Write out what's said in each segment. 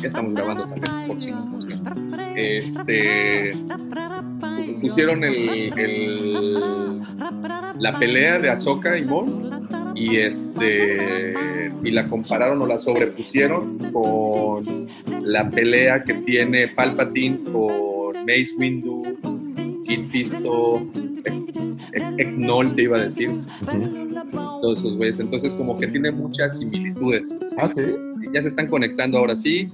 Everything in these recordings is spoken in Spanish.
Ya estamos grabando también, por si no nos cansan. Este, pusieron el, el- la pelea de Ahsoka y Maul y este y la compararon o la sobrepusieron con la pelea que tiene Palpatine con Mace Windu, Fisto, Eknol te iba a decir, todos esos güeyes. Entonces como que tiene muchas similitudes. Ah, sí. Ya se están conectando ahora sí.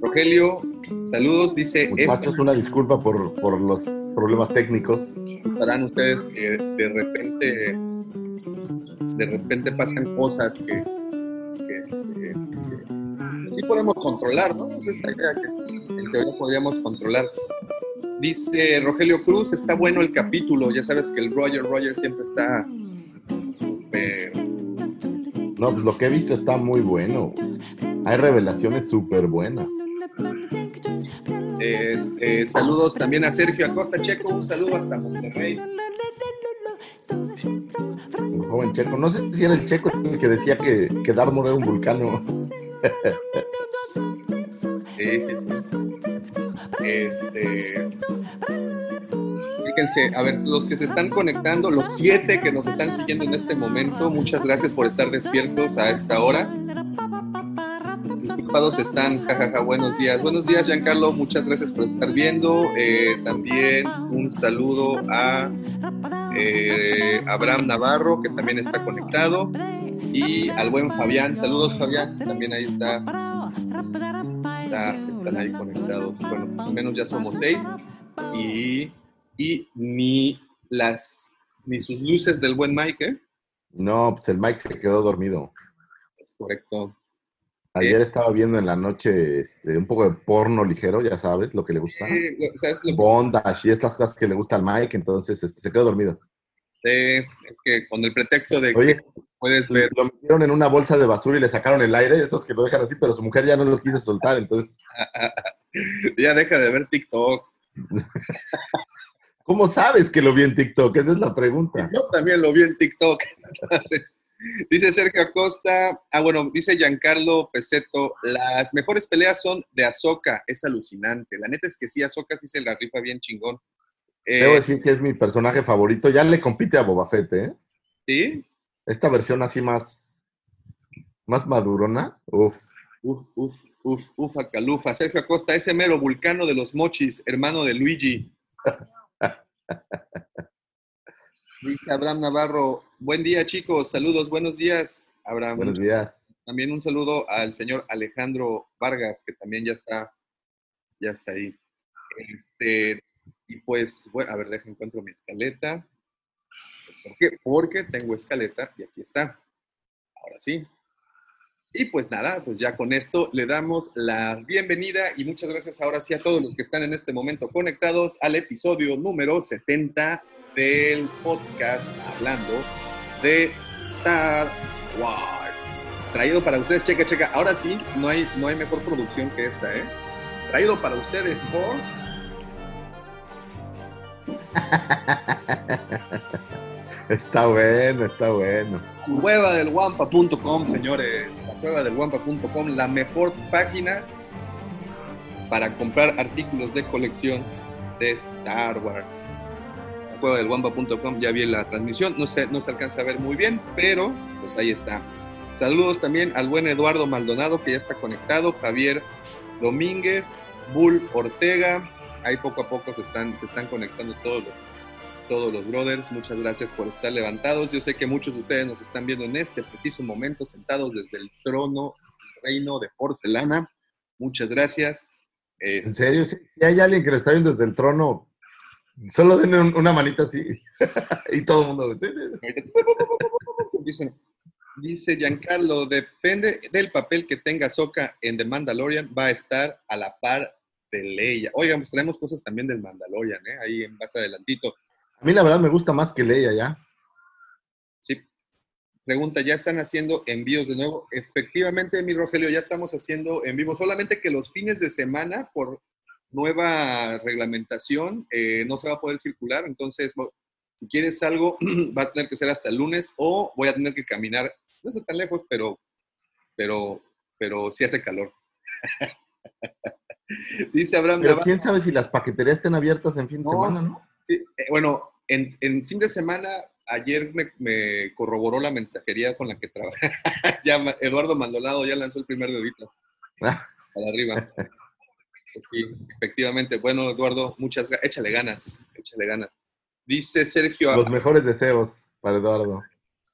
Rogelio, saludos, dice, Muchachos, una disculpa por, por los problemas técnicos. estarán ustedes que de repente de repente pasan cosas que, que, este, que sí podemos controlar, ¿no? Es esta idea que en teoría podríamos controlar. Dice Rogelio Cruz, está bueno el capítulo, ya sabes que el Roger Roger siempre está súper No, pues lo que he visto está muy bueno. Hay revelaciones súper buenas. Este, saludos también a Sergio Acosta Checo, un saludo hasta Monterrey. Un joven checo. No sé si era el checo el que decía que, que Darmor era un vulcano. Sí, sí, sí. Este. Fíjense, a ver, los que se están conectando, los siete que nos están siguiendo en este momento, muchas gracias por estar despiertos a esta hora. Están, jajaja, buenos días. Buenos días, Giancarlo, muchas gracias por estar viendo. Eh, también un saludo a eh, Abraham Navarro, que también está conectado. Y al buen Fabián, saludos Fabián, también ahí está está- están ahí conectados. Bueno, al menos ya somos seis. Y, y ni las ni sus luces del buen Mike, ¿eh? No, pues el Mike se quedó dormido. Es correcto. Ayer estaba viendo en la noche este, un poco de porno ligero, ya sabes, lo que le gusta. Eh, lo- ¿sabes lo que- Bondage y estas cosas que le gusta al Mike, entonces este, se quedó dormido. eh, es que con el pretexto de Oye, que puedes ver. lo metieron en una bolsa de basura y le sacaron el aire, esos que lo dejan así, pero su mujer ya no lo quiso soltar, entonces, ya deja de ver TikTok. ¿cómo sabes que lo vi en TikTok? Esa es la pregunta. Yo también lo vi en TikTok. Entonces, dice Sergio Acosta, ah, bueno, dice Giancarlo Peseto, las mejores peleas son de Ahsoka, es alucinante. La neta es que sí, Ahsoka sí se la rifa bien chingón. Eh, Debo decir que es mi personaje favorito, ya le compite a Boba Fett, ¿eh? ¿Sí? Esta versión así más, más madurona, uff. Uf, uf, uf, ufa, calufa. Sergio Acosta, ese mero vulcano de los mochis, hermano de Luigi. Dice Abraham Navarro, buen día chicos, saludos, buenos días, Abraham. Buenos días. También un saludo al señor Alejandro Vargas, que también ya está, ya está ahí. Este, y pues, bueno, a ver, deja encuentro mi escaleta. ¿Por qué? Porque tengo escaleta y aquí está. Ahora sí. Y pues nada, pues ya con esto le damos la bienvenida y muchas gracias ahora sí a todos los que están en este momento conectados al episodio número 70 del podcast hablando de Star Wars. Traído para ustedes, checa, checa. Ahora sí, no hay, no hay mejor producción que esta, ¿eh? Traído para ustedes por Está bueno, está bueno. cueva del guampa.com, señores. La cueva del guampa.com, la mejor página para comprar artículos de colección de Star Wars. Cueva del guampa.com, ya vi la transmisión, no se, no se alcanza a ver muy bien, pero pues ahí está. Saludos también al buen Eduardo Maldonado que ya está conectado, Javier Domínguez, Bull Ortega, ahí poco a poco se están, se están conectando todos los, todos los brothers. Muchas gracias por estar levantados. Yo sé que muchos de ustedes nos están viendo en este preciso momento sentados desde el trono, reino de porcelana. Muchas gracias. ¿En serio? Si hay alguien que lo está viendo desde el trono, solo denle una manita así y todo el mundo. Dice, dice Giancarlo, depende del papel que tenga Soka en The Mandalorian, va a estar a la par de Leia. Oigan, pues tenemos cosas también del Mandalorian, ¿eh? ahí en más adelantito. A mí la verdad me gusta más que Leia ya. Sí. Pregunta, ¿ya están haciendo envíos de nuevo? Efectivamente, mi Rogelio, ya estamos haciendo en vivo, solamente que los fines de semana, por nueva reglamentación, eh, no se va a poder circular, entonces, si quieres algo, va a tener que ser hasta el lunes o voy a tener que caminar, no sé tan lejos, pero, pero, pero sí hace calor. Dice Abraham. Pero quién sabe si las paqueterías estén abiertas en fin de semana, ¿no? Eh, bueno, en, en, fin de semana, ayer me, me, corroboró la mensajería con la que trabaja. ya Eduardo Maldonado ya lanzó el primer dedito. para arriba. Sí, efectivamente. Bueno, Eduardo, muchas échale ganas, échale ganas. Dice Sergio. Los mejores deseos para Eduardo.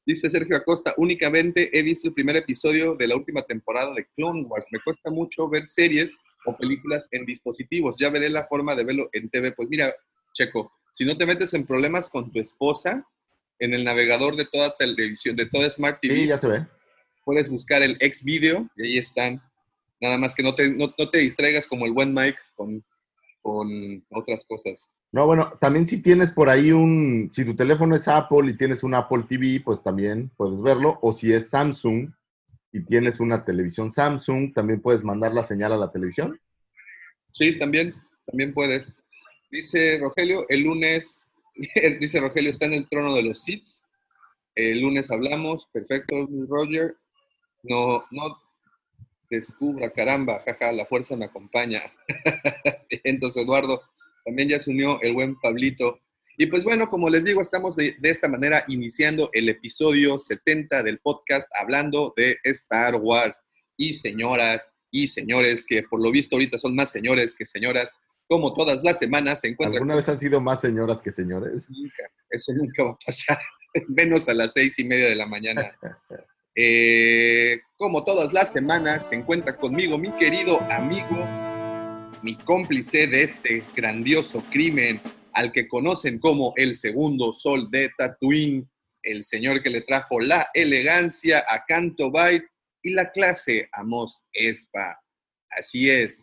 Dice Sergio Acosta, únicamente he visto el primer episodio de la última temporada de Clone Wars. Me cuesta mucho ver series o películas en dispositivos. Ya veré la forma de verlo en TV. Pues mira, Checo, si no te metes en problemas con tu esposa, en el navegador de toda televisión, de toda Smart TV, sí, ya se ve. puedes buscar el ex video y ahí están. Nada más que no te, no, no te distraigas como el buen Mike con, con otras cosas. No, bueno, también si tienes por ahí un, si tu teléfono es Apple y tienes un Apple TV, pues también puedes verlo. O si es Samsung y tienes una televisión Samsung, también puedes mandar la señal a la televisión. Sí, también, también puedes. Dice Rogelio, el lunes, dice Rogelio, está en el trono de los SITs. El lunes hablamos, perfecto, Roger. No, no descubra, caramba, jaja, la fuerza me acompaña. Entonces, Eduardo, también ya se unió el buen Pablito. Y pues bueno, como les digo, estamos de, de, esta manera iniciando el episodio 70 del podcast hablando de Star Wars. Y señoras y señores, que por lo visto ahorita son más señores que señoras, como todas las semanas se encuentran... ¿Alguna vez han sido más señoras que señores? Nunca, eso nunca va a pasar, menos a las seis y media de la mañana. Eh, como todas las semanas, se encuentra conmigo mi querido amigo, mi cómplice de este grandioso crimen, al que conocen como el segundo sol de Tatooine, el señor que le trajo la elegancia a Canto Bight y la clase a Mos Espa. Así es,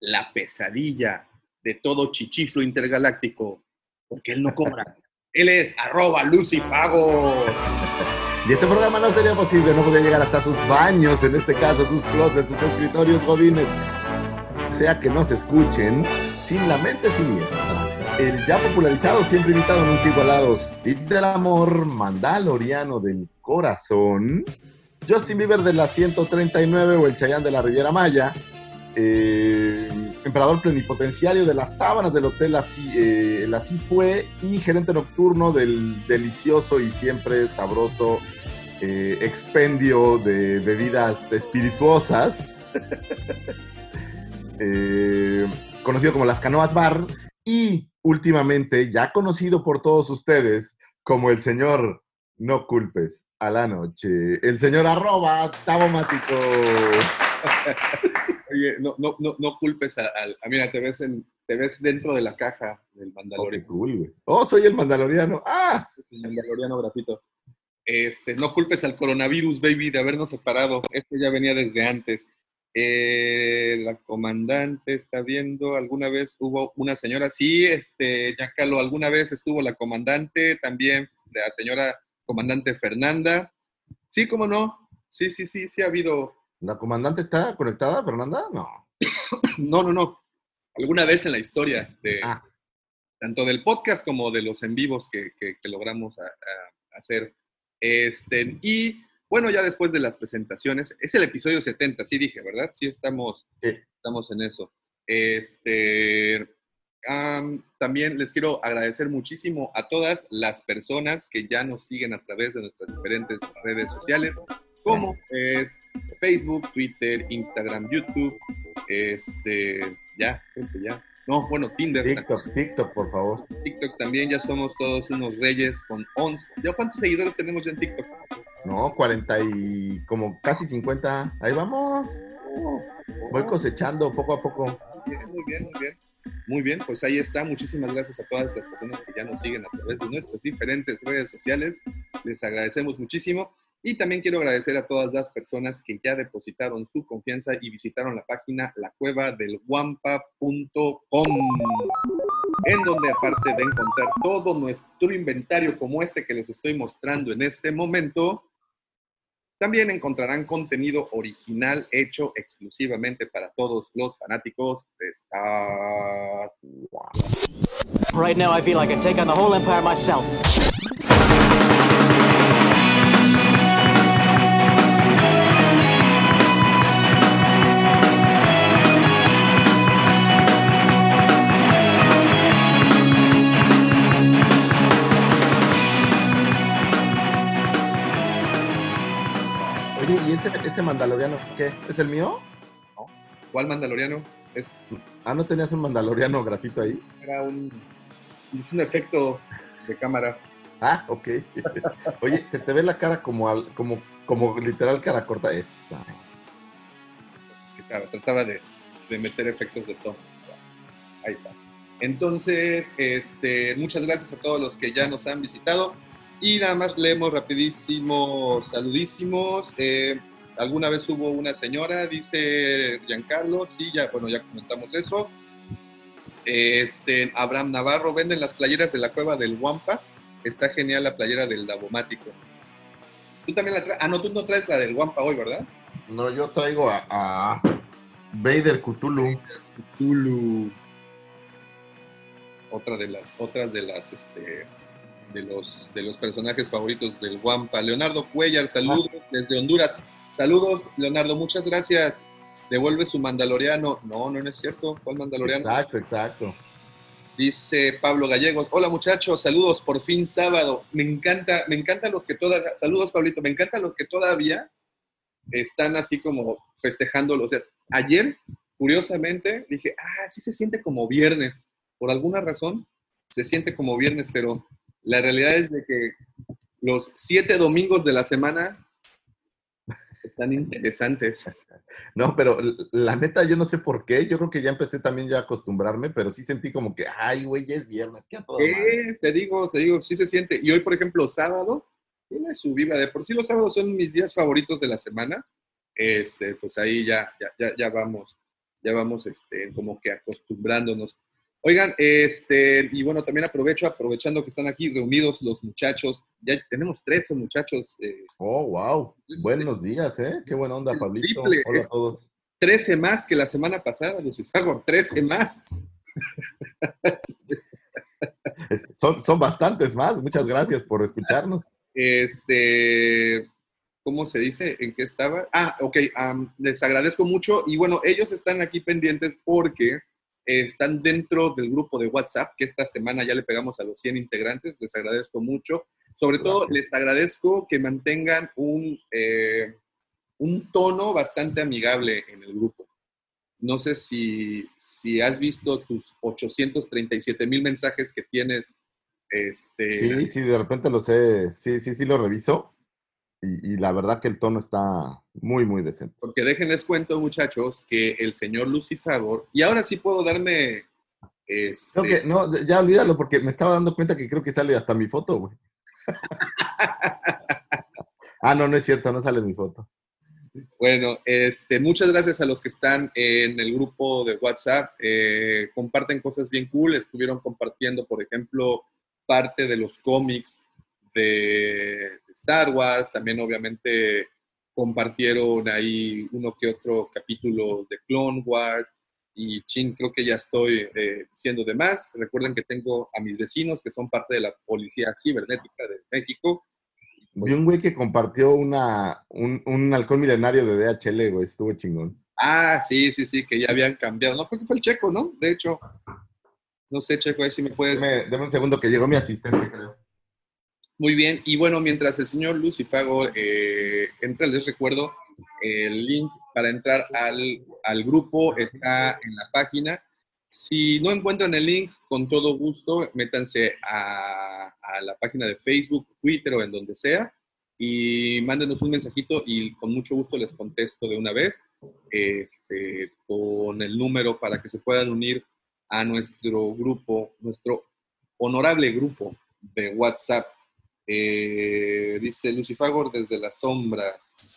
la pesadilla de todo chichiflo intergaláctico, porque él no cobra. él es arroba Lucifago. Y este programa no sería posible, no podría llegar hasta sus baños, en este caso sus closets, sus escritorios godines. Sea que nos escuchen sin la mente siniestra. El ya popularizado, siempre invitado, nunca igualado, Cid del amor, mandaloriano del corazón, Justin Bieber de la 139 o el Chayán de la Riviera Maya, eh, emperador plenipotenciario de las sábanas del hotel así, eh, el así fue y gerente nocturno del delicioso y siempre sabroso eh, expendio de bebidas espirituosas conocido como las canoas bar y últimamente ya conocido por todos ustedes como el señor no culpes a la noche el señor arroba tabomático Oye, no, no, no, no culpes a, a, a, Mira, te ves, en, te ves dentro de la caja del Mandaloriano. Oh, cool, güey. oh, soy el Mandaloriano. ¡Ah! El Mandaloriano gratuito. Este, no culpes al coronavirus, baby, de habernos separado. Esto ya venía desde antes. Eh, la comandante está viendo, alguna vez hubo una señora, sí, este, ya Calo, alguna vez estuvo la comandante, también la señora comandante Fernanda. Sí, cómo no. Sí, sí, sí, sí ha habido ¿La comandante está conectada, Fernanda? No. no, no, no. Alguna vez en la historia de ah. tanto del podcast como de los en vivos que, que, que logramos a, a hacer. Este, y bueno, ya después de las presentaciones, es el episodio 70, sí dije, ¿verdad? Sí estamos, sí. estamos en eso. Este, um, también les quiero agradecer muchísimo a todas las personas que ya nos siguen a través de nuestras diferentes redes sociales como es Facebook, Twitter, Instagram, YouTube. Este, ya, gente, ya. No, bueno, Tinder. TikTok, TikTok, por favor. TikTok también, ya somos todos unos reyes con 11. ¿Ya cuántos seguidores tenemos ya en TikTok? No, 40 y como casi 50. Ahí vamos. Voy cosechando poco a poco. Muy bien, muy bien, muy bien. Muy bien, pues ahí está. Muchísimas gracias a todas las personas que ya nos siguen a través de nuestras diferentes redes sociales. Les agradecemos muchísimo. Y también quiero agradecer a todas las personas que ya depositaron su confianza y visitaron la página lacuevadelguampa.com, en donde aparte de encontrar todo nuestro inventario como este que les estoy mostrando en este momento, también encontrarán contenido original hecho exclusivamente para todos los fanáticos de Star Wars. Right now, I feel I can take on the whole empire myself. ¿Y ese, ese mandaloriano qué? ¿Es el mío? ¿Cuál Mandaloriano? Es, Ah, ¿no tenías un mandaloriano grafito ahí? era un, es un efecto de cámara. Ah, ok. Oye, se te ve la cara como, al- como, como literal cara corta. Esa. Es que claro, trataba de, de meter efectos de tono. Ahí está. Entonces, este, muchas gracias a todos los que ya nos han visitado. Y nada más leemos rapidísimo, saludísimos. Eh, Alguna vez hubo una señora, dice Giancarlo, sí, ya, bueno, ya comentamos eso. Este, Abraham Navarro, venden las playeras de la cueva del Wampa. Está genial la playera del Davomático. Tú también la traes. Ah, no, tú no traes la del Wampa hoy, ¿verdad? No, yo traigo a, a Vader Cthulhu. Cthulhu. Otra de las, otras de las, este, de los, de los personajes favoritos del Wampa. Leonardo Cuellar, saludos desde Honduras. Saludos, Leonardo, muchas gracias. Devuelve su mandaloriano. No, no, no es cierto. ¿Cuál mandaloriano? Exacto, exacto. Dice Pablo Gallegos, hola muchachos, saludos, por fin sábado. Me encanta, me encantan los que todavía, saludos Pablito, me encantan los que todavía están así como festejando los días. Ayer, curiosamente, dije, ah, sí se siente como viernes. Por alguna razón, se siente como viernes, pero la realidad es de que los siete domingos de la semana están interesantes. No, pero la neta, yo no sé por qué. Yo creo que ya empecé también ya a acostumbrarme, pero sí sentí como que, ay, güey, ya es viernes, que a. Eh, te digo, te digo, sí se siente. Y hoy, por ejemplo, sábado, tiene su vibra. De por sí los sábados son mis días favoritos de la semana. Este, pues ahí ya, ya, ya, ya vamos, ya vamos, este, como que acostumbrándonos. Oigan, este, y bueno, también aprovecho, aprovechando que están aquí reunidos los muchachos. Ya tenemos 13 muchachos, eh, Oh, wow. Es- Buenos días, ¿eh? Qué buena onda, Pablito. triple, Hola a todos. 13 más que la semana pasada, Lucifago, 13 más. Son, son bastantes más. Muchas gracias por escucharnos. Este, ¿cómo se dice? ¿En qué estaba? Ah, ok, am, les agradezco mucho y bueno, ellos están aquí pendientes porque están dentro del grupo de WhatsApp, que esta semana ya le pegamos a los 100 integrantes, les agradezco mucho. Sobre todo, les agradezco que mantengan un, eh, un tono bastante amigable en el grupo. No sé si, si has visto tus 837 mil mensajes que tienes. Este, Sí, sí, de repente lo sé. Sí, sí, sí lo reviso. Y, y la verdad que el tono está muy, muy decente. Porque déjenles cuento, muchachos, que el señor Lucifagor, y ahora sí puedo darme. Este, Creo que, no, ya olvídalo porque me estaba dando cuenta que creo que sale hasta mi foto, güey. ah, no, no es cierto, no sale mi foto. Bueno, este, muchas gracias a los que están en el grupo de WhatsApp. eh, comparten cosas bien cool. Estuvieron compartiendo, por ejemplo, parte de los cómics de Star Wars. También, obviamente, compartieron ahí uno que otro capítulo de Clone Wars. Y chin, creo que ya estoy eh, diciendo de más. Recuerden que tengo a mis vecinos que son parte de la Policía Cibernética de México. Vi un güey que compartió una, un, un halcón milenario de DHL, güey. Estuvo chingón. Ah, sí, sí, sí, que ya habían cambiado. No, creo que fue el Checo, ¿no? De hecho, no sé, Checo, ahí si me puedes... Deme, deme un segundo que llegó mi asistente, creo. Muy bien, y bueno, mientras el señor Lucifago eh, entra, les recuerdo, el link para entrar al, al grupo está en la página. Si no encuentran el link, con todo gusto, métanse a, a la página de Facebook, Twitter o en donde sea y mándenos un mensajito y con mucho gusto les contesto de una vez este, con el número para que se puedan unir a nuestro grupo, nuestro honorable grupo de WhatsApp. Eh, dice Lucifagor desde las sombras.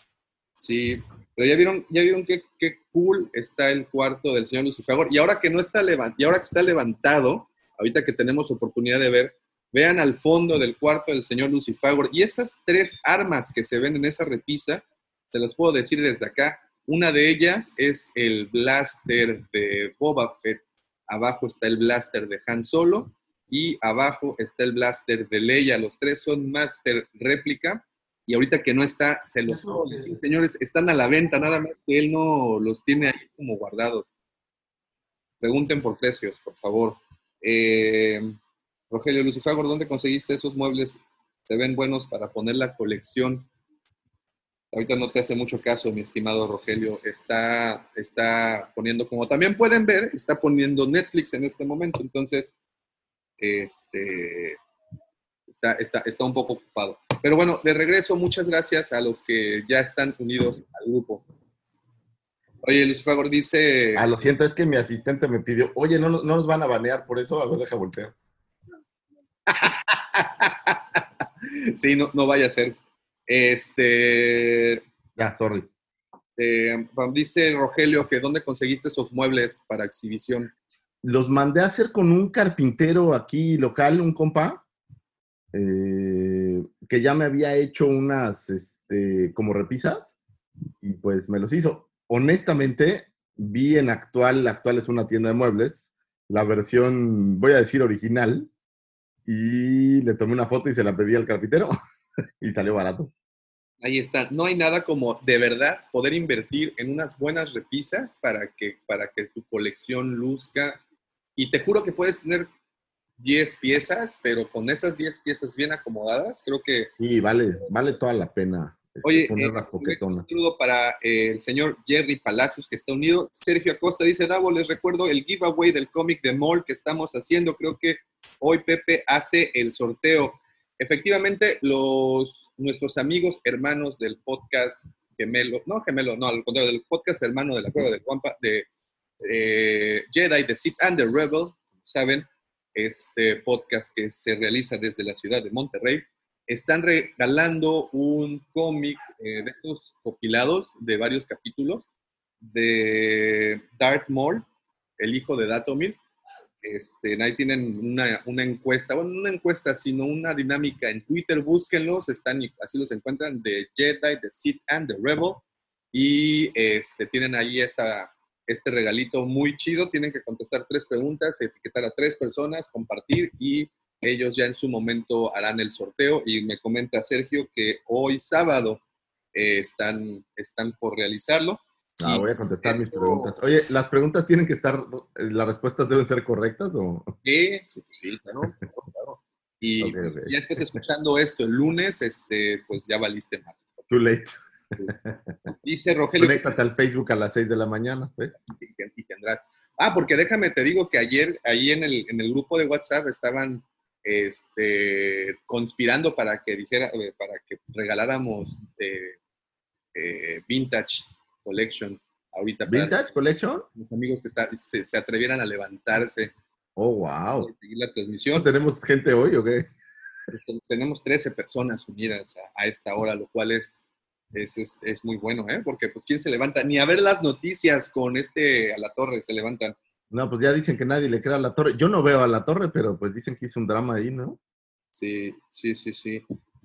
Sí, pero ya vieron, ya vieron qué, qué cool está el cuarto del señor Lucifagor. Y ahora que no está levantado, y ahora que está levantado, ahorita que tenemos oportunidad de ver, Vean al fondo del cuarto del señor Lucifagor. Y esas tres armas que se ven en esa repisa, te las puedo decir desde acá. Una de ellas es el blaster de Boba Fett. Abajo está el blaster de Han Solo. Y abajo está el blaster de Leia. Los tres son Master réplica. Y ahorita que no está, se los puedo decir, señores, están a la venta, nada más que él no los tiene ahí como guardados. Pregunten por precios, por favor. Eh, Rogelio Lucifagor, ¿dónde conseguiste esos muebles? ¿Te ven buenos para poner la colección? Ahorita no te hace mucho caso, mi estimado Rogelio. Está, está poniendo, como también pueden ver, está poniendo Netflix en este momento. Entonces, este, está, está un poco ocupado. Pero bueno, de regreso, muchas gracias a los que ya están unidos al grupo. Oye, Lucifagor dice... Ah, lo siento, es que mi asistente me pidió, oye, no, no nos van a banear por eso, a ver, deja voltear. sí, no, no vaya a ser. Este. Ya, sorry. Eh, dice Rogelio que dónde conseguiste esos muebles para exhibición. Los mandé a hacer con un carpintero aquí local, un compa, eh, que ya me había hecho unas, este, como repisas, y pues me los hizo. Honestamente, vi en actual, actual es una tienda de muebles, la versión, voy a decir original, y le tomé una foto y se la pedí al carpintero y salió barato. Ahí está. No hay nada como de verdad poder invertir en unas buenas repisas para que, para que tu colección luzca. Y te juro que puedes tener 10 piezas, pero con esas 10 piezas bien acomodadas, creo que... Sí, vale, vale toda la pena. Este, Oye, eh, un saludo para eh, el señor Jerry Palacios que está unido. Sergio Acosta dice, Davo, les recuerdo el giveaway del cómic de Mall que estamos haciendo. Creo que hoy Pepe hace el sorteo. Efectivamente, los, nuestros amigos hermanos del podcast gemelo, no gemelo, no, al contrario, del podcast hermano de la Cueva del Guampa, de eh, Jedi, The Sith and the Rebel, saben, este podcast que se realiza desde la ciudad de Monterrey, están regalando un cómic eh, de estos compilados de varios capítulos de Darth Maul, el hijo de Datomir, este, ahí tienen una, una, encuesta, bueno, no una encuesta, sino una dinámica en Twitter, búsquenlos, están, así los encuentran, de Jedi, de Sith and the Rebel, y este, tienen ahí esta, este regalito muy chido, tienen que contestar tres preguntas, etiquetar a tres personas, compartir, y ellos ya en su momento harán el sorteo, y me comenta Sergio que hoy sábado eh, están, están por realizarlo, Ah, voy a contestar mis preguntas. Oye, ¿las preguntas tienen que estar, eh, las respuestas deben ser correctas o...? Sí, sí, sí claro, claro, Y pues, ya estés escuchando esto el lunes, este, pues ya valiste más. Too late. Dice Rogelio... Conéctate al Facebook a las 6 de la mañana, pues. Y, tendrás... Ah, porque déjame, te digo que ayer, ahí en el, en el grupo de WhatsApp estaban este, conspirando para que dijera, eh, para que regaláramos eh, vintage Collection ahorita. ¿Vintage Collection? Los amigos que está, se, atrevieran a levantarse. Oh, wow. Seguir la transmisión. ¿Tenemos gente hoy o qué? Este, tenemos 13 personas unidas a, esta hora, lo cual es, es, es, muy bueno, ¿eh? Porque, pues, ¿quién se levanta? Ni a ver las noticias con este a la torre se levantan. No, pues ya dicen que nadie le crea a la torre. Yo no veo a la torre, pero pues dicen que hizo un drama ahí, ¿no? Sí, sí, sí, sí.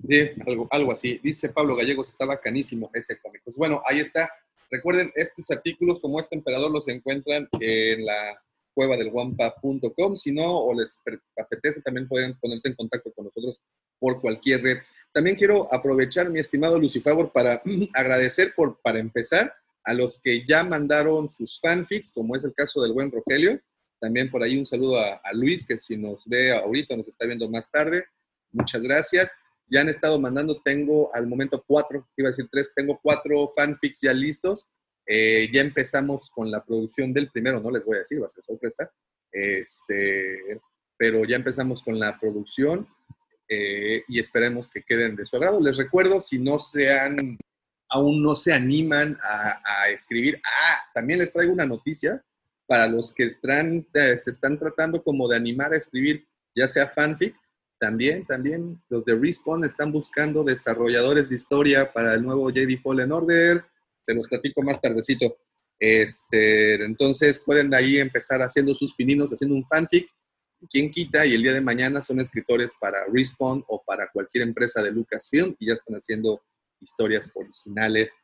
sí algo, algo así. Dice Pablo Gallegos, está canísimo ese cómic. Pues bueno, ahí está. Recuerden, estos artículos como este emperador los encuentran en la cueva del guampa.com. Si no, o les apetece, también pueden ponerse en contacto con nosotros por cualquier red. También quiero aprovechar, mi estimado Lucifavor, para agradecer por, para empezar a los que ya mandaron sus fanfics, como es el caso del buen Rogelio. También por ahí un saludo a, Luis, que si nos ve ahorita, nos está viendo más tarde. Muchas gracias. Ya han estado mandando, tengo al momento cuatro, iba a decir tres, tengo cuatro fanfics ya listos. Eh, ya empezamos con la producción del primero, no les voy a decir, va a ser sorpresa, este, pero ya empezamos con la producción eh, y esperemos que queden de su agrado. Les recuerdo, si no se han, aún no se animan a, escribir, ah, también les traigo una noticia para los que eh, se están tratando como de animar a escribir, ya sea fanfic, también, también los de Respawn están buscando desarrolladores de historia para el nuevo Jedi Fallen Order. Te los platico más tardecito. Este, entonces pueden de ahí empezar haciendo sus pininos, haciendo un fanfic. Quien quita y el día de mañana son escritores para Respawn o para cualquier empresa de Lucasfilm y ya están haciendo historias originales.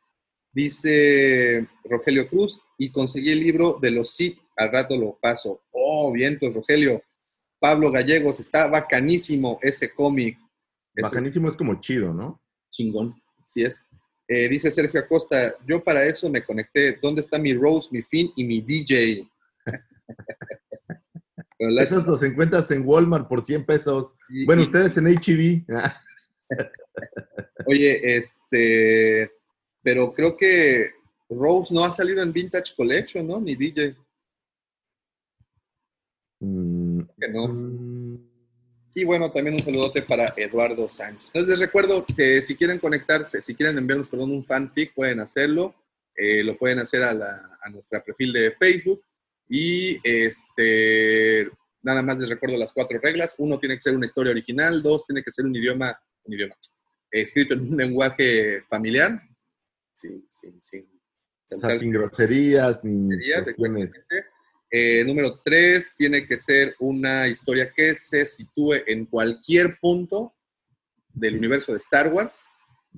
Dice Rogelio Cruz, y conseguí el libro de los Sith, al rato lo paso. Oh, vientos, Rogelio. Pablo Gallegos, está bacanísimo ese cómic. Bacanísimo es como chido, ¿no? chingón, así es. Eh, dice Sergio Acosta, yo para eso me conecté. ¿Dónde está mi Rose, mi Finn y mi DJ? Pero la- Esos los encuentras en Walmart por 100 pesos. y- Bueno, y- ustedes en HEB. Oye, este, pero creo que Rose no ha salido en Vintage Collection, ¿no? Ni DJ, Mm, que no. mm, Y bueno, también un saludote para Eduardo Sánchez. Entonces les recuerdo que si quieren conectarse, si quieren enviarnos, perdón, un fanfic, pueden hacerlo. Eh, lo pueden hacer a, la, a nuestra perfil de Facebook. Y este, nada más les recuerdo las cuatro reglas. Uno, tiene que ser una historia original. Dos, tiene que ser un idioma, un idioma eh, escrito en un lenguaje familiar. Sin, sin, sin, o sea, saltar sin groserías ni groserías. Eh, número tres, tiene que ser una historia que se sitúe en cualquier punto del universo de Star Wars.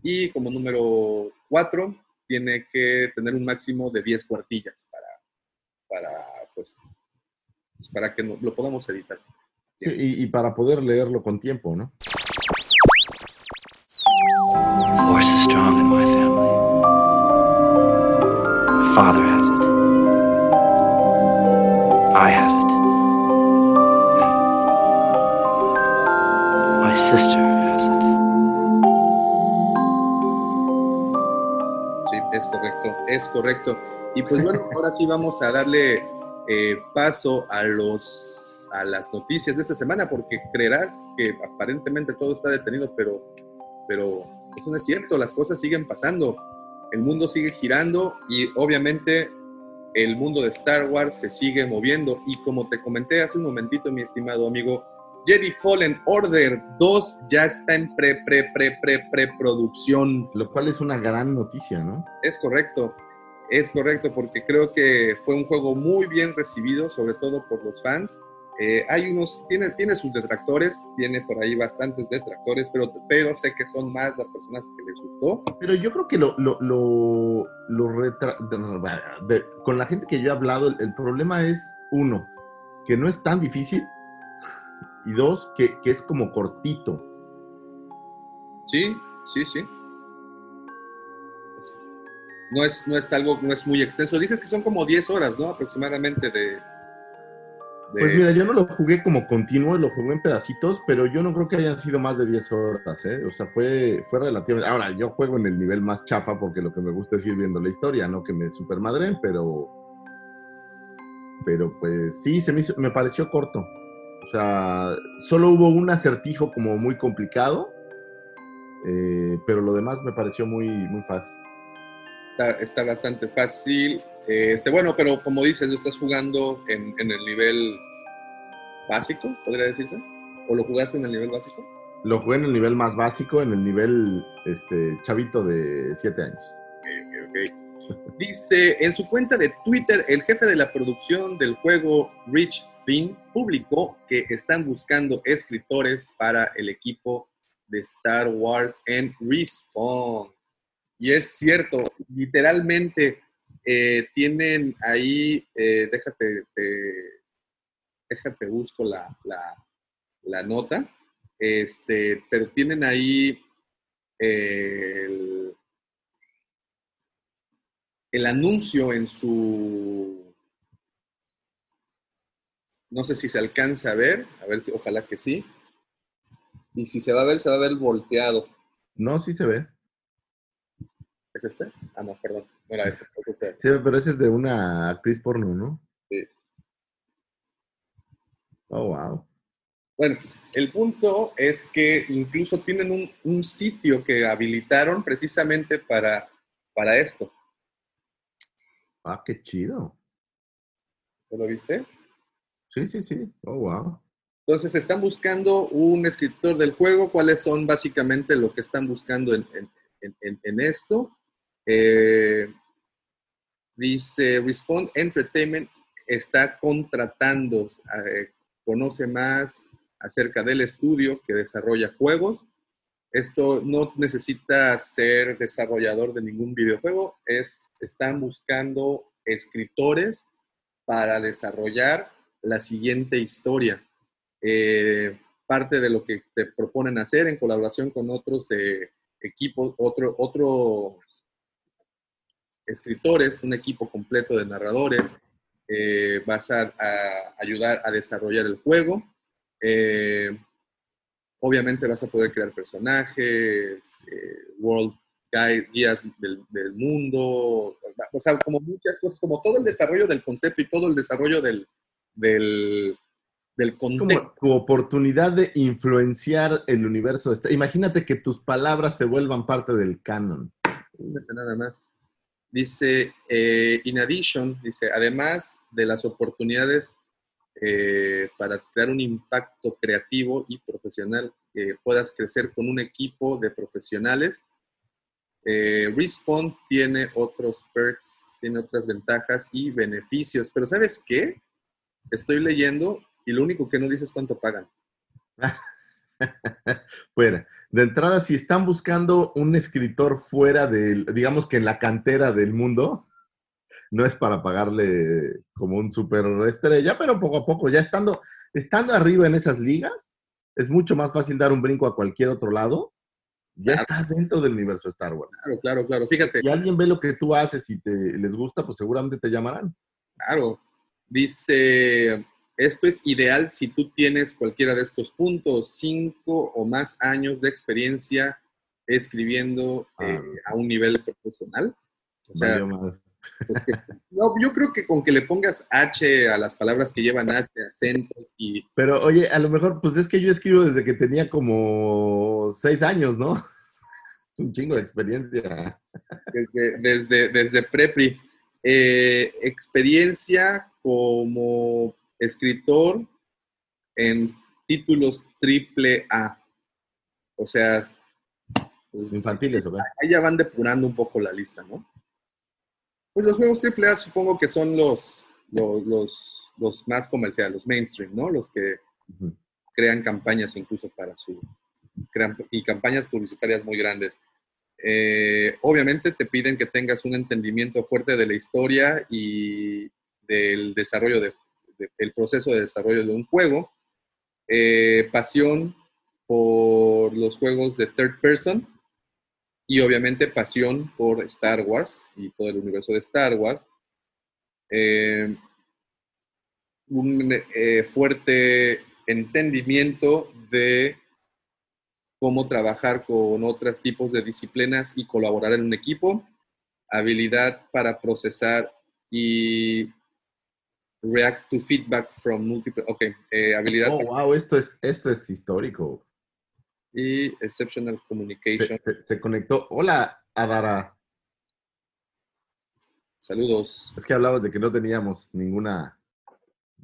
Y como número cuatro, tiene que tener un máximo de 10 cuartillas para, para, pues, pues, para que no- lo podamos editar. Sí, y, y para poder leerlo con tiempo, ¿no? The force is strong in my family. My father has it. I have it. And my sister has it. Sí, es correcto, es correcto. Y pues bueno, ahora sí vamos a darle eh, paso a los a las noticias de esta semana, porque creerás que aparentemente todo está detenido, pero, pero eso no es cierto, las cosas siguen pasando, el mundo sigue girando y obviamente el mundo de Star Wars se sigue moviendo. Y como te comenté hace un momentito, mi estimado amigo, Jedi Fallen Order 2 ya está en pre, pre, pre, pre, preproducción. Lo cual es una gran noticia, ¿no? Es correcto, es correcto, porque creo que fue un juego muy bien recibido, sobre todo por los fans. Eh, hay unos, tiene, tiene sus detractores, tiene por ahí bastantes detractores, pero, pero sé que son más las personas que les gustó. Pero yo creo que lo, lo, lo, lo retra- de- de- con la gente que yo he hablado, el, el problema es, uno, que no es tan difícil, y dos, que, que es como cortito. Sí, sí, sí. No es, no es algo, no es muy extenso. Dices que son como 10 horas, ¿no? Aproximadamente de... Pues mira, yo no lo jugué como continuo, lo jugué en pedacitos, pero yo no creo que hayan sido más de 10 horas, ¿eh? O sea, fue, fue relativamente... Ahora, yo juego en el nivel más chafa porque lo que me gusta es ir viendo la historia, no que me supermadren, pero... Pero pues sí, se me, hizo- me pareció corto. O sea, solo hubo un acertijo como muy complicado, eh, pero lo demás me pareció muy, muy fácil. Está, está bastante fácil. Este, bueno, pero como dices, lo estás jugando en, en el nivel básico, podría decirse. ¿O lo jugaste en el nivel básico? Lo jugué en el nivel más básico, en el nivel este, chavito de 7 años. Ok, ok, ok. Dice, en su cuenta de Twitter, el jefe de la producción del juego, Rich Finn, publicó que están buscando escritores para el equipo de Star Wars en Respawn. Y es cierto, literalmente eh, tienen ahí, eh, déjate, te- déjate busco la, la- la nota, este, pero tienen ahí el, el anuncio en su... No sé si se alcanza a ver, a ver si, ojalá que sí. Y si se va a ver, se va a ver volteado. No, sí se ve. ¿Es este? Ah, no, perdón. No era este. es este. Sí, pero ese es de una actriz porno, ¿no? Sí. Oh, wow. Bueno, el punto es que incluso tienen un, un sitio que habilitaron precisamente para, para esto. Ah, qué chido. ¿Lo viste? Sí, sí, sí. Oh, wow. Entonces están buscando un escritor del juego, cuáles son básicamente lo que están buscando en- en- en esto. Eh, dice, Respawn Entertainment está contratando, eh, conoce más acerca del estudio que desarrolla juegos. Esto no necesita ser desarrollador de ningún videojuego, es, están buscando escritores para desarrollar la siguiente historia. Eh, parte de lo que te proponen hacer en colaboración con otros eh, equipos, otro, otro escritores, un equipo completo de narradores. eh, vas a, a ayudar a desarrollar el juego. Eh, obviamente vas a poder crear personajes, eh, world guide, guías del, del mundo, o sea, como muchas cosas, como todo el desarrollo del concepto y todo el desarrollo del, del, del contexto. Como tu oportunidad de influenciar el universo. Imagínate que tus palabras se vuelvan parte del canon. Nada más. Dice, eh, in addition, dice, además de las oportunidades eh, para crear un impacto creativo y profesional, puedas crecer con un equipo de profesionales, eh, Respawn tiene otros perks, tiene otras ventajas y beneficios. Pero ¿sabes qué? Estoy leyendo y lo único que no dice es cuánto pagan. Bueno, de entrada, si están buscando un escritor fuera del, digamos que en la cantera del mundo, no es para pagarle como un super estrella, pero poco a poco, ya estando, estando arriba en esas ligas, es mucho más fácil dar un brinco a cualquier otro lado. Ya Claro. estás dentro del universo de Star Wars. Claro, claro, claro. Fíjate. Si alguien ve lo que tú haces y te les gusta, pues seguramente te llamarán. Claro. Dice, esto es ideal si tú tienes cualquiera de estos puntos, cinco o más años de experiencia escribiendo eh, Ah. a un nivel profesional. O sea, pues que- no, yo creo que con que le pongas H a las palabras que llevan H, acentos y Pero oye, a lo mejor, pues es que yo escribo desde que tenía como seis años, ¿no? Es un chingo de experiencia. desde, desde, desde Prepri. Eh, experiencia como escritor en títulos triple A. O sea, pues, Infantiles, ahí ya van depurando un poco la lista, ¿no? Pues los juegos triple A supongo que son los, los, los, los más comerciales, los mainstream, ¿no? Los que crean campañas incluso para su crean- y campañas publicitarias muy grandes. Eh, obviamente te piden que tengas un entendimiento fuerte de la historia y del desarrollo de, el proceso de desarrollo de un juego, eh, pasión por los juegos de third person y obviamente pasión por Star Wars y todo el universo de Star Wars. Eh, un eh, fuerte entendimiento de cómo trabajar con otros tipos de disciplinas y colaborar en un equipo, habilidad para procesar y react to feedback from multiple, ok, eh, habilidad Oh, wow, esto es, esto es histórico. y exceptional communication. Se, se- se conectó. Hola, Adara. Saludos. Es que hablabas de que no teníamos ninguna,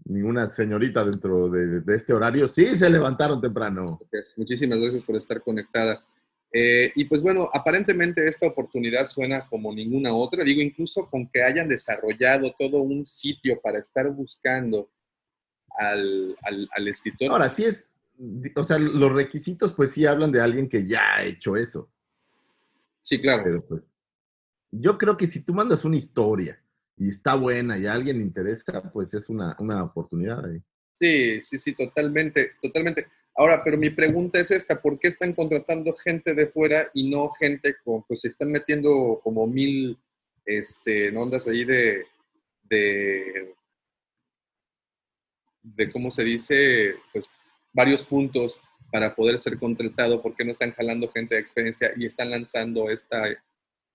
ninguna señorita dentro de, de este horario. Sí, se levantaron temprano. Pues, Muchísimas gracias por estar conectada. Eh, y pues bueno, aparentemente esta oportunidad suena como ninguna otra. Digo, incluso con que hayan desarrollado todo un sitio para estar buscando al, al- al escritor. Ahora, sí es, o sea, los requisitos pues sí hablan de alguien que ya ha hecho eso. sí, claro. Pero pues, yo creo que si tú mandas una historia y está buena y a alguien le interesa, pues es una, una oportunidad. ahí. Sí, sí, sí, totalmente, totalmente. Ahora, pero mi pregunta es esta, ¿por qué están contratando gente de fuera y no gente con, pues se están metiendo como mil, este, ondas ahí de, de, de, ¿cómo se dice? Pues varios puntos para poder ser contratado, ¿por qué no están jalando gente de experiencia y están lanzando esta,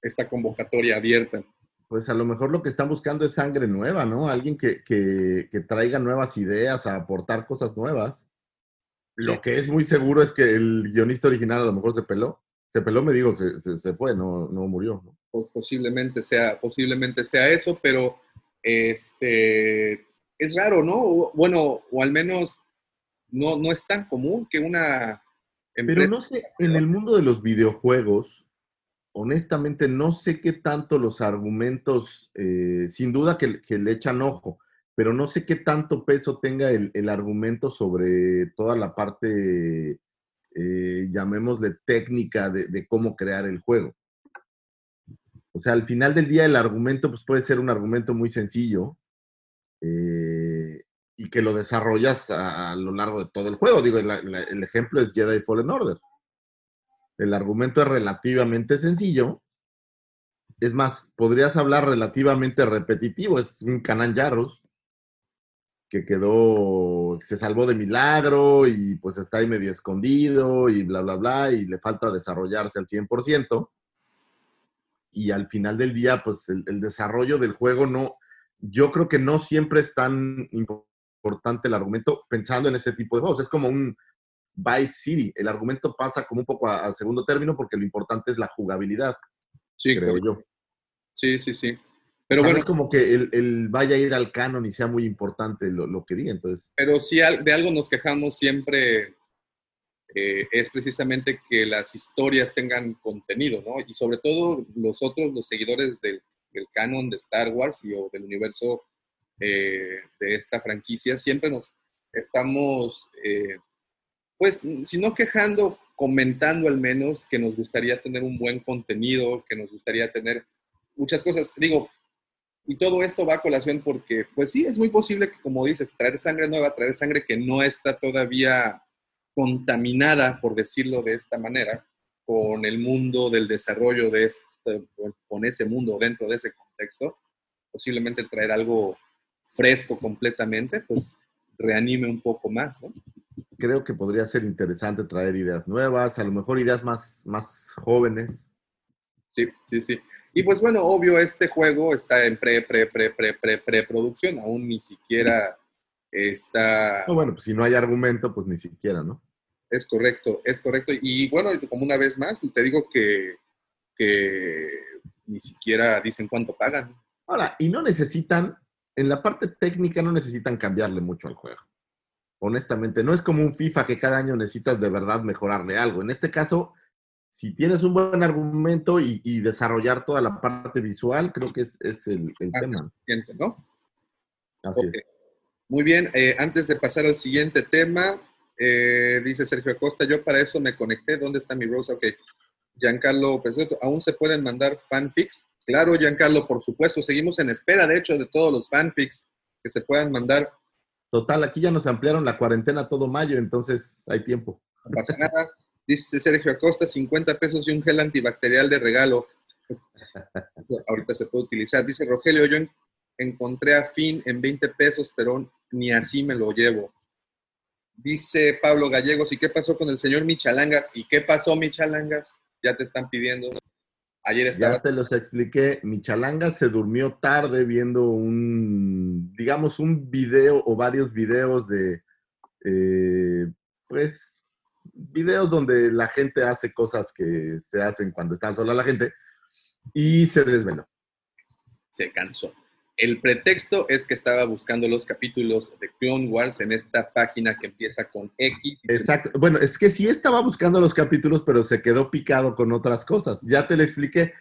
esta convocatoria abierta. Pues a lo mejor lo que están buscando es sangre nueva, ¿no? Alguien que, que- que traiga nuevas ideas, a aportar cosas nuevas. Lo que es muy seguro es que el guionista original a lo mejor se peló. Se peló, me digo, se, se- se fue, no, no murió. posiblemente sea, posiblemente sea eso, pero este es raro, ¿no? Bueno, o al menos no, no es tan común que una Pero empresa no sé, en el mundo de los videojuegos, honestamente no sé qué tanto los argumentos, eh, sin duda que, que le echan ojo, pero no sé qué tanto peso tenga el, argumento sobre toda la parte, eh, llamémosle técnica de, cómo crear el juego. O sea, al final del día el argumento pues, puede ser un argumento muy sencillo eh, y que lo desarrollas a, lo largo de todo el juego. Digo, el ejemplo es Jedi Fallen Order. El argumento es relativamente sencillo. Es más, podrías hablar relativamente repetitivo. Es un Canan Yarros que quedó, se salvó de milagro y pues está ahí medio escondido y bla, bla, bla, y le falta desarrollarse al 100%. Y al final del día, pues el, el desarrollo del juego no, yo creo que no siempre es tan importante el argumento pensando en este tipo de juegos. Es como un Vice City. El argumento pasa como un poco a, a segundo término porque lo importante es la jugabilidad, Sí, creo yo. sí, sí, sí. Pero bueno, es como que el, el vaya a ir al canon y sea muy importante lo, lo que diga. Entonces, pero si de algo nos quejamos siempre eh, es precisamente que las historias tengan contenido, ¿no? Y sobre todo nosotros, los seguidores del, del canon de Star Wars y o del universo eh, de esta franquicia, siempre nos estamos, eh, pues, si no quejando, comentando al menos que nos gustaría tener un buen contenido, que nos gustaría tener muchas cosas. Digo, y todo esto va a colación porque, pues sí, es muy posible que, como dices, traer sangre nueva, traer sangre que no está todavía contaminada, por decirlo de esta manera, con el mundo del desarrollo de este, con ese mundo dentro de ese contexto, posiblemente traer algo fresco completamente, pues reanime un poco más, ¿no? creo que podría ser interesante traer ideas nuevas, a lo mejor ideas más, más jóvenes. Sí, sí, sí. Y pues bueno, obvio, este juego está en pre, pre, pre, pre, pre, preproducción, aún ni siquiera está... No, bueno, pues si no hay argumento, pues ni siquiera, ¿no? Es correcto, es correcto. Y bueno, como una vez más, te digo que, que ni siquiera dicen cuánto pagan. Ahora, y no necesitan, en la parte técnica no necesitan cambiarle mucho al juego. Honestamente, no es como un FIFA que cada año necesitas de verdad mejorarle algo. En este caso, si tienes un buen argumento y, y desarrollar toda la parte visual, creo que es, es el, el tema. ¿no? Así Ok. es. Muy bien, eh, antes de pasar al siguiente tema, eh, dice Sergio Acosta, yo para eso me conecté, ¿dónde está mi Rosa? Ok, Giancarlo Pesueto, ¿aún se pueden mandar fanfics? Claro, Giancarlo, por supuesto, seguimos en espera, de hecho, de todos los fanfics que se puedan mandar, Total, aquí ya nos ampliaron la cuarentena todo mayo, entonces hay tiempo. no pasa nada. Dice Sergio Acosta, 50 pesos y un gel antibacterial de regalo. Ahorita se puede utilizar. Dice Rogelio, yo en- encontré a Fin en 20 pesos, pero ni así me lo llevo. Dice Pablo Gallegos, ¿y qué pasó con el señor Michalangas? ¿Y qué pasó, Michalangas? Ya te están pidiendo. Ayer Ya estaba... se los expliqué, mi chalanga se durmió tarde viendo un, digamos, un video o varios videos de, eh, pues, videos donde la gente hace cosas que se hacen cuando está sola la gente y se desveló. se cansó. El pretexto es que estaba buscando los capítulos de Clone Wars en esta página que empieza con X. Exacto. Bueno, es que sí estaba buscando los capítulos, pero se quedó picado con otras cosas. Ya te lo expliqué.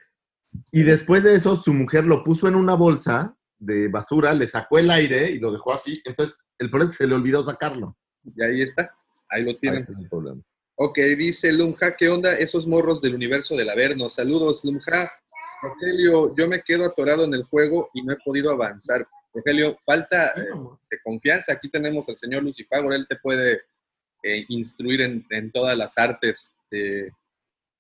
Y después de eso, su mujer lo puso en una bolsa de basura, le sacó el aire y lo dejó así. Entonces, el problema es que se le olvidó sacarlo. Y ahí está. Ahí lo Ah, tienen. ese es el problema. Ok, dice Lumja, ¿qué onda esos morros del universo del Averno? Saludos, Lumja. Rogelio, yo me quedo atorado en el juego y no he podido avanzar. Rogelio, falta eh, de confianza. Aquí tenemos al señor Lucifagor, él te puede eh, instruir en, en todas las artes de,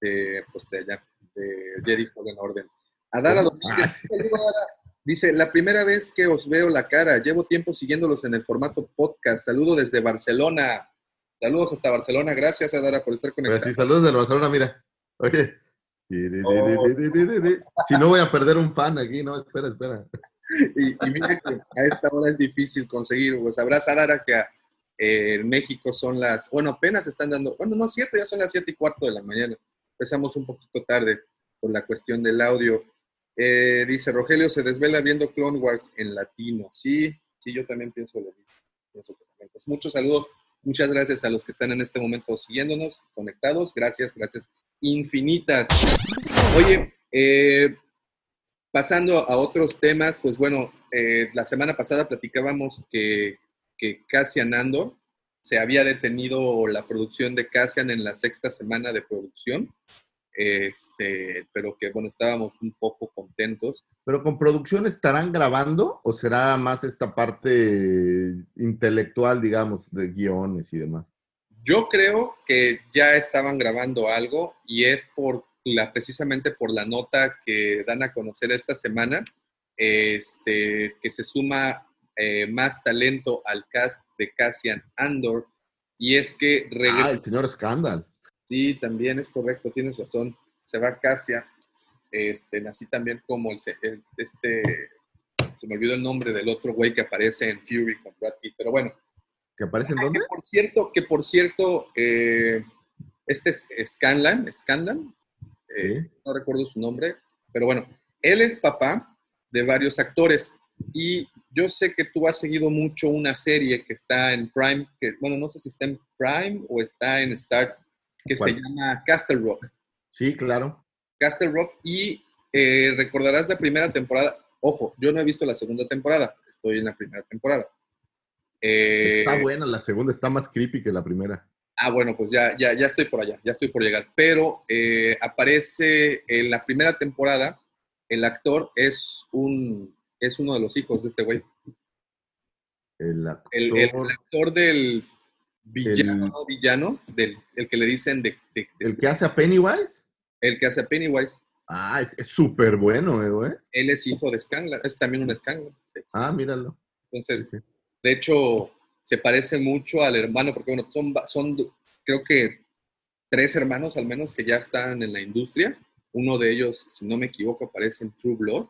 de, pues, de allá, de Jedi Fallen Orden. Adara Domínguez, Ah. Dice, la primera vez que os veo la cara, llevo tiempo siguiéndolos en el formato podcast. Saludo desde Barcelona. Saludos hasta Barcelona. Gracias, Adara, por estar Pues conectado. sí, saludos del Barcelona, mira. Oye, Si no voy a perder un fan aquí, no, espera, espera. Y, y mira que a esta hora es difícil conseguir. Pues sabrás, Adara, que eh, en México son las, bueno, apenas están dando, bueno, no es cierto, ya son las 7 y cuarto de la mañana. Empezamos un poquito tarde por la cuestión del audio. Eh, dice Rogelio, se desvela viendo Clone Wars en latino. Sí, sí, yo también pienso lo mismo. Pienso que también. Pues muchos saludos, muchas gracias a los que están en este momento siguiéndonos, conectados. Gracias, gracias infinitas. Oye, eh, pasando a otros temas, pues bueno, eh, la semana pasada platicábamos que, que Cassian Andor se había detenido la producción de Cassian en la sexta semana de producción, este, pero que bueno, estábamos un poco contentos. ¿Pero con producción estarán grabando o será más esta parte intelectual, digamos, de guiones y demás? Yo creo que ya estaban grabando algo y es por la, precisamente por la nota que dan a conocer esta semana, este, que se suma eh, más talento al cast de Cassian Andor. Y es que Ah, el señor Scandal. Sí, también es correcto, tienes razón. Se va Cassian, este, así también como el, el- este, se me olvidó el nombre del otro güey que aparece en Fury con Brad Pitt, pero bueno, ¿Que aparece en Ah, dónde? que por cierto, que por cierto, eh, este es Scanlan, Scanlan, eh, Sí. no recuerdo su nombre, pero bueno, él es papá de varios actores y yo sé que tú has seguido mucho una serie que está en Prime, que bueno, no sé si está en Prime o está en Stars, que ¿Cuál? se llama Castle Rock. Sí, claro. Castle Rock y eh, recordarás la primera temporada. Ojo, yo no he visto la segunda temporada, estoy en la primera temporada. Eh, Está buena la segunda, está más creepy que la primera. Ah, bueno, pues ya, ya, ya estoy por allá, ya estoy por llegar. Pero eh, aparece en la primera temporada, el actor es un es uno de los hijos de este güey. El actor. El, el- el actor del villano, El- no villano, del el que le dicen de, de- de- el que hace a Pennywise. el que hace a Pennywise. Ah, es súper bueno, eh, güey. Él es hijo de Scanlan, es también un Scanlan. Ah, míralo. Entonces, Sí. De hecho, se parece mucho al hermano, porque bueno, son, son creo que tres hermanos al menos que ya están en la industria. Uno de ellos, si no me equivoco, aparece en True Blood.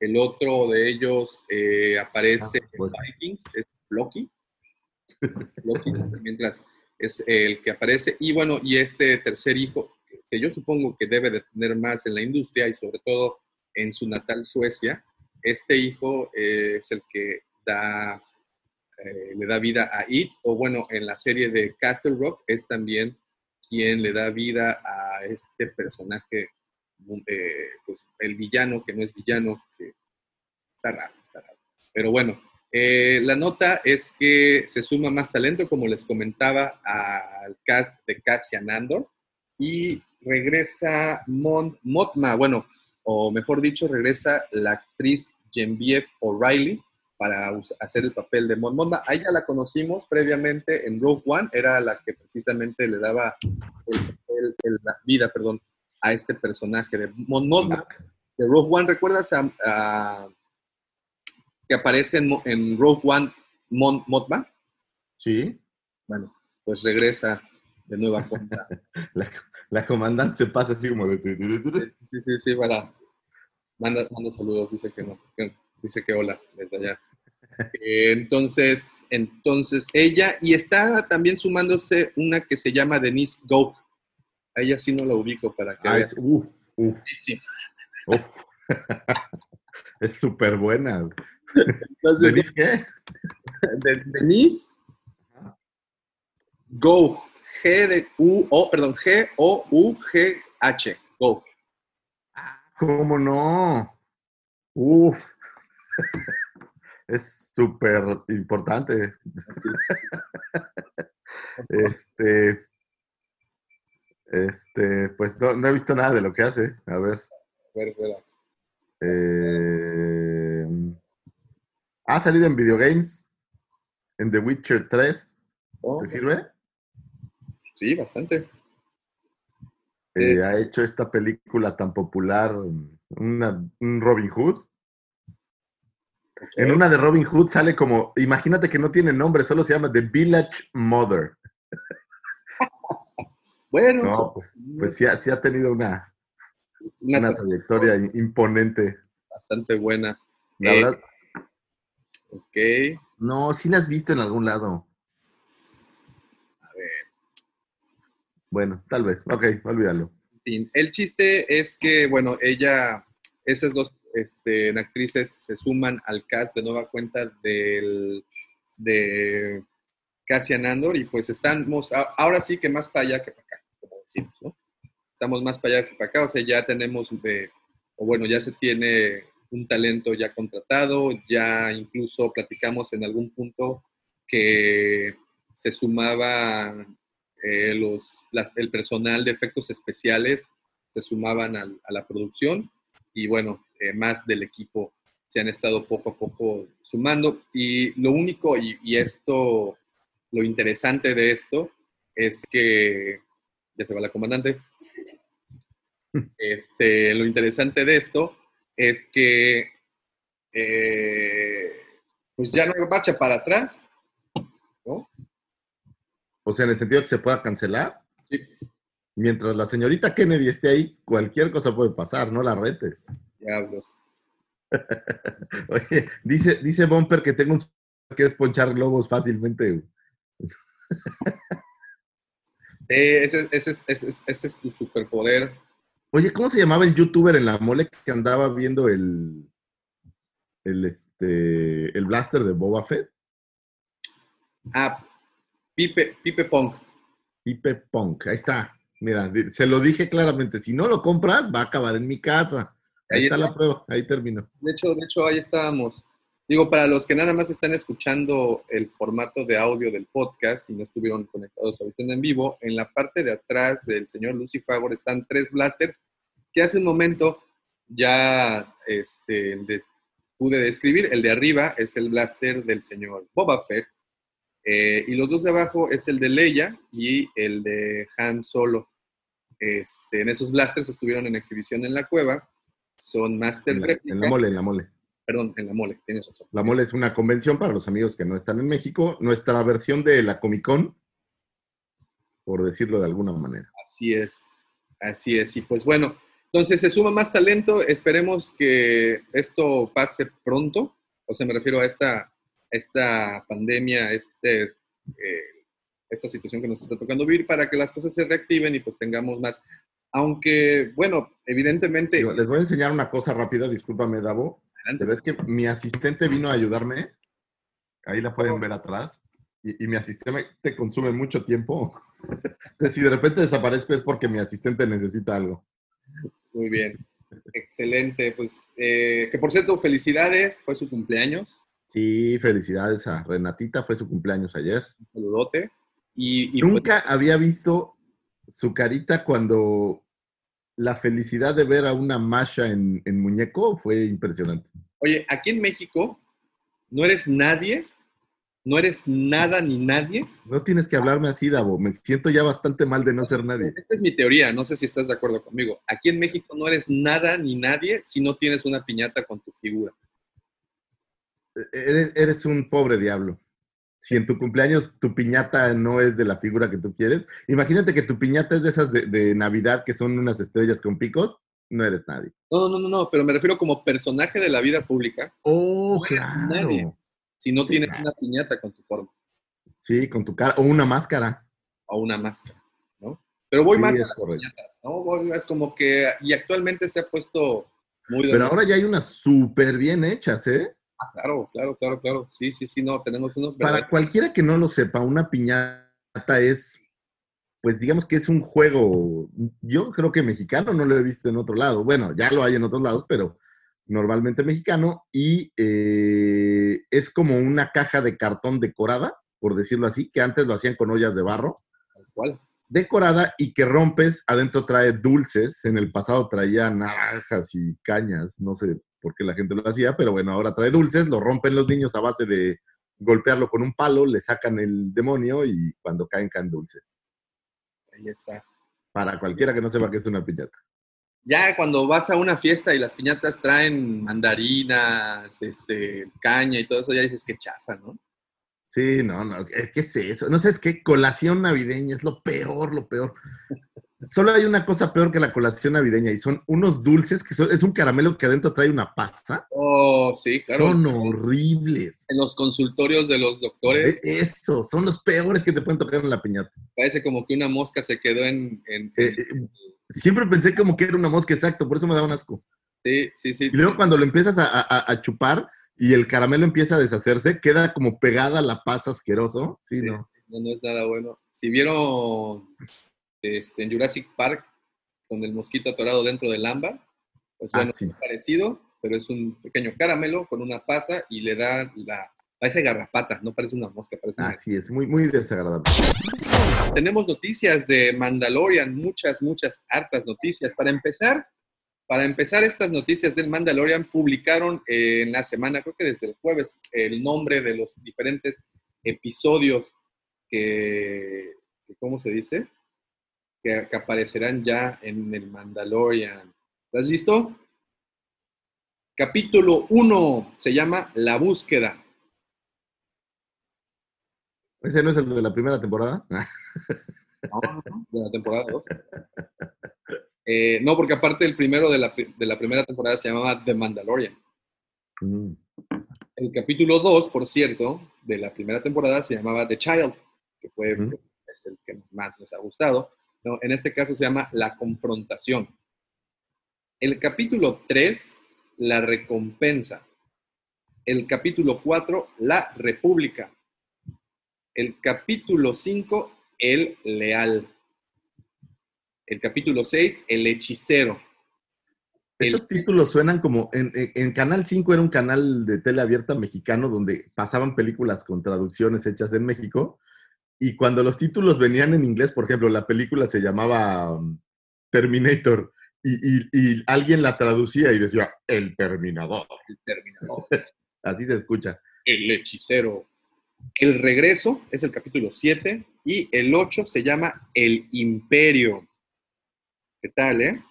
El otro de ellos eh, aparece Ah, bueno. en Vikings, es Floki. Floki, mientras es el que aparece. Y bueno, y este tercer hijo, que yo supongo que debe de tener más en la industria y sobre todo en su natal Suecia, este hijo eh, es el que da, eh, le da vida a It, o bueno, en la serie de Castle Rock es también quien le da vida a este personaje, eh, pues el villano, que no es villano, que está raro, está raro. Pero bueno, eh, la nota es que se suma más talento, como les comentaba, al cast de Cassian Andor, y regresa Mon Motma, bueno, o mejor dicho, regresa la actriz Genevieve O'Reilly para hacer el papel de Mon Mothma. A ella la conocimos previamente en Rogue One, era la que precisamente le daba el- el- el- la vida, perdón, a este personaje de Mon Mothma. De Rogue One, ¿recuerdas a, a- que aparece en, en Rogue One Mon Mothma? Sí. Bueno, pues regresa de nueva cuenta. La, la comandante se pasa así como de. Sí, sí, sí, para. Manda, manda saludos, dice que no. que- dice que hola desde allá. Eh, Entonces, entonces ella, y está también sumándose una que se llama Denise Gough. A ella sí no la ubico para que Ah, es, uf, uf, Sí, sí. uf. es súper buena. Entonces, ¿Denise qué? de- Denise Gough. G de U, O, perdón, G O U G H. Gough. ¿Cómo no? Uf. Es súper importante. Este. Este, pues no, no he visto nada de lo que hace. A ver. A ver, espera. eh, ha salido en videogames. En The Witcher 3. Oh, ¿Te sirve? sí, bastante. Eh, Eh. ha hecho esta película tan popular, una- un Robin Hood. En una de Robin Hood sale como, imagínate que no tiene nombre, solo se llama The Village Mother. Bueno, No, pues, pues sí, ha- sí ha tenido una, una Una tra- trayectoria imponente. bastante buena. La Eh, verdad, Ok, no, sí la has visto en algún lado. a ver. Bueno, tal vez. Ok, olvídalo. El chiste es que, bueno, ella, esas dos este, actrices se suman al cast de nueva cuenta del, de Cassian Andor y pues estamos, ahora sí que más para allá que para acá, como decimos, ¿no? Estamos más para allá que para acá, o sea, ya tenemos, eh, o bueno, ya se tiene un talento ya contratado, ya incluso platicamos en algún punto que se sumaba eh, los, las- el personal de efectos especiales se sumaban a la producción y bueno, eh, más del equipo se han estado poco a poco sumando. Y lo único, y, y esto, lo interesante de esto es que, ya se va la comandante, este, lo interesante de esto es que eh, pues ya no hay marcha para atrás, ¿no? O sea, en el sentido que se pueda cancelar. Sí. Mientras la señorita Kennedy esté ahí, cualquier cosa puede pasar, no la retes. Diablos. Oye, dice, dice Bumper que tengo un que es ponchar globos fácilmente. Sí, ese, ese, es- ese es- ese es tu superpoder. Oye, ¿cómo se llamaba el youtuber en la mole que andaba viendo el, el, este, el blaster de Boba Fett? Ah, Pipe, Pipe Punk. Pipe Punk, ahí está. Mira, se lo dije claramente, si no lo compras, va a acabar en mi casa. Ahí, Ahí está, está. la prueba, ahí terminó. De hecho, de hecho, ahí estábamos. Digo, para los que nada más están escuchando el formato de audio del podcast y no estuvieron conectados ahorita en vivo, en la parte de atrás del señor Lucy Favor están tres blasters que hace un momento ya este, des- pude describir. El de arriba es el blaster del señor Boba Fett eh, y los dos de abajo es el de Leia y el de Han Solo. Este, en esos blasters estuvieron en exhibición en la cueva. Son Master En la, réplica. en la mole, en la mole. Perdón, en la mole, tienes razón. La mole es una convención para los amigos que no están en México, nuestra versión de la Comic Con, por decirlo de alguna manera. Así es, así es. Y pues bueno, entonces se suma más talento. Esperemos que esto pase pronto. O sea, me refiero a esta, esta pandemia, este, eh, esta situación que nos está tocando vivir para que las cosas se reactiven y pues tengamos más. Aunque, bueno, evidentemente, les voy a enseñar una cosa rápida, discúlpame, Davo. Pero es que mi asistente vino a ayudarme, ahí la pueden ver atrás, y, y mi asistente consume mucho tiempo. Entonces, si de repente desaparezco es porque mi asistente necesita algo. muy bien, excelente. Pues, eh, que por cierto, felicidades, fue su cumpleaños. Sí, felicidades a Renatita, fue su cumpleaños ayer. Un saludote. Y, y pues, Nunca había visto su carita cuando la felicidad de ver a una Masha en, en muñeco fue impresionante. Oye, aquí en México no eres nadie, no eres nada ni nadie. No tienes que hablarme así, Davo. Me siento ya bastante mal de no ser nadie. Esta es mi teoría, no sé si estás de acuerdo conmigo. Aquí en México no eres nada ni nadie si no tienes una piñata con tu figura. Eres, eres un pobre diablo. Si en tu cumpleaños tu piñata no es de la figura que tú quieres, imagínate que tu piñata es de esas de, de Navidad que son unas estrellas con picos, no eres nadie. No, no, no, no, pero me refiero como personaje de la vida pública Oh, No claro. nadie. si no Sí, tienes claro. una piñata con tu forma Sí, con tu cara, o una máscara. o una máscara, ¿no? Pero voy Sí, más a las correcto. piñatas, ¿no? Voy- es como que, y actualmente se ha puesto muy de Pero ahora ya hay unas súper bien hechas, ¿eh? Ah, Claro, claro, claro, claro. Sí, sí, sí, no, tenemos unos Para verdaderos- cualquiera que no lo sepa, una piñata es, pues digamos que es un juego, yo creo que mexicano, no lo he visto en otro lado. Bueno, ya lo hay en otros lados, pero normalmente mexicano. Y eh, es como una caja de cartón decorada, por decirlo así, que antes lo hacían con ollas de barro, tal cual. decorada y que rompes, adentro trae dulces. En el pasado traía naranjas y cañas, no sé por qué la gente lo hacía, pero bueno, ahora trae dulces, lo rompen los niños a base de golpearlo con un palo, le sacan el demonio y cuando caen, caen dulces. Ahí está. Para cualquiera que no sepa que es una piñata. Ya cuando vas a una fiesta y las piñatas traen mandarinas, este, caña y todo eso, ya dices que chafa, ¿no? Sí, no, no, ¿qué qué es eso? No sé, es que colación navideña es lo peor, lo peor. Solo hay una cosa peor que la colación navideña y son unos dulces que son, es un caramelo que adentro trae una pasta. Oh, sí, claro. Son horribles. En los consultorios de los doctores Eso, son los peores que te pueden tocar en la piñata. parece como que una mosca se quedó en... en- Eh, eh, siempre pensé como que era una mosca, exacto, por eso me da un asco. sí, sí, sí. Y luego cuando lo empiezas a, a- a chupar y el caramelo empieza a deshacerse, queda como pegada la pasa asqueroso. Sí, Sí. no. No, no es nada bueno. Si vieron este, en Jurassic Park con el mosquito atorado dentro del ámbar, pues Ah, bueno, sí. es parecido, pero es un pequeño caramelo con una pasa y le da la... Parece garrapata, no parece una mosca, parece una... Así es, muy, muy desagradable. Tenemos noticias de Mandalorian, muchas, muchas, hartas noticias. Para empezar, para empezar estas noticias del Mandalorian, publicaron en la semana, creo que desde el jueves, el nombre de los diferentes episodios que ¿cómo se dice? Que, que aparecerán ya en el Mandalorian. ¿Estás listo? Capítulo 1 se llama La búsqueda. ¿Ese no es el de la primera temporada? No, no, no, de la temporada 2. Eh, no, porque aparte el primero de la, de la primera temporada se llamaba The Mandalorian. Mm. El capítulo 2, por cierto, de la primera temporada se llamaba The Child, que fue es el que más nos ha gustado. No, en este caso se llama La Confrontación. El capítulo 3, La Recompensa. El capítulo 4, La República. El capítulo 5, El Leal. El capítulo 6, El Hechicero. Esos títulos suenan como, en, en- Canal 5 era un canal de tele abierta mexicano donde pasaban películas con traducciones hechas en México, y cuando los títulos venían en inglés, por ejemplo, la película se llamaba um, Terminator, y, y- y alguien la traducía y decía, El Terminador. El Terminador. Así se escucha. El hechicero. El regreso es el capítulo 7 y el 8 se llama El imperio. ¿Qué tal, eh?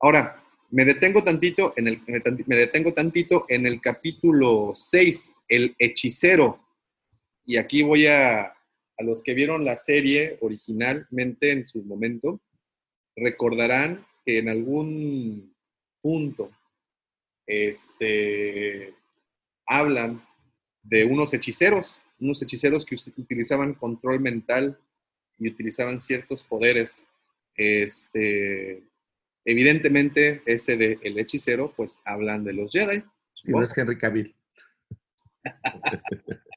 Ahora, me detengo tantito en el, me detengo tantito en el capítulo 6, El hechicero. Y aquí voy a, a los que vieron la serie originalmente en su momento, recordarán que en algún punto este, hablan de unos hechiceros, unos hechiceros que utilizaban control mental y utilizaban ciertos poderes. Este, evidentemente, ese de el hechicero, pues hablan de los Jedi. Si no es Henry Cavill.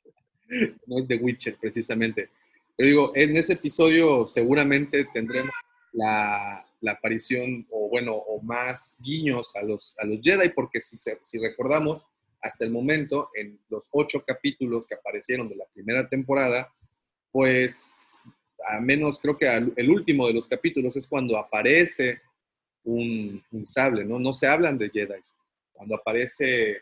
no es The Witcher precisamente. Pero digo, en ese episodio seguramente tendremos la, la aparición o bueno, o más guiños a los, a los Jedi, porque si, si recordamos, hasta el momento, en los ocho capítulos que aparecieron de la primera temporada, pues a menos creo que el último de los capítulos es cuando aparece un, un sable, ¿no? No se hablan de Jedi. Cuando aparece...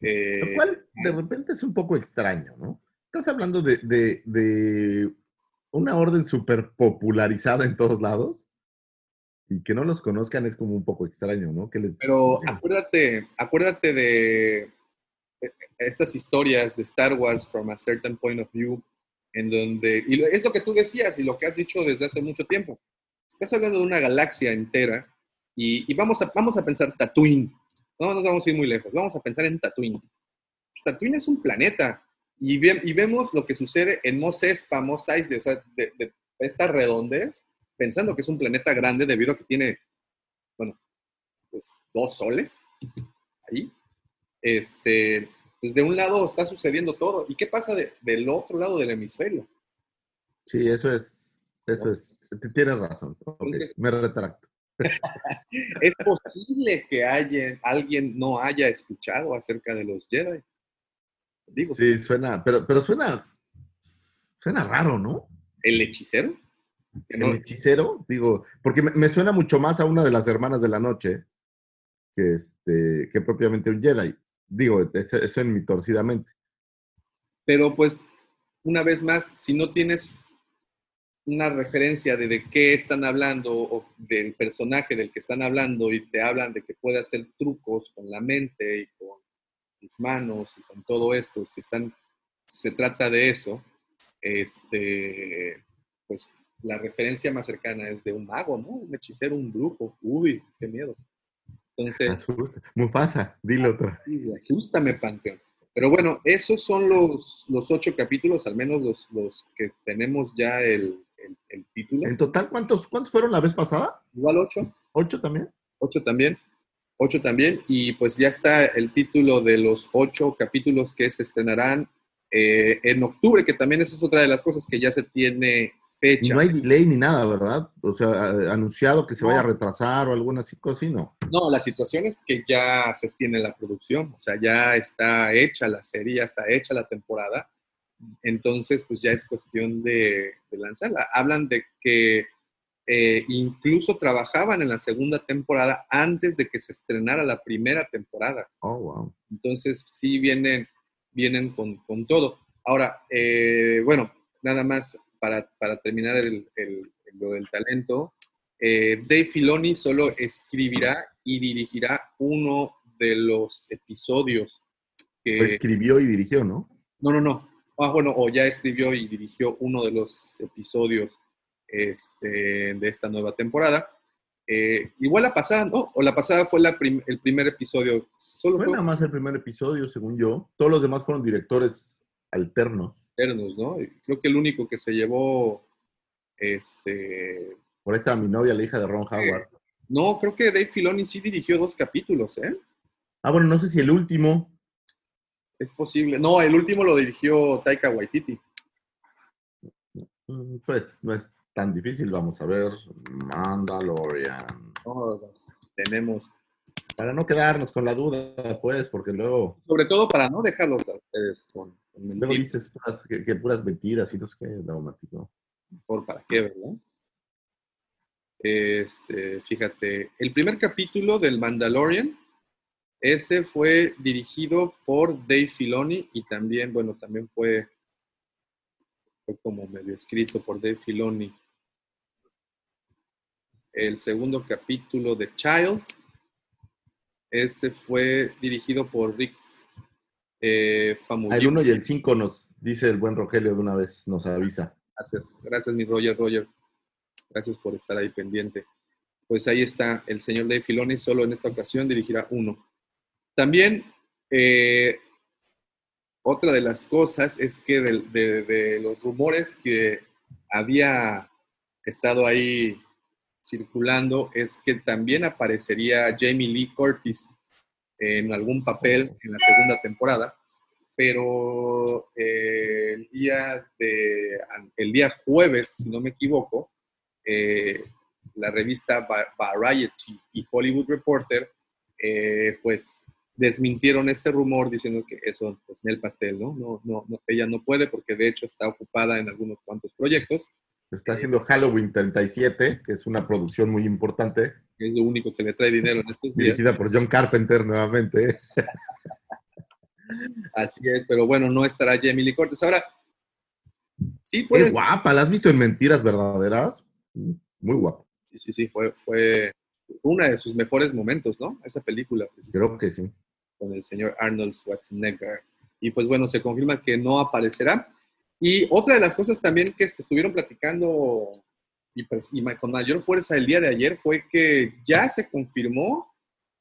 eh, Lo cual de repente es un poco extraño, ¿no? Estás hablando de, de- de una orden súper popularizada en todos lados y que no los conozcan es como un poco extraño, ¿no? Que les, Pero acuérdate, acuérdate de eh, estas historias de Star Wars from a certain point of view, en donde, y es lo que tú decías y lo que has dicho desde hace mucho tiempo. Estás hablando de una galaxia entera y, y vamos, a, vamos a pensar Tatooine. No nos vamos a ir muy lejos, vamos a pensar en Tatooine. Tatooine es un planeta y, ve- y vemos lo que sucede en Mos Espa, Mos Eisley, o sea, de, de esta redondez, pensando que es un planeta grande debido a que tiene, bueno, pues, dos soles ahí. Este, pues de un lado está sucediendo todo. ¿Y qué pasa de- del otro lado del hemisferio? Sí, eso es, eso es, tienes razón. Entonces- me retracto. Es posible que haya, alguien no haya escuchado acerca de los Jedi. Digo, Sí, suena, pero, pero suena, suena raro, ¿no? el hechicero. no- El hechicero, digo, porque me, me suena mucho más a una de las hermanas de la noche que, este, que propiamente un Jedi. Digo, eso, eso en mi torcida mente. Pero pues, una vez más, si no tienes una referencia de, de qué están hablando o del personaje del que están hablando y te hablan de que puede hacer trucos con la mente y con tus manos y con todo esto, si están, si se trata de eso, este, pues la referencia más cercana es de un mago, ¿no? Un hechicero, un brujo. Uy, qué miedo. Entonces, Asusta. Mufasa, dile otra. Asústame, Panteón. Pero bueno, esos son los, los ocho capítulos, al menos los, los que tenemos ya el, el- el título. En total, ¿cuántos, ¿cuántos fueron la vez pasada? Igual ocho, ¿Ocho también? ocho también, ocho también, y pues ya está el título de los ocho capítulos que se estrenarán eh, en octubre, que también esa es otra de las cosas que ya se tiene Y fecha. no hay delay ni nada, ¿verdad? O sea, anunciado que se No. vaya a retrasar o alguna así cosa, así, no. No, la situación es que ya se tiene la producción, o sea, ya está hecha la serie, ya está hecha la temporada, entonces pues ya es cuestión de, de lanzarla. Hablan de que eh, incluso trabajaban en la segunda temporada antes de que se estrenara la primera temporada, Oh, wow. entonces sí vienen, vienen con, con todo. Ahora, eh, bueno, nada más para, para terminar el, el- lo del talento, eh, Dave Filoni solo escribirá y dirigirá uno de los episodios que... Pues escribió y dirigió, ¿no? no, no, no. Ah, bueno, o ya escribió y dirigió uno de los episodios este, de esta nueva temporada. Eh, igual la pasada, ¿no? O la pasada fue la prim- el primer episodio. Solo Fue nada más el primer episodio, según yo. Todos los demás fueron directores alternos. Eternos, ¿no? Y Creo que el único que se llevó, este, Por ahí estaba mi novia, la hija de Ron Howard. no, creo que Dave Filoni sí dirigió dos capítulos, ¿eh? Ah, bueno, no sé si el último. Es posible. No, el último lo dirigió Taika Waititi. mm, Pues no es tan difícil. Vamos a ver. Mandalorian. No, tenemos, Para no quedarnos con la duda, pues, porque luego, sobre todo para no dejarlos a ustedes con, con luego dices puras- que, que puras mentiras y no sé qué, daumático. por para qué, ¿verdad? Este, fíjate, el primer capítulo del Mandalorian, ese fue dirigido por Dave Filoni y también, bueno, también fue, fue como medio escrito por Dave Filoni. El segundo capítulo de Child, ese fue dirigido por Rick eh, Famuyiwa. El 1 y el 5 nos dice el buen Rogelio de una vez, nos avisa. Gracias, gracias mi Roger, Roger. Gracias por estar ahí pendiente. Pues ahí está, el señor Dave Filoni solo en esta ocasión dirigirá uno. También, eh, otra de las cosas es que de, de los rumores que había estado ahí circulando es que también aparecería Jamie Lee Curtis en algún papel en la segunda temporada pero eh, el, día de, el día jueves, si no me equivoco, eh, la revista Va- Variety y Hollywood Reporter, eh, pues desmintieron este rumor diciendo que eso es el pastel, ¿no? No, no, no, ella no puede porque de hecho está ocupada en algunos cuantos proyectos, Está haciendo Halloween 37, que es una producción muy importante, es lo único que le trae dinero en estos días. dirigida por John Carpenter nuevamente. Así es, pero bueno, no estará Jamie Lee Curtis. Ahora, sí Qué puede guapa, ¿la has visto en Mentiras Verdaderas? Muy guapa, Sí, sí, sí, fue, fue uno de sus mejores momentos, ¿no? Esa película, creo que sí. con el señor Arnold Schwarzenegger. Y pues bueno, se confirma que no aparecerá. Y otra de las cosas también que se estuvieron platicando y, ma- con mayor fuerza el día de ayer fue que ya se confirmó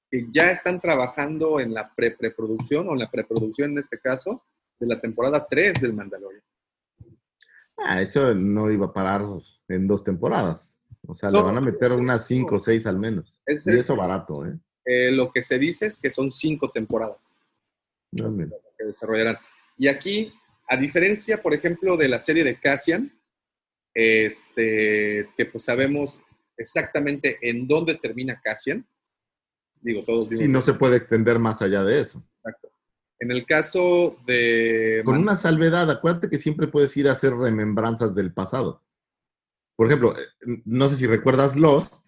que ya están trabajando en la pre preproducción o en la preproducción en este caso de la temporada 3 del Mandalorian. Ah, eso no iba a parar en dos temporadas. O sea, No. le van a meter unas cinco o seis al menos. Es, Y es, eso barato, ¿eh? eh, lo que se dice es que son cinco temporadas. No, men. que desarrollarán. Y aquí, a diferencia, por ejemplo, de la serie de Cassian, este, que pues sabemos exactamente en dónde termina Cassian, digo, todos vimos. Sí, no se puede extender más allá de eso. Exacto. En el caso de... Con una salvedad, acuérdate que siempre puedes ir a hacer remembranzas del pasado. Por ejemplo, eh, no sé si recuerdas Lost,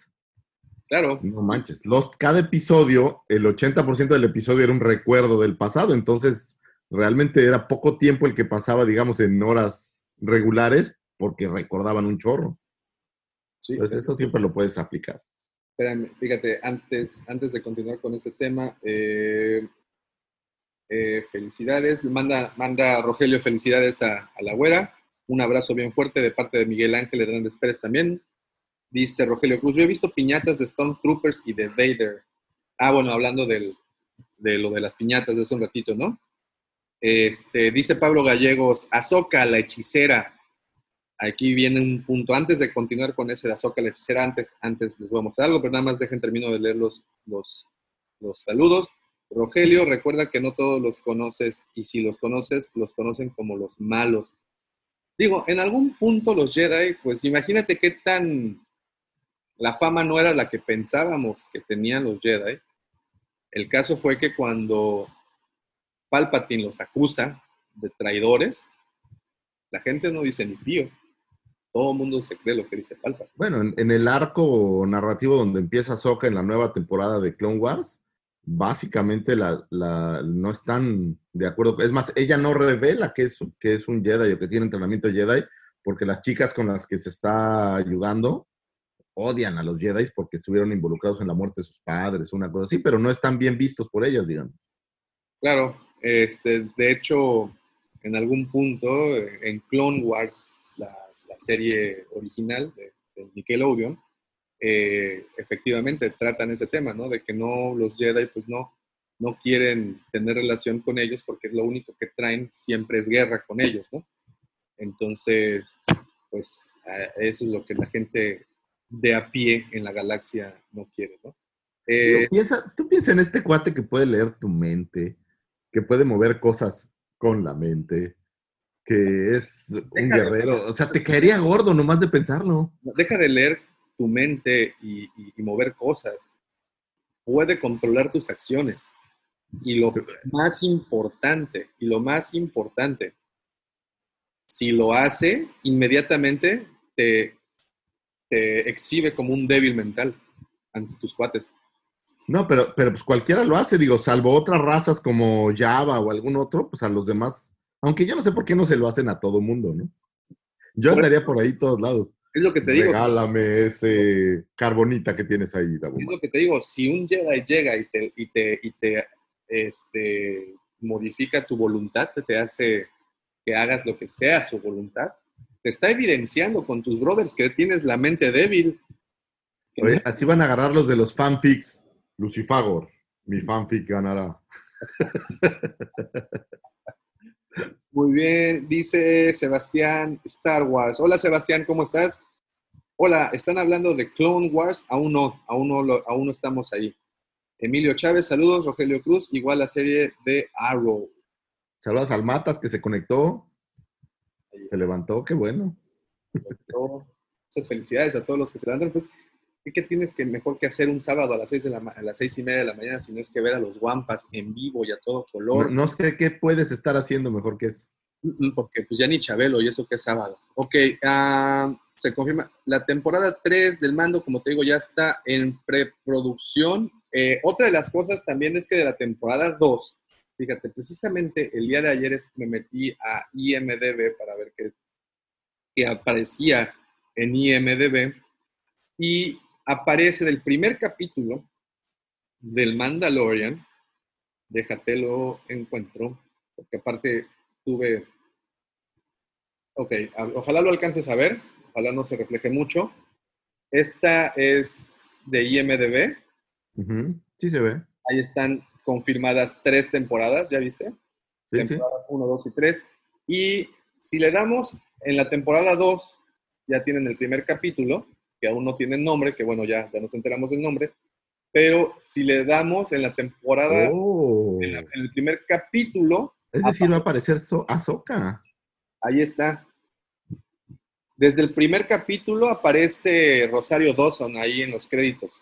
Claro, no manches, Lost, cada episodio, el 80% del episodio era un recuerdo del pasado, entonces realmente era poco tiempo el que pasaba, digamos, en horas regulares, porque recordaban un chorro. sí, Entonces eso siempre lo puedes aplicar. Espérame, fíjate, antes, antes de continuar con este tema, eh, eh, felicidades, manda, manda Rogelio felicidades a, a la güera, Un abrazo bien fuerte de parte de Miguel Ángel Hernández Pérez también. Dice Rogelio Cruz, yo he visto piñatas de Stormtroopers y de Vader. Ah, bueno, hablando del, de lo de las piñatas de hace un ratito, ¿no? Este, dice Pablo Gallegos, Azoka, la hechicera. Aquí viene un punto. Antes de continuar con ese de Azoka, la hechicera, antes, antes les voy a mostrar algo, pero nada más dejen termino de leer los, los, los saludos. Rogelio, recuerda que no todos los conoces y si los conoces, los conocen como los malos. Digo, en algún punto los Jedi, pues imagínate qué tan... La fama no era la que pensábamos que tenían los Jedi. El caso fue que cuando Palpatine los acusa de traidores, la gente no dice ni pío. Todo el mundo se cree lo que dice Palpatine. Bueno, en, en el arco narrativo donde empieza Soka en la nueva temporada de Clone Wars, básicamente la, la- no están de acuerdo. Es más, ella no revela que es, que es un Jedi o que tiene entrenamiento Jedi, porque las chicas con las que se está ayudando odian a los Jedi porque estuvieron involucrados en la muerte de sus padres, una cosa así, pero no están bien vistos por ellas, digamos. Claro, este, de hecho, en algún punto, eh, en Clone Wars, la, serie original de, de Nickelodeon, eh, efectivamente tratan ese tema, ¿no? De que no, los Jedi, pues no, no quieren tener relación con ellos porque lo único que traen siempre es guerra con ellos, ¿no? Entonces, pues eso es lo que la gente de a pie en la galaxia no quiere, ¿no? Eh, piensa, tú piensas en este cuate que puede leer tu mente, que puede mover cosas con la mente, que es un guerrero. O sea, te caería gordo nomás de pensarlo. Deja de leer tu mente y, y- y mover cosas. Puede controlar tus acciones. Y lo más importante, y lo más importante, si lo hace, inmediatamente te, te exhibe como un débil mental ante tus cuates. No, pero, pero pues cualquiera lo hace, digo, salvo otras razas como Java o algún otro, pues a los demás, aunque yo no sé por qué no se lo hacen a todo mundo, ¿no? Yo andaría por ahí todos lados. Es lo que te digo. Regálame ese carbonita que tienes ahí, Dabu. Es lo que te digo, si un Jedi llega y te, y te, y te este, modifica tu voluntad, te, hace que hagas lo que sea su voluntad, te está evidenciando con tus brothers que tienes la mente débil. Oye, así van a agarrar los de los fanfics. Lucifagor, mi fanfic ganará. Muy bien, dice Sebastián Star Wars. Hola Sebastián, ¿cómo estás? Hola, ¿están hablando de Clone Wars? Aún no, aún no, lo- aún no estamos ahí. Emilio Chávez, saludos. Rogelio Cruz, igual la serie de Arrow. Saludos al Matas que se conectó, se levantó, qué bueno. todo. Muchas felicidades a todos los que se levantan. Pues, ¿qué, qué tienes que mejor que hacer un sábado a las seis, de la, a las seis y media de la mañana si no es que ver a los guampas en vivo y a todo color? no sé qué puedes estar haciendo mejor que eso. Mm, mm, Porque pues ya ni Chabelo y eso que es sábado. Ok, ah, se confirma. La temporada 3 del mando, como te digo, ya está en preproducción. Eh, otra de las cosas también es que de la temporada 2, fíjate, precisamente el día de ayer me metí a IMDB para ver qué, qué aparecía en IMDB y aparece del primer capítulo del Mandalorian. Déjate lo encuentro, porque aparte tuve. Ok, ojalá lo alcances a ver, ojalá no se refleje mucho. Esta es de IMDB, Sí se ve. ahí están confirmadas tres temporadas, ¿ya viste? Sí, sí. temporadas 1, 2 y 3. Y si le damos en la temporada 2, ya tienen el primer capítulo, que aún no tienen nombre, que bueno, ya, ya nos enteramos del nombre, pero si le damos en la temporada, Oh. en, la- en el primer capítulo, Es decir, va a aparecer so Ahsoka. ahí está. Desde el primer capítulo aparece Rosario Dawson ahí en los créditos.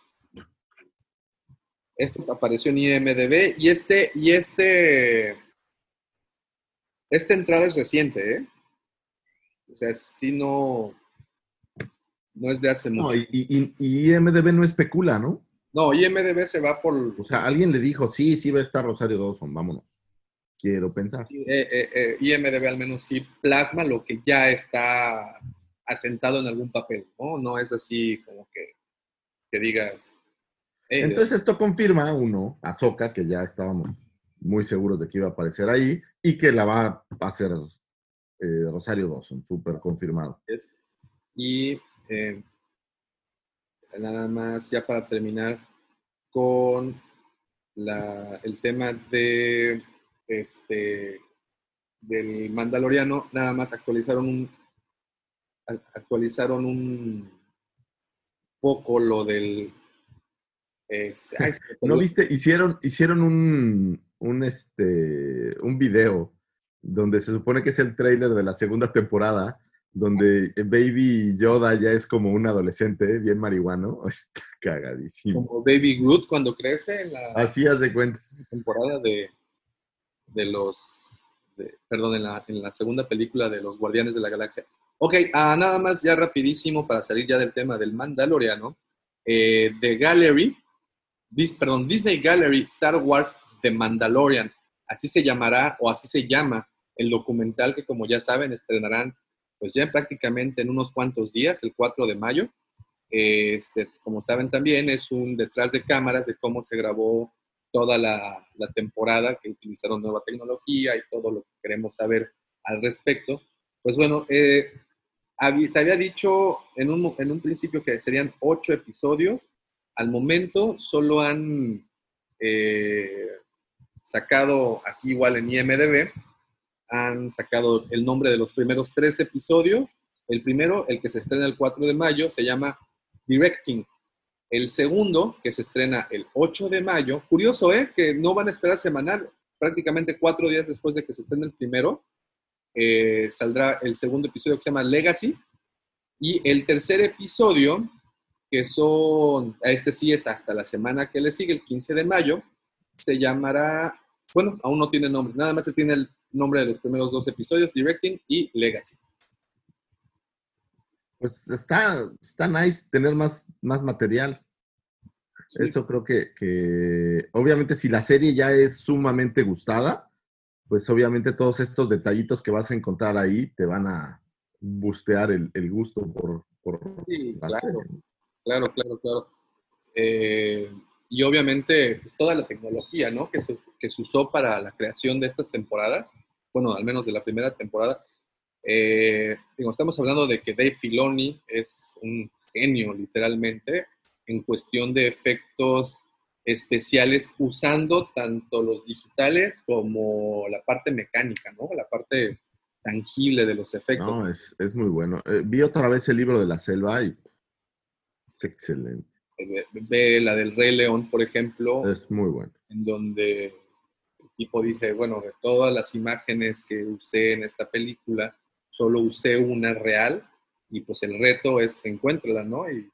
Esto apareció en IMDB y este, y este, esta entrada es reciente, ¿eh? O sea, sí no, no es de hace mucho. No, y, y, y IMDB no especula, ¿no? No, IMDB se va por, O sea, alguien le dijo, sí, sí va a estar Rosario Dawson, vámonos. Quiero pensar. eh, eh, eh, IMDB al menos sí plasma lo que ya está asentado en algún papel, ¿no? No es así como que, que digas... "Eh, Entonces esto confirma, uno, a que ya estábamos muy seguros de que iba a aparecer ahí y que la va a hacer eh, Rosario Dawson, súper confirmado. es. Y eh, nada más, ya para terminar con la- el tema de este del Mandaloriano, nada más actualizaron un actualizaron un poco lo del este, ¿No viste? Hicieron, hicieron un, un, este, un video donde se supone que es el tráiler de la segunda temporada, donde Baby Yoda ya es como un adolescente, bien marihuano. Está cagadísimo. como Baby Groot cuando crece en la Así haz de cuenta. temporada de, de los, de- perdón, en la, en la segunda película de los Guardianes de la Galaxia. Ok, ah, nada más ya rapidísimo para salir ya del tema del Mandaloriano. Eh, The Gallery, Dis- perdón, Disney Gallery Star Wars The Mandalorian, así se llamará o así se llama el documental que como ya saben estrenarán pues ya prácticamente en unos cuantos días, el 4 de mayo. Este, como saben también es un detrás de cámaras de cómo se grabó toda la, temporada, que utilizaron nueva tecnología y todo lo que queremos saber al respecto. Pues bueno, eh, te había dicho en un, en un principio que serían ocho episodios. Al momento solo han eh, sacado, aquí igual en IMDB, han sacado el nombre de los primeros tres episodios. El primero, el que se estrena el 4 de mayo, se llama Directing. El segundo, que se estrena el 8 de mayo, curioso, ¿eh? Que no van a esperar semanal, prácticamente cuatro días después de que se estrene el primero, eh, saldrá el segundo episodio que se llama Legacy. Y el tercer episodio, que son, este sí es hasta la semana que le sigue, el 15 de mayo, se llamará, bueno, aún no tiene nombre, nada más se tiene el nombre de los primeros dos episodios, Directing y Legacy. Pues está, está nice tener más, más material. Eso creo que, que, obviamente, si la serie ya es sumamente gustada, pues obviamente todos estos detallitos que vas a encontrar ahí te van a bustear el, el gusto por, por Sí, la claro. serie. Claro, claro, claro. Eh, y obviamente, pues, toda la tecnología, ¿no? Que se, que se usó para la creación de estas temporadas, bueno, al menos de la primera temporada. Eh, digo, estamos hablando de que Dave Filoni es un genio, literalmente, en cuestión de efectos especiales, usando tanto los digitales como la parte mecánica, ¿no? La parte tangible de los efectos. No, es, es muy bueno. Eh, vi otra vez el libro de la selva y es excelente. Ve, ve la del Rey León, por ejemplo. Es muy bueno. en donde el tipo dice, bueno, de todas las imágenes que usé en esta película, solo usé una real y pues el reto es encuéntrala, ¿no? Y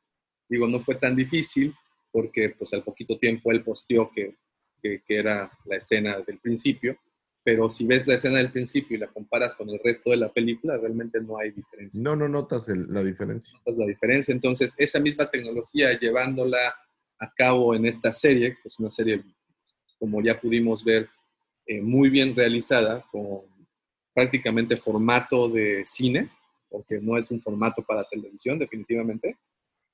digo, no fue tan difícil porque pues al poquito tiempo él posteó que, que, que era la escena del principio, pero si ves la escena del principio y la comparas con el resto de la película, realmente no hay diferencia No, no notas el- la diferencia. notas la diferencia. Entonces, esa misma tecnología llevándola a cabo en esta serie, que es una serie, como ya pudimos ver, eh, muy bien realizada, con prácticamente formato de cine, porque no es un formato para televisión, definitivamente.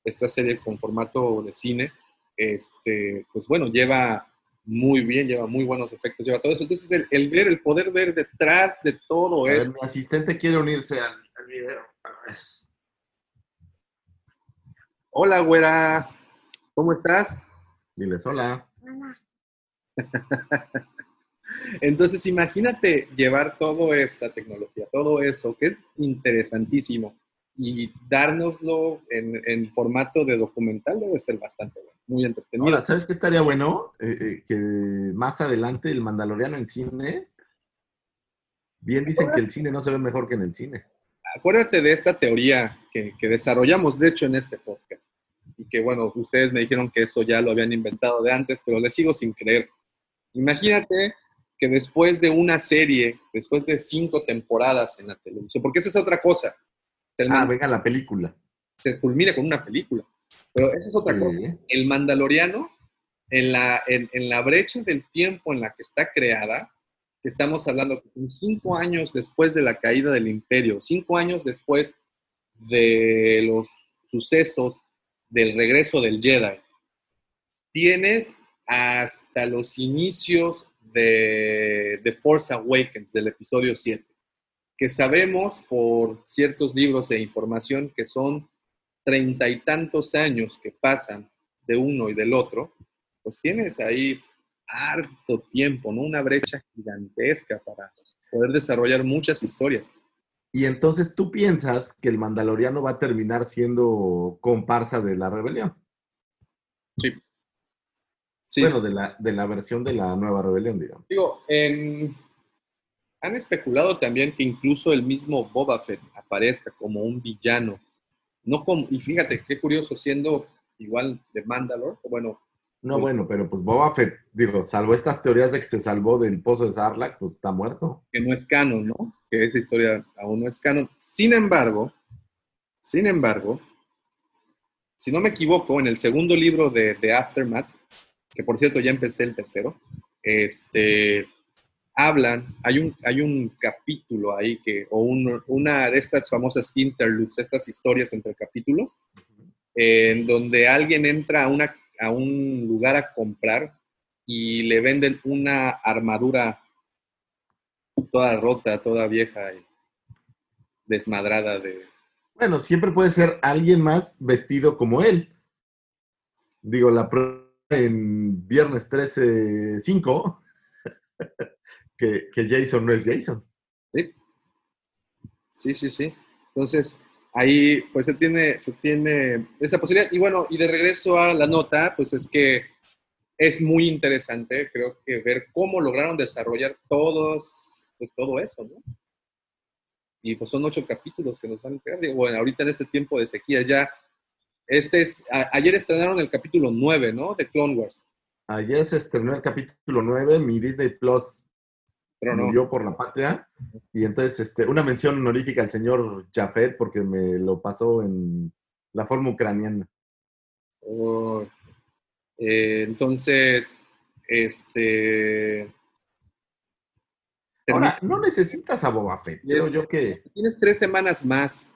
Esta serie con formato de cine, este, pues bueno, lleva muy bien, lleva muy buenos efectos, lleva todo eso. Entonces, el, el ver, el poder ver detrás de todo eso, mi asistente quiere unirse al, al video. A ver. Hola, güera, ¿cómo estás? Diles hola. Entonces, imagínate llevar toda esa tecnología, todo eso, que es interesantísimo, y dárnoslo en, en formato de documental debe ser bastante bueno, muy entretenido. Ahora, ¿sabes qué estaría bueno? Eh, eh, que más adelante el Mandaloriano en cine. Bien dicen que el cine no se ve mejor que en el cine. Acuérdate de esta teoría que, que desarrollamos, de hecho, en este podcast, y que, bueno, ustedes me dijeron que eso ya lo habían inventado de antes, pero les sigo sin creer. Imagínate que después de una serie, después de cinco temporadas en la televisión, porque esa es otra cosa, Ah, venga la película. se culmina con una película, pero esa es otra Sí. cosa. El Mandaloriano, en la, en, en la brecha del tiempo en la que está creada, que estamos hablando cinco años después de la caída del imperio, cinco años después de los sucesos del regreso del Jedi, tienes hasta los inicios de The Force Awakens, del episodio 7. Que sabemos por ciertos libros e información que son treinta y tantos años que pasan de uno y del otro, pues tienes ahí harto tiempo, ¿no? Una brecha gigantesca para poder desarrollar muchas historias. Y entonces tú piensas que el Mandaloriano va a terminar siendo comparsa de la rebelión. Sí. Sí, bueno, sí. de la, de la versión de la nueva rebelión, digamos. Digo, en- han especulado también que incluso el mismo Boba Fett aparezca como un villano. No como, y fíjate, qué curioso, siendo igual de Mandalore, o bueno, No, Sí. bueno, pero pues Boba Fett, digo, salvo estas teorías de que se salvó del pozo de Sarlacc, pues está muerto. que no es canon, ¿no? Que esa historia aún no es canon. Sin embargo, sin embargo, si no me equivoco, en el segundo libro de, de Aftermath, que por cierto ya empecé el tercero, este, hablan, hay un, hay un capítulo ahí que, o un- una de estas famosas interludes, estas historias entre capítulos, en donde alguien entra a, una, a un lugar a comprar y le venden una armadura toda rota, toda vieja y desmadrada de... Bueno, siempre puede ser alguien más vestido como él. Digo, la prueba en viernes 13, 5, que, que Jason no es Jason. Sí, sí, sí. sí. Entonces, ahí pues se tiene, se tiene esa posibilidad. Y bueno, y de regreso a la nota, pues es que es muy interesante, creo que ver cómo lograron desarrollar todos, pues todo eso, ¿no? Y pues son ocho capítulos que nos van a entregar. Bueno, ahorita en este tiempo de sequía ya, este es, a- ayer estrenaron el capítulo 9, ¿no? De Clone Wars. Ayer se estrenó el capítulo 9, mi Disney Plus Pero no. murió por la patria. Y entonces, este, una mención honorífica al señor Jafet, porque me lo pasó en la forma ucraniana. Oh, este. Eh, entonces, este. Ahora, no necesitas a Boba Fett, creo yo que... Tienes tres semanas más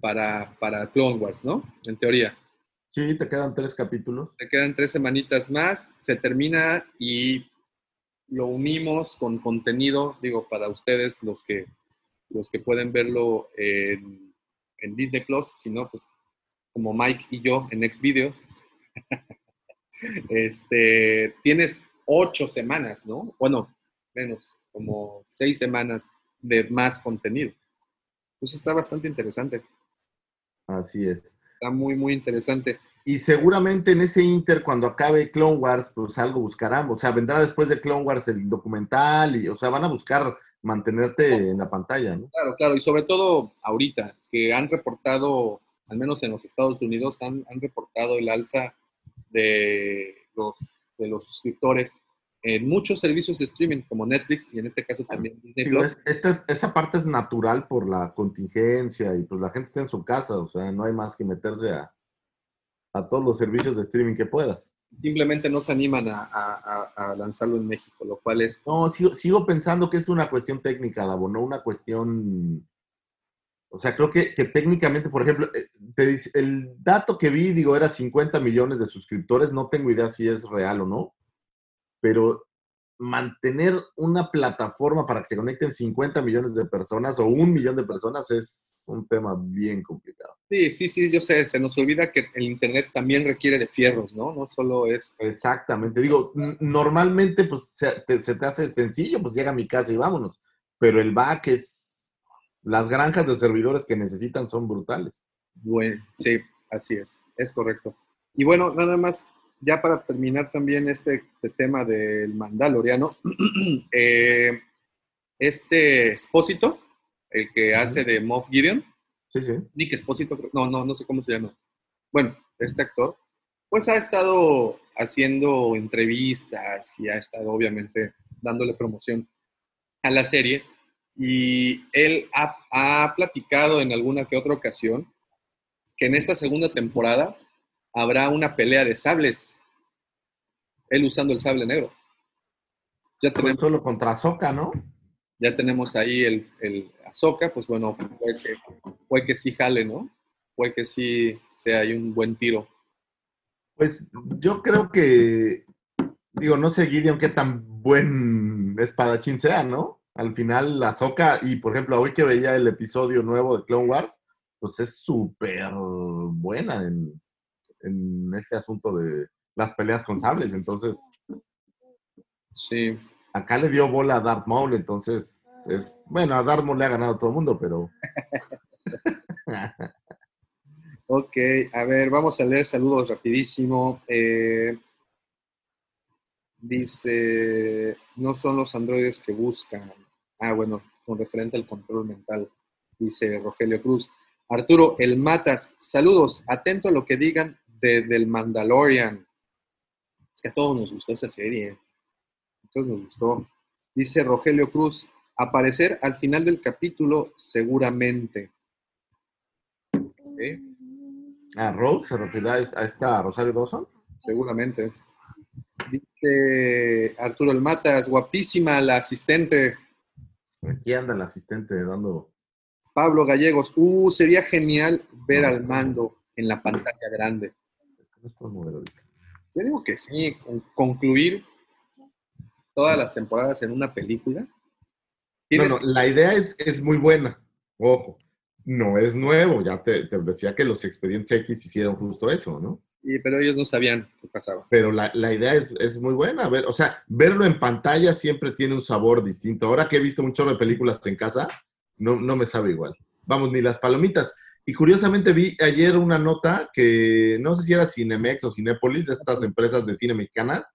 para, para Clone Wars, ¿no? En teoría. Sí, te quedan tres capítulos. Te quedan tres semanitas más, se termina y lo unimos con contenido, digo, para ustedes, los que, los que pueden verlo en, en Disney Plus, si no, pues como Mike y yo en Xvideos. este, tienes ocho semanas, ¿no? Bueno, menos, como seis semanas de más contenido. Pues está bastante interesante, Así es. está muy, muy interesante. Y seguramente en ese Inter, cuando acabe Clone Wars, pues algo buscarán. O sea, vendrá después de Clone Wars el documental y, o sea, van a buscar mantenerte en la pantalla, ¿no? Claro, claro, y sobre todo ahorita, que han reportado, al menos en los Estados Unidos, han, han reportado el alza de los, de los suscriptores en muchos servicios de streaming, como Netflix y en este caso también Disney Digo, Plus. es- esta- esa parte es natural por la contingencia y pues la gente está en su casa, o sea, no hay más que meterse a, a todos los servicios de streaming que puedas. Simplemente no se animan a, a- lanzarlo en México, lo cual es No, sigo, sigo pensando que es una cuestión técnica, Davo, no una cuestión... O sea, creo que, que técnicamente, por ejemplo, eh, te el dato que vi, digo, era 50 millones de suscriptores, no tengo idea si es real o no, pero mantener una plataforma para que se conecten 50 millones de personas o un millón de personas es un tema bien complicado. Sí, sí, sí, yo sé, se nos olvida que el Internet también requiere de fierros, ¿no? No solo es... Exactamente. Digo, normalmente pues se te, se te hace sencillo, pues llega a mi casa y vámonos. Pero el back es, las granjas de servidores que necesitan son brutales. Bueno, sí, así es, es correcto. Y bueno, nada más, ya para terminar también este, este tema del Mandaloriano, eh, este Espósito, el que hace de Moff Gideon, Sí, sí. Nick Espósito, creo- no, no, no sé cómo se llama. Bueno, este actor, pues ha estado haciendo entrevistas y ha estado obviamente dándole promoción a la serie. Y él ha, ha platicado en alguna que otra ocasión que en esta segunda temporada habrá una pelea de sables. Él usando el sable negro. Ya Pues tenemos, solo contra Soca, ¿no? Ya tenemos ahí el, el Ahsoka, pues bueno, puede que, puede que sí jale, ¿no? Puede que sí sea ahí un buen tiro. Pues yo creo que, digo, no sé, Gideon, qué tan buen espadachín sea, ¿no? Al final, la Soca, y por ejemplo, hoy que veía el episodio nuevo de Clone Wars, pues es súper buena en, en este asunto de las peleas con sables. Entonces, Sí. Acá le dio bola a Darth Maul, entonces es. Bueno, a Darth Maul le ha ganado todo el mundo, pero. Ok, a ver, vamos a leer saludos rapidísimo. Eh, dice, no son los androides que buscan. Ah, bueno, con referente al control mental, dice Rogelio Cruz. Arturo, el Matas, saludos, atento a lo que digan de, del Mandalorian. Es que a todos nos gustó esa serie. Todos nos gustó. Dice Rogelio Cruz, aparecer al final del capítulo seguramente. Ok. ¿A Rose se refiere a a esta Rosario Dawson? Seguramente. Dice Arturo El Matas, guapísima la asistente. Aquí anda el asistente dando. Pablo Gallegos, uh, sería genial ver al mando en la pantalla grande. no es por modelo, dice. Yo digo que sí, con- concluir todas las temporadas en una película. No, no, la idea es, es muy buena. Ojo, no es nuevo. Ya te, te decía que los expedientes X hicieron justo eso, ¿no? y- pero ellos no sabían qué pasaba. Pero la, la idea es, es muy buena. Ver, o sea, verlo en pantalla siempre tiene un sabor distinto. Ahora que he visto un chorro de películas en casa, no, no me sabe igual. Vamos, ni las palomitas. Y curiosamente vi ayer una nota que no sé si era Cinemex o Cinépolis, de estas empresas de cine mexicanas,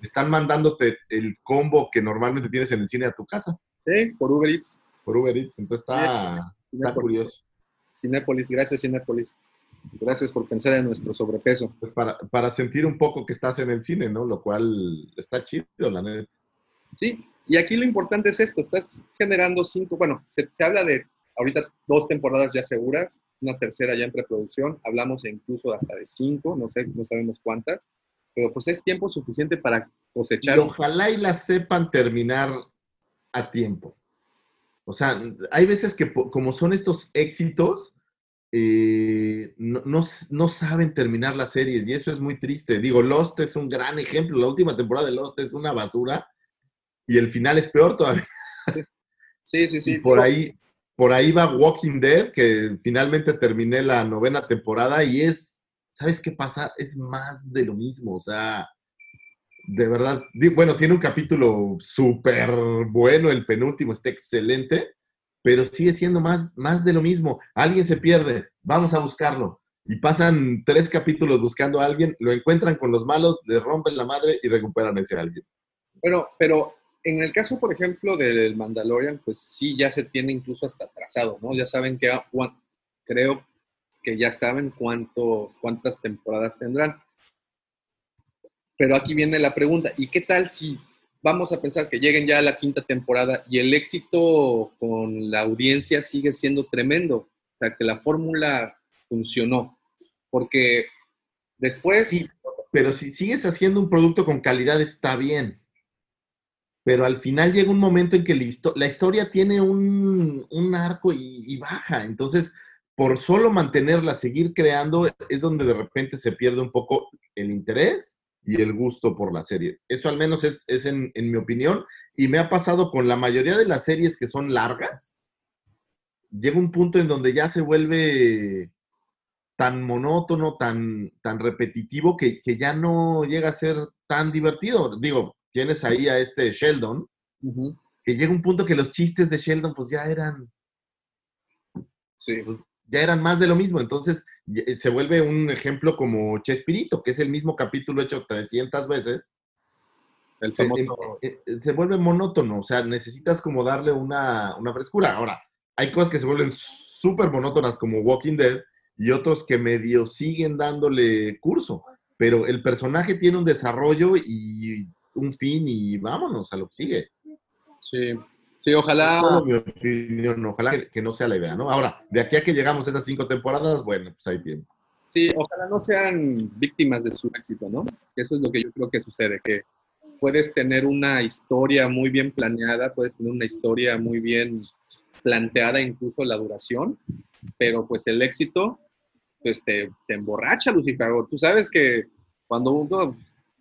están mandándote el combo que normalmente tienes en el cine a tu casa Sí, por Uber Eats. por Uber Eats. Entonces está, está curioso. Cinépolis, gracias Cinépolis. Gracias por pensar en nuestro sobrepeso. Pues para, para sentir un poco que estás en el cine, ¿no? Lo cual está chido, la neta. Sí, y aquí lo importante es esto, estás generando cinco, bueno, se, se habla de ahorita dos temporadas ya seguras, una tercera ya en preproducción, hablamos incluso hasta de cinco, no sé, no sabemos cuántas, pero pues es tiempo suficiente para Y cosechar. ojalá y las sepan terminar a tiempo. O sea, hay veces que como son estos éxitos, eh, no, no saben terminar las series y eso es muy triste. Digo, Lost es un gran ejemplo. La última temporada de Lost es una basura y el final es peor todavía. Sí, sí, sí. Y por ahí, por ahí va Walking Dead, que finalmente terminé la novena temporada y es, ¿sabes qué pasa? Es más de lo mismo, o sea, de verdad, bueno, tiene un capítulo súper bueno, el penúltimo está excelente, pero sigue siendo más, más de lo mismo. Alguien se pierde, vamos a buscarlo. Y pasan tres capítulos buscando a alguien, lo encuentran con los malos, le rompen la madre y recuperan a ese alguien. Bueno, pero en el caso, por ejemplo, del Mandalorian, pues sí, ya se tiene incluso hasta atrasado, ¿no? Ya saben que, cuán- creo que ya saben cuántos, cuántas temporadas tendrán. Pero aquí viene la pregunta, ¿y qué tal si vamos a pensar que lleguen ya a la quinta temporada y el éxito con la audiencia sigue siendo tremendo? O sea, que la fórmula funcionó. Porque después... Sí, pero si sigues haciendo un producto con calidad está bien. Pero al final llega un momento en que la, histo- la historia tiene un, un arco y baja. Entonces, por solo mantenerla, seguir creando, es donde de repente se pierde un poco el interés y el gusto por la serie. Eso al menos es, es en, en mi opinión. Y me ha pasado con la mayoría de las series que son largas. Llega un punto en donde ya se vuelve tan monótono, tan, tan repetitivo, que, que ya no llega a ser tan divertido. Digo, tienes ahí a este Sheldon, que llega un punto que los chistes de Sheldon pues ya eran, sí. pues, ya eran más de lo mismo. Entonces ya- se vuelve un ejemplo como Chespirito, que es el mismo capítulo hecho 300 veces. El Se, famoso... eh, eh, se vuelve monótono, o sea, necesitas como darle una, una frescura. Ahora, hay cosas que se vuelven súper monótonas como Walking Dead y otros que medio siguen dándole curso, pero el personaje tiene un desarrollo y un fin y vámonos a lo que sigue. Sí, sí, ojalá... Solo mi opinión, ojalá que, que no sea la idea, ¿no? Ahora, de aquí a que llegamos a esas cinco temporadas, bueno, pues hay tiempo. Sí, ojalá no sean víctimas de su éxito, ¿no? Eso es lo que yo creo que sucede, que puedes tener una historia muy bien planeada, puedes tener una historia muy bien planteada, incluso la duración, pero pues el éxito, pues te, te emborracha, Lucifer. Tú sabes que cuando uno,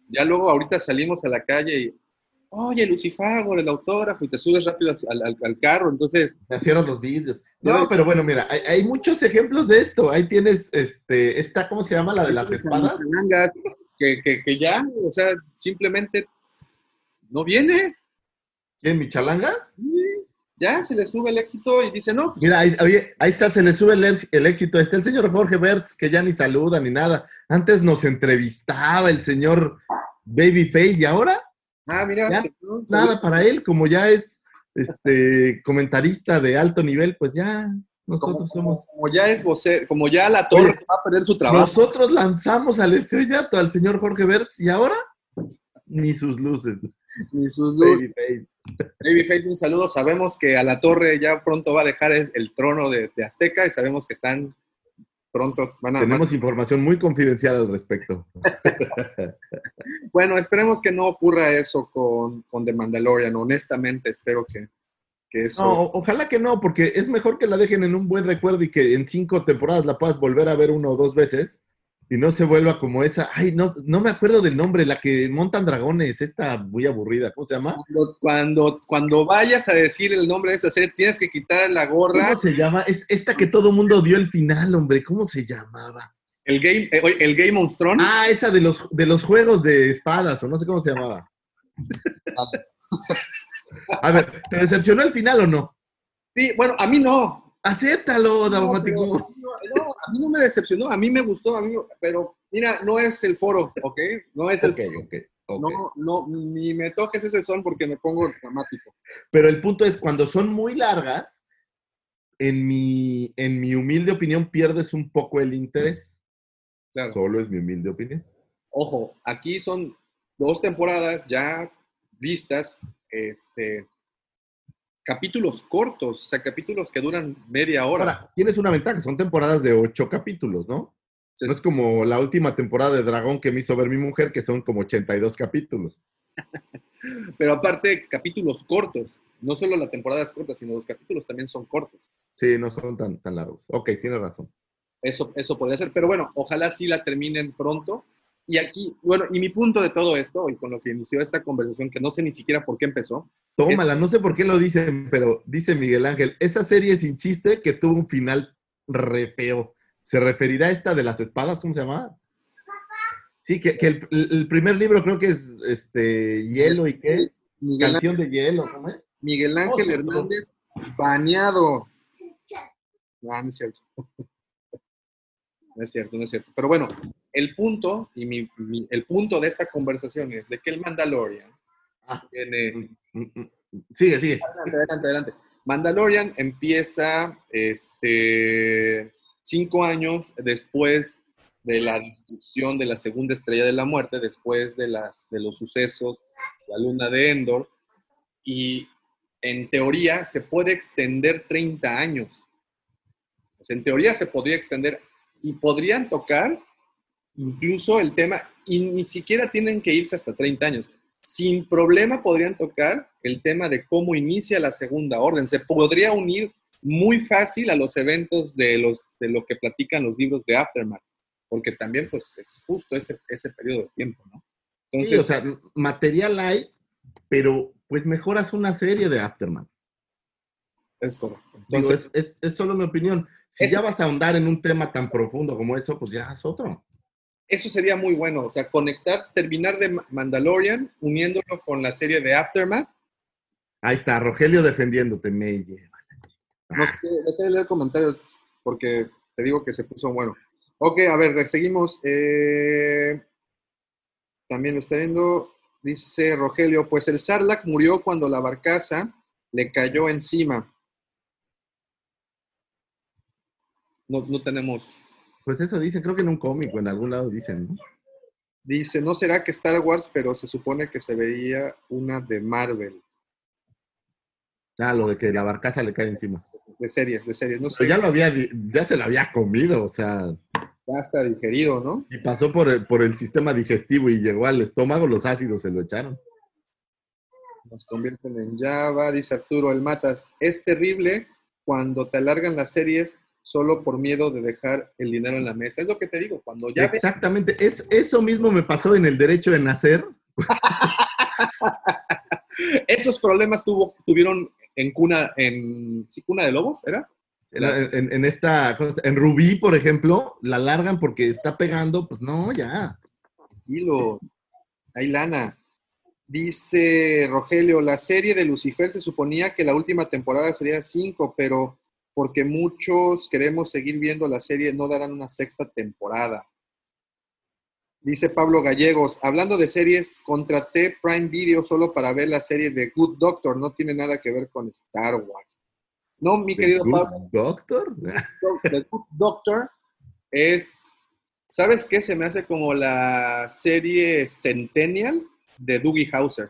ya luego ahorita salimos a la calle y oye, Lucifagor, el autógrafo, y te subes rápido al, al- al carro. Entonces, Me hicieron los vídeos. No, pero bueno, mira, hay, hay muchos ejemplos de esto. Ahí tienes, este, esta, ¿cómo se llama? La de las espadas. Que, que, que ya, o sea, simplemente no viene. ¿Quién, Michalangas? Ya se le sube el éxito y dice, no, pues, Mira, ahí, oye, ahí está, se le sube el, el éxito. Está el señor Jorge Bertz, que ya ni saluda ni nada. Antes nos entrevistaba el señor Babyface y ahora ah, mira, Ya, ¿no? nada para él, como ya es este comentarista de alto nivel, pues ya como, nosotros somos. como ya es vocero, como ya la torre Oye, va a perder su trabajo. Nosotros lanzamos al estrellato al señor Jorge Bertz y ahora ni sus luces. Y sus luces. Babyface. Babyface, un saludo. Sabemos que a la torre ya pronto va a dejar el, el trono de, de Azteca y sabemos que están pronto, van a... Tenemos información muy confidencial al respecto. Bueno, esperemos que no ocurra eso con, con The Mandalorian. Honestamente, espero que, que eso... No, ojalá que no, porque es mejor que la dejen en un buen recuerdo y que en cinco temporadas la puedas volver a ver uno o dos veces y no se vuelva como esa. Ay, no, no me acuerdo del nombre, la que montan dragones, esta muy aburrida, ¿cómo se llama? Cuando, cuando, cuando vayas a decir el nombre de esa serie, tienes que quitar la gorra. ¿Cómo se llama? Es esta que todo mundo dio el final, hombre, ¿cómo se llamaba? El Game, eh, el Game of Thrones. Ah, esa de los, de los juegos de espadas, o no sé cómo se llamaba. A ver, ¿te decepcionó el final o no? Sí, bueno, a mí no. Acéptalo, No, pero- no, no, a mí no me decepcionó, a mí me gustó, a mí, pero mira, no es el foro, ¿ok? No es el Ok, ok, ok. No, no, ni me toques ese son porque me pongo dramático. Pero el punto es, cuando son muy largas, en mi, en mi humilde opinión, pierdes un poco el interés. Claro. Solo es mi humilde opinión. Ojo, aquí son dos temporadas ya vistas, este, capítulos cortos, o sea, capítulos que duran media hora. Ahora, tienes una ventaja, son temporadas de ocho capítulos, ¿no? No es como la última temporada de Dragón que me hizo ver mi mujer, que son como 82 capítulos. Pero aparte, capítulos cortos. No solo la temporada es corta, sino los capítulos también son cortos. Sí, no son tan, tan largos. Ok, tienes razón. Eso, eso podría ser. Pero bueno, ojalá sí la terminen pronto. Y aquí, bueno, y mi punto de todo esto, y con lo que inició esta conversación, que no sé ni siquiera por qué empezó, Tómala, no sé por qué lo dicen, pero dice Miguel Ángel, esa serie sin chiste que tuvo un final re feo. ¿Se referirá a esta de las espadas? ¿Cómo se llama? Sí, que, que el, el primer libro creo que es este Hielo y qué es? Miguel Canción de hielo, ¿cómo es? Miguel Ángel Oh, sí, Hernández, baneado. No, no es cierto. No es cierto, no es cierto. Pero bueno, el punto, y mi- mi- el punto de esta conversación es de que el Mandalorian Ah. tiene... Mm, mm, Sigue, sigue. Adelante, adelante, adelante. Mandalorian empieza este, cinco años después de la destrucción de la segunda estrella de la muerte, después de, las, de los sucesos, la luna de Endor, y en teoría se puede extender 30 años. En teoría se podría extender y podrían tocar incluso el tema, y ni siquiera tienen que irse hasta 30 años. Sin problema podrían tocar el tema de cómo inicia la segunda orden. Se podría unir muy fácil a los eventos de, los, de lo que platican los libros de Aftermath, porque también pues es justo ese, ese periodo de tiempo, ¿no? Entonces, Sí, o sea, material hay, pero pues mejoras una serie de Aftermath. es correcto. Digo, Entonces, es, es- es solo mi opinión. Si Es- ya vas a ahondar en un tema tan profundo como eso, pues ya es otro. Eso sería muy bueno, o sea, conectar, terminar de Ma- Mandalorian, uniéndolo con la serie de Aftermath. Ahí está, Rogelio defendiéndote, me lleva. No sé, dejé de leer comentarios porque te digo que se puso bueno. Ok, a ver, seguimos. Eh, también lo está viendo, dice Rogelio, pues el Sarlacc murió cuando la barcaza le cayó encima. No, no tenemos. Pues eso dicen, creo que en un cómic o en algún lado dicen, ¿no? Dice, no será que Star Wars, pero se supone que se veía una de Marvel, Ah, lo de que la barcaza le cae encima. de series, de series. No sé, Pero ya lo había, ya se lo había comido, o sea, ya está digerido, ¿no? y pasó por el, por el sistema digestivo y llegó al estómago, los ácidos se lo echaron. Nos convierten en Java, dice Arturo, el Matas. Es terrible cuando te alargan las series solo por miedo de dejar el dinero en la mesa. Es lo que te digo, cuando ya Exactamente, es, eso mismo me pasó en el derecho de nacer. esos problemas tuvo, tuvieron en cuna, en, ¿sí, cuna de lobos, ¿era? En, en- en esta, ¿cómo se- en Rubí, por ejemplo, la largan porque está pegando, pues no, ya. Tranquilo. Hay lana. Dice Rogelio, la serie de Lucifer se suponía que la última temporada sería 5, pero porque muchos queremos seguir viendo la serie, no darán una sexta temporada. Dice Pablo Gallegos, hablando de series, contraté Prime Video solo para ver la serie de Good Doctor, no tiene nada que ver con Star Wars. No, mi querido ¿The Good Pablo, Doctor? The Good Doctor es, ¿sabes qué? Se me hace como la serie Centennial de Dougie Hauser.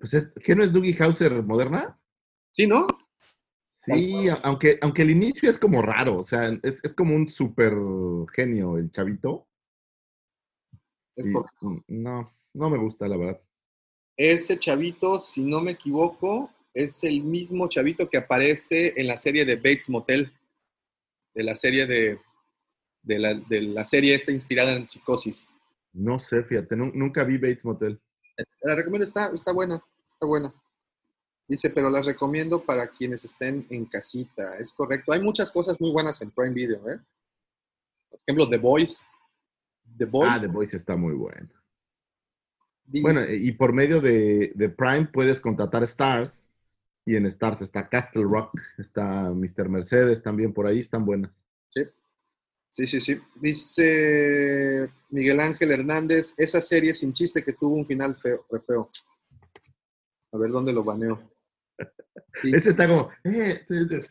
Pues es, ¿qué no es Dougie Hauser moderna? ¿Sí, no? Sí, aunque, aunque el inicio es como raro, o sea, es, es como un super genio el chavito. Es y, no, no me gusta, la verdad. Ese chavito, si no me equivoco, es el mismo chavito que aparece en la serie de Bates Motel, de la serie de, de, la, de la serie esta inspirada en psicosis. No sé, fíjate, nu- nunca vi Bates Motel. Te La recomiendo, está, está buena, está buena. Dice, pero las recomiendo para quienes estén en casita. Es correcto. Hay muchas cosas muy buenas en Prime Video, ¿eh? Por ejemplo, The Voice. The Voice. Ah, The Voice está muy bueno. dice- Bueno, y por medio de, de Prime puedes contratar Stars. Y en Stars está Castle Rock, está Mr. Mercedes también por ahí, están buenas. Sí, sí, sí. Dice Miguel Ángel Hernández, esa serie sin chiste que tuvo un final feo, re feo. A ver dónde lo baneo. Sí. Ese está como. eh,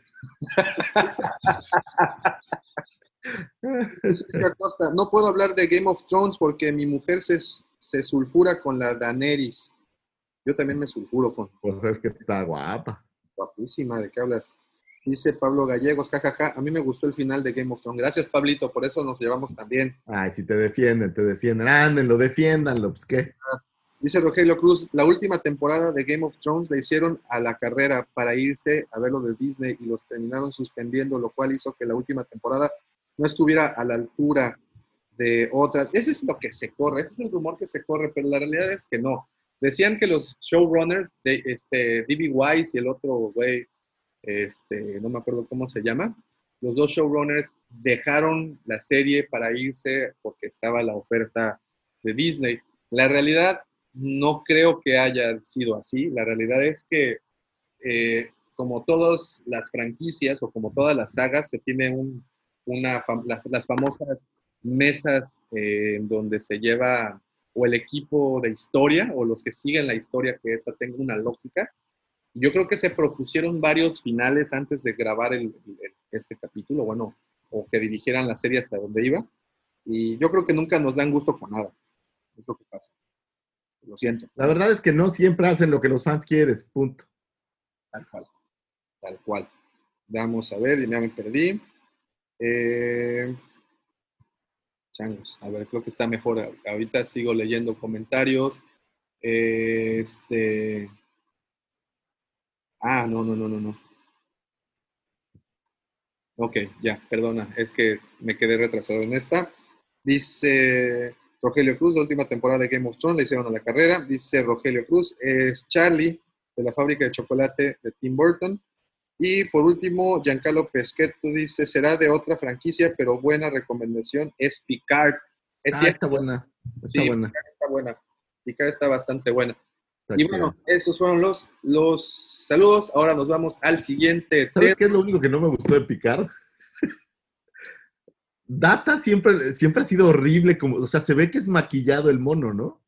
no puedo hablar de Game of Thrones porque mi mujer se, se sulfura con la Daenerys. Yo también me sulfuro con Pues es que está guapa. guapísima, ¿de qué hablas? Dice Pablo Gallegos, jajaja, a mí me gustó el final de Game of Thrones. Gracias, Pablito, por eso nos llevamos también. Ay, si te defienden, te defienden. Ándenlo, defiéndanlo, pues qué. Dice Rogelio Cruz, la última temporada de Game of Thrones la hicieron a la carrera para irse a ver lo de Disney y los terminaron suspendiendo, lo cual hizo que la última temporada no estuviera a la altura de otras. Ese es lo que se corre, ese es el rumor que se corre, pero la realidad es que no. Decían que los showrunners, de, este, D.B. Wise y el otro güey, este, no me acuerdo cómo se llama, los dos showrunners dejaron la serie para irse porque estaba la oferta de Disney. La realidad no creo que haya sido así. La realidad es que, eh, como todas las franquicias o como todas las sagas, se tiene un, una, las, las famosas mesas eh, donde se lleva o el equipo de historia o los que siguen la historia que esta tenga una lógica. Yo creo que se propusieron varios finales antes de grabar este capítulo, bueno, o que dirigieran la serie hasta donde iba. Y yo creo que nunca nos dan gusto con nada. Es lo que pasa. Lo siento. La verdad es que no siempre hacen lo que los fans quieren, punto. Tal cual. Tal cual. Vamos a ver, ya me perdí. Eh, changos, a ver, creo que está mejor. Ahorita sigo leyendo comentarios. Eh, este. Ah, no, no, no, no, no. Ok, ya, perdona, es que me quedé retrasado en esta. Dice Rogelio Cruz, la última temporada de Game of Thrones le hicieron a la carrera. Dice Rogelio Cruz, es Charlie de la fábrica de chocolate de Tim Burton. Y por último, Giancarlo Pesquetto dice, será de otra franquicia, pero buena recomendación es Picard. Es Ah, cierto, está buena. Está sí, buena. Picard está buena. Picard está bastante buena. está y bueno, esos fueron los, los saludos. Ahora nos vamos al siguiente ¿Sabes tema. qué es lo único que no me gustó de Picard? Data siempre, siempre ha sido horrible, como, o sea, se ve que es maquillado el mono, ¿no?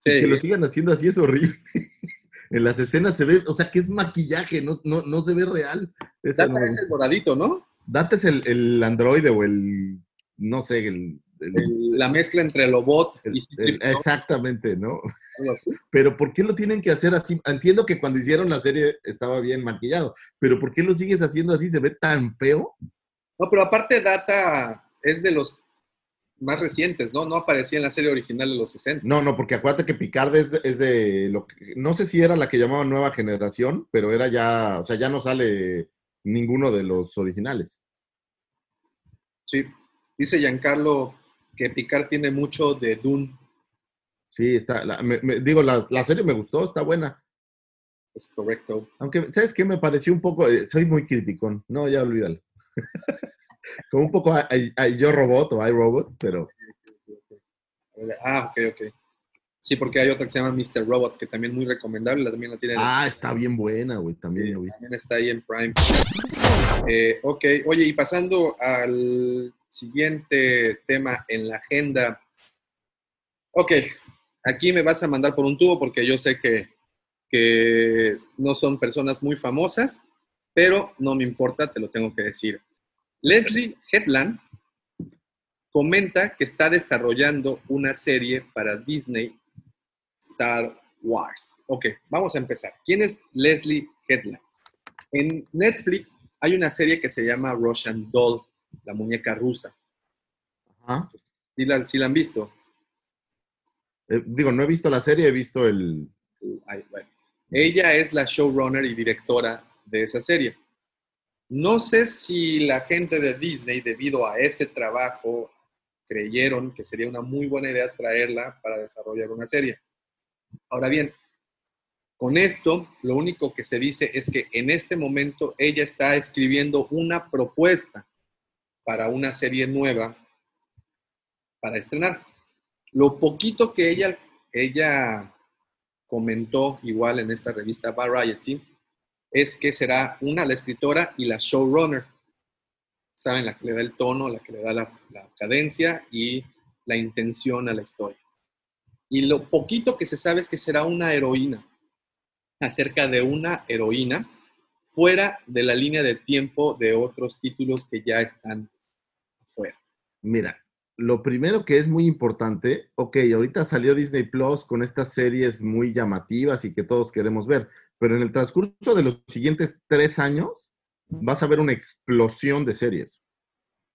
Sí, Y que lo sigan haciendo así es horrible. en las escenas se ve, o sea, que es maquillaje, no, no, no se ve real. Data es el doradito, ¿no? Data es el, el androide o el, no sé, el... la mezcla entre el- y el- C-3PO, exactamente, ¿no? Pero ¿por qué lo tienen que hacer así? Entiendo que cuando hicieron la serie estaba bien maquillado, pero ¿por qué lo sigues haciendo así? ¿Se ve tan feo? No, pero aparte Data es de los más recientes, ¿no? No aparecía en la serie original de los 60. No, no, porque acuérdate que Picard es de, es de lo que, no sé si era la que llamaban nueva generación, pero era ya, o sea, ya no sale ninguno de los originales. Sí. Dice Giancarlo que Picard tiene mucho de Dune. Sí, está, la- me- me- digo, la, la serie me gustó, está buena. Es correcto. Aunque, ¿sabes qué? Me pareció un poco, eh, soy muy criticón. No, ya olvídalo. Como un poco a Yo Robot o iRobot, pero Ah, ok, ok. Sí, porque hay otra que se llama Mr. Robot, que también muy recomendable, la- también la tienen. ah, está bien buena, güey, también Sí, lo vi. también está ahí en Prime. Eh, ok, oye, y pasando al siguiente tema en la agenda. Ok, aquí me vas a mandar por un tubo porque yo sé que, que no son personas muy famosas, pero no me importa, te lo tengo que decir. Leslie Headland comenta que está desarrollando una serie para Disney Star Wars. Ok, vamos a empezar. ¿Quién es Leslie Headland? En Netflix hay una serie que se llama Russian Doll, la muñeca rusa. Ajá. ¿Sí la, sí la han visto? Eh, digo, no he visto la serie, he visto el... Ay, bueno. Ella es la showrunner y directora de esa serie. No sé si la gente de Disney, debido a ese trabajo, creyeron que sería una muy buena idea traerla para desarrollar una serie. Ahora bien, con esto, lo único que se dice es que en este momento ella está escribiendo una propuesta para una serie nueva para estrenar. Lo poquito que ella, ella comentó igual en esta revista Variety es que será una la escritora y la showrunner. Saben, la que le da el tono, la que le da la, cadencia y la intención a la historia. Y lo poquito que se sabe es que será una heroína, acerca de una heroína fuera de la línea de tiempo de otros títulos que ya están fuera. Mira, lo primero que es muy importante, ok, ahorita salió Disney Plus con estas series muy llamativas y que todos queremos ver, pero en el transcurso de los siguientes tres años vas a ver una explosión de series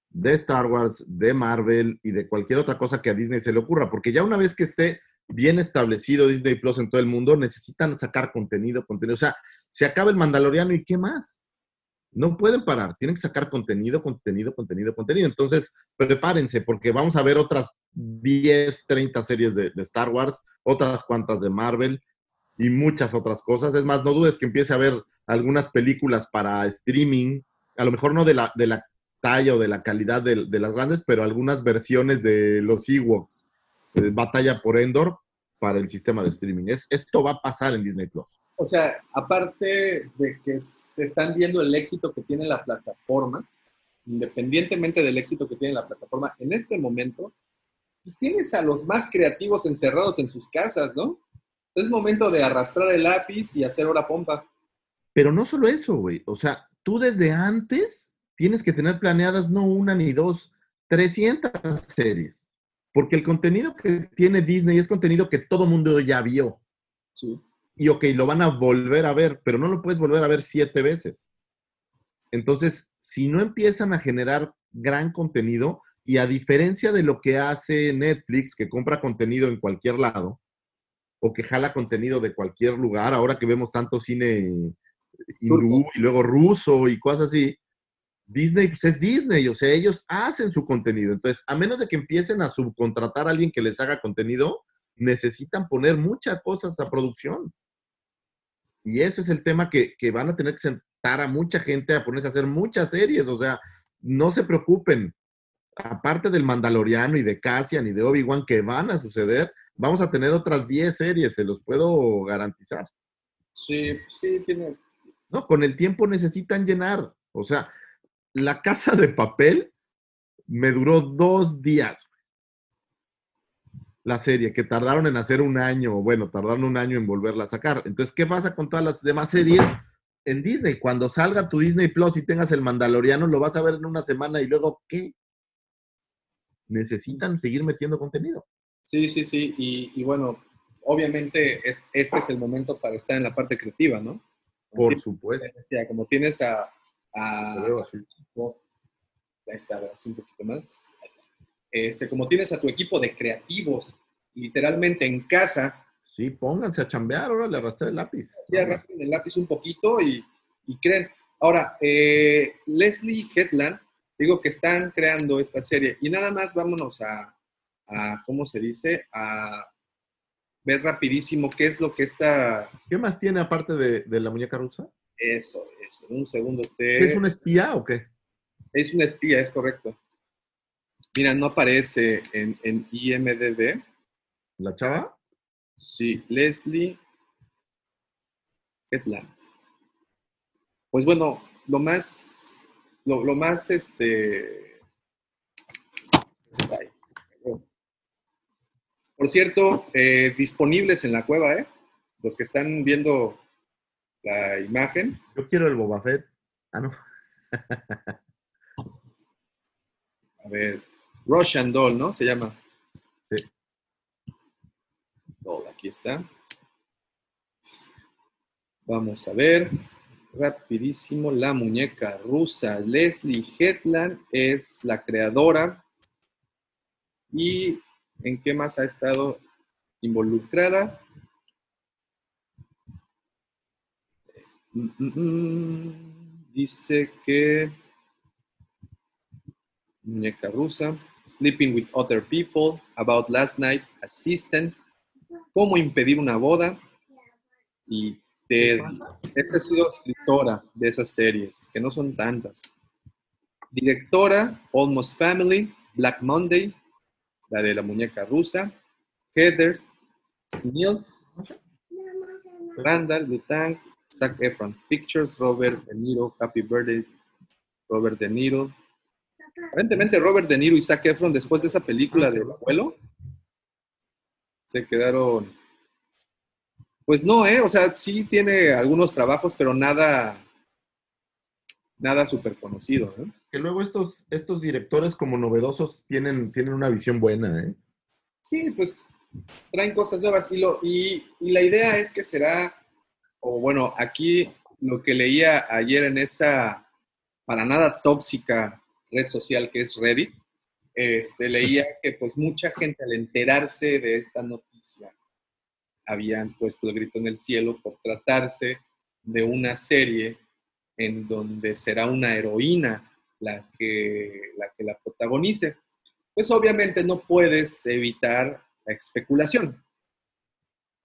de Star Wars, de Marvel y de cualquier otra cosa que a Disney se le ocurra, porque ya una vez que esté bien establecido Disney Plus en todo el mundo, necesitan sacar contenido, contenido. O sea, se acaba el Mandaloriano y ¿qué más? No pueden parar, tienen que sacar contenido, contenido, contenido, contenido. Entonces, prepárense porque vamos a ver otras 10, 30 series de, de Star Wars, otras cuantas de Marvel y muchas otras cosas. Es más, no dudes que empiece a ver algunas películas para streaming, a lo mejor no de la, de la talla o de la calidad de, las grandes, pero algunas versiones de los Ewoks, Batalla por Endor, para el sistema de streaming. Es, esto va a pasar en Disney Plus. O sea, aparte de que se están viendo el éxito que tiene la plataforma, independientemente del éxito que tiene la plataforma, en este momento, pues tienes a los más creativos encerrados en sus casas, ¿no? Es momento de arrastrar el lápiz y hacer hora pompa. Pero no solo eso, güey. O sea, tú desde antes tienes que tener planeadas no una ni dos, 300 series. Porque el contenido que tiene Disney es contenido que todo mundo ya vio. Sí. Y ok, lo van a volver a ver, pero no lo puedes volver a ver siete veces. Entonces, si no empiezan a generar gran contenido, y a diferencia de lo que hace Netflix, que compra contenido en cualquier lado, o que jala contenido de cualquier lugar, ahora que vemos tanto cine hindú y luego ruso y cosas así, Disney pues es Disney, o sea, ellos hacen su contenido. Entonces, a menos de que empiecen a subcontratar a alguien que les haga contenido, necesitan poner muchas cosas a producción. Y ese es el tema que, que van a tener que sentar a mucha gente a ponerse a hacer muchas series. O sea, no se preocupen. Aparte del Mandaloriano y de Cassian y de Obi-Wan que van a suceder, vamos a tener otras 10 series, se los puedo garantizar. Sí, sí, tiene. No, con el tiempo necesitan llenar. O sea, la casa de papel me duró dos días. La serie, que tardaron en hacer un año, bueno, tardaron un año en volverla a sacar. Entonces, ¿qué pasa con todas las demás series en Disney? Cuando salga tu Disney Plus y tengas el Mandaloriano, lo vas a ver en una semana y luego, ¿qué? Necesitan seguir metiendo contenido. Sí, sí, sí. Y, y bueno, obviamente es, este es el momento para estar en la parte creativa, ¿no? Por supuesto. decía, como tienes a. a veo así. equipo- ahí está, así un poquito más. Ahí está. Este, como tienes a tu equipo de creativos literalmente en casa, Sí, pónganse a chambear, ahora le arrastré el lápiz. sí arrastren el lápiz un poquito y, y creen. Ahora, eh, Leslie Headland, digo que están creando esta serie y nada más vámonos a, a ¿cómo se dice? A ver rapidísimo qué es lo que está... ¿Qué más tiene aparte de, de la muñeca rusa? Eso, eso. Un segundo. Te... ¿Es un espía o qué? Es una espía, es correcto. Mira, no aparece en, en IMDB. ¿La chava? Sí, Leslie Hetland. Pues bueno, lo más, lo, lo más, este... Por cierto, eh, disponibles en la cueva, ¿eh? Los que están viendo la imagen. Yo quiero el Boba Fett. Ah, no. A ver, Russian Doll, ¿no? Se llama. Sí. Doll, aquí está. Vamos a ver. Rapidísimo, la muñeca rusa. Leslie Hetland es la creadora. ¿Y en qué más ha estado involucrada? Mm, mm, mm. Dice que muñeca rusa, Sleeping with Other People, About Last Night, Assistance, Cómo impedir una boda y Ted. Esta ha sido escritora de esas series, que no son tantas. Directora, Almost Family, Black Monday, la de la muñeca rusa, Heathers, Smilf, Randall, Lutang, Zac Efron, Pictures, Robert De Niro, Happy Birthday, Robert De Niro. Aparentemente Robert De Niro y Zac Efron después de esa película del abuelo se quedaron pues no, ¿eh? O sea, sí tiene algunos trabajos, pero nada, nada súper conocido. Que luego estos, estos directores como novedosos tienen, tienen una visión buena, ¿eh? Sí, pues traen cosas nuevas. Y, lo, y, y la idea es que será, o bueno, aquí lo que leía ayer en esa para nada tóxica red social que es Reddit, este, leía que pues mucha gente al enterarse de esta noticia habían puesto el grito en el cielo por tratarse de una serie en donde será una heroína la que la, que la protagonice. Pues obviamente no puedes evitar la especulación.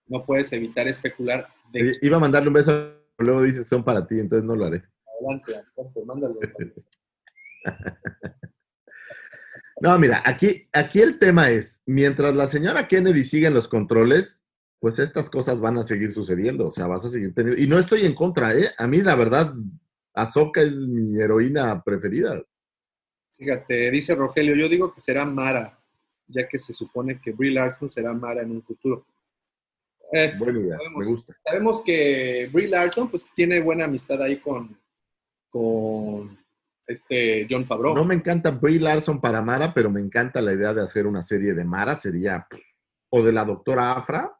No puedes evitar especular de Iba a mandarle un beso, pero luego dices que son para ti, entonces no lo haré. adelante, adelante, mándalo. No, mira, aquí, aquí el tema es, mientras la señora Kennedy siga en los controles, pues estas cosas van a seguir sucediendo, o sea, vas a seguir teniendo... Y no estoy en contra, ¿eh? A mí, la verdad, Ahsoka es mi heroína preferida. Fíjate, dice Rogelio, yo digo que será Mara, ya que se supone que Brie Larson será Mara en un futuro. Eh, Buena idea, me sabemos, gusta. sabemos que Brie Larson pues tiene buena amistad ahí con, con este John Favreau. No me encanta Brie Larson para Mara, pero me encanta la idea de hacer una serie de Mara, sería... O de la doctora Afra,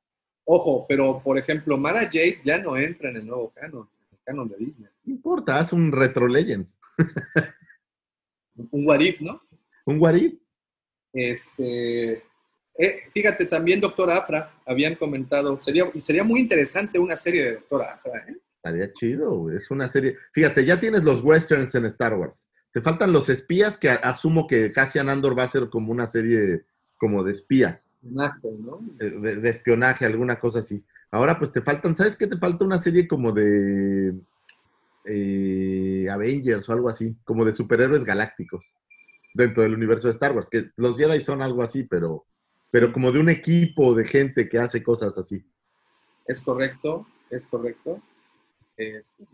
Ojo, pero por ejemplo, Mara Jade ya no entra en el nuevo canon, en el canon de Disney. no importa, haz un Retro Legends, Un what if, ¿no? un What If. Este, eh, fíjate, también Doctor Afra habían comentado, sería, y sería muy interesante una serie de Doctor Afra, ¿eh? Estaría chido, es una serie. Fíjate, ya tienes los westerns en Star Wars. Te faltan los espías, que asumo que Cassian Andor va a ser como una serie como de espías, Eh, de, de espionaje, alguna cosa así. Ahora pues te faltan, ¿sabes qué? Te falta una serie como de eh, Avengers o algo así, como de superhéroes galácticos dentro del universo de Star Wars, que los Jedi son algo así, pero, pero como de un equipo de gente que hace cosas así. Es correcto, es correcto. Este,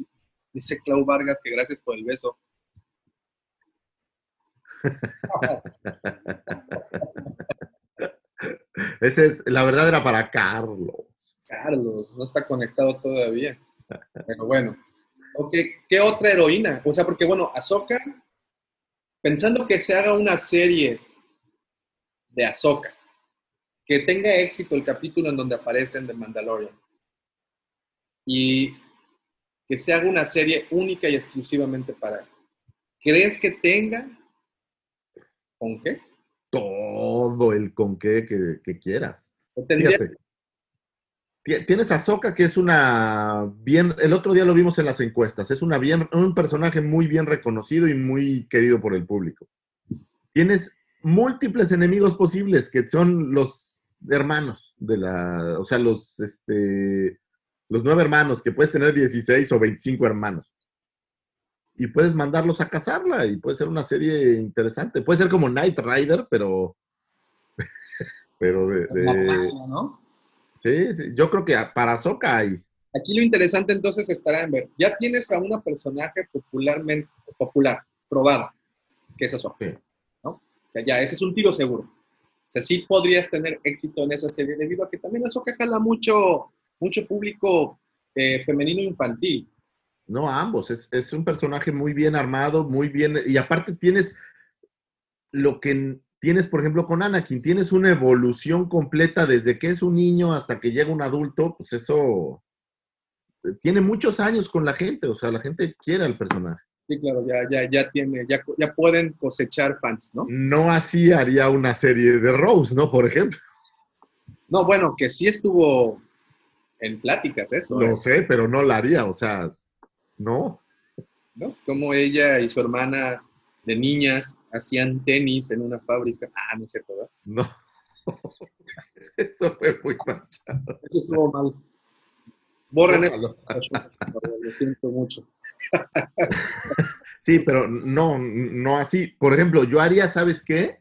dice Clau Vargas que gracias por el beso. Ese es, la verdad era para Carlos. Carlos, no está conectado todavía. Pero bueno. Ok, ¿qué otra heroína? O sea, porque bueno, Ahsoka, pensando que se haga una serie de Ahsoka, que tenga éxito el capítulo en donde aparecen de Mandalorian, y que se haga una serie única y exclusivamente para él. ¿Crees que tenga? ¿Con qué? Todo el con qué que, que quieras. ¿O tendría- Fíjate. Ti- Tienes a Soka, que es una bien, el otro día lo vimos en las encuestas, es una bien, un personaje muy bien reconocido y muy querido por el público. Tienes múltiples enemigos posibles, que son los hermanos de la, o sea, los, este, los nueve hermanos, que puedes tener 16 o 25 hermanos. Y puedes mandarlos a cazarla y puede ser una serie interesante. Puede ser como Knight Rider, pero, pero de, sí, sí, yo creo que para Soca hay. Aquí lo interesante entonces estará en ver, ya tienes a una personaje popularmente popular, probada, que es Ahsoka, Sí. ¿no? O sea, ya, ese es un tiro seguro. O sea, sí podrías tener éxito en esa serie debido a que también Ahsoka jala mucho, mucho público eh, femenino infantil. No, ambos. Es, es un personaje muy bien armado, muy bien. Y aparte tienes lo que tienes, por ejemplo, con Anakin. Tienes una evolución completa desde que es un niño hasta que llega un adulto. Pues eso eh, tiene muchos años con la gente. O sea, la gente quiere al personaje. Sí, claro, ya, ya, ya tiene, ya, ya pueden cosechar fans, ¿no? No así haría una serie de Rose, ¿no? Por ejemplo. No, bueno, que sí estuvo en pláticas eso, Lo ¿eh? sé, pero no la haría. O sea, no. ¿no? Como ella y su hermana de niñas hacían tenis en una fábrica. Ah, no es cierto, ¿verdad? No. Eso fue muy manchado. Eso estuvo mal. Borren eso. Lo siento mucho. Sí, pero no, no así. Por ejemplo, yo haría, ¿sabes qué?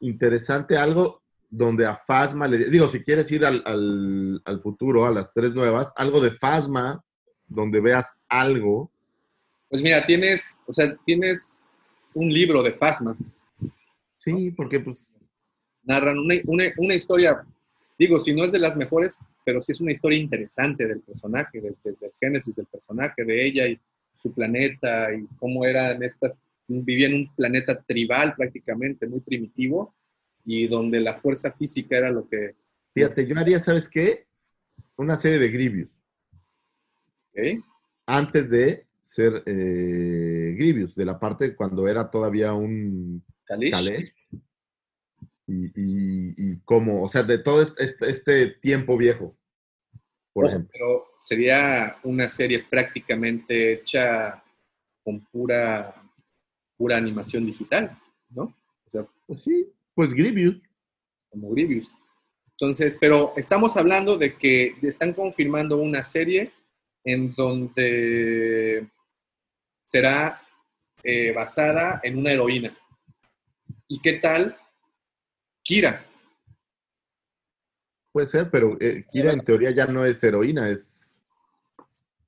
Interesante algo donde a Fasma le digo, si quieres ir al, al- al futuro, a las tres nuevas, algo de Fasma, donde veas algo. Pues mira, tienes, o sea, tienes un libro de Fasma. Sí, porque pues, Narran una, una- una historia, digo, si no es de las mejores, pero sí es una historia interesante del personaje, del, del- del génesis del personaje, de ella y su planeta y cómo eran estas, vivía en un planeta tribal prácticamente, muy primitivo, y donde la fuerza física era lo que, fíjate, yo haría, ¿sabes qué? Una serie de Grievous, ¿ok? antes de ser eh, Grievous, de la parte cuando era todavía un Kalish. Y, y, y cómo, o sea, de todo este, este- este tiempo viejo, por Ojo, ejemplo. Pero sería una serie prácticamente hecha con pura, pura animación digital, ¿no? O sea, Pues sí, pues Grievous. como Grievous. Entonces, pero estamos hablando de que están confirmando una serie en donde será eh, basada en una heroína. ¿Y qué tal Kira? Puede ser, pero eh, Kira en teoría ya no es heroína, es.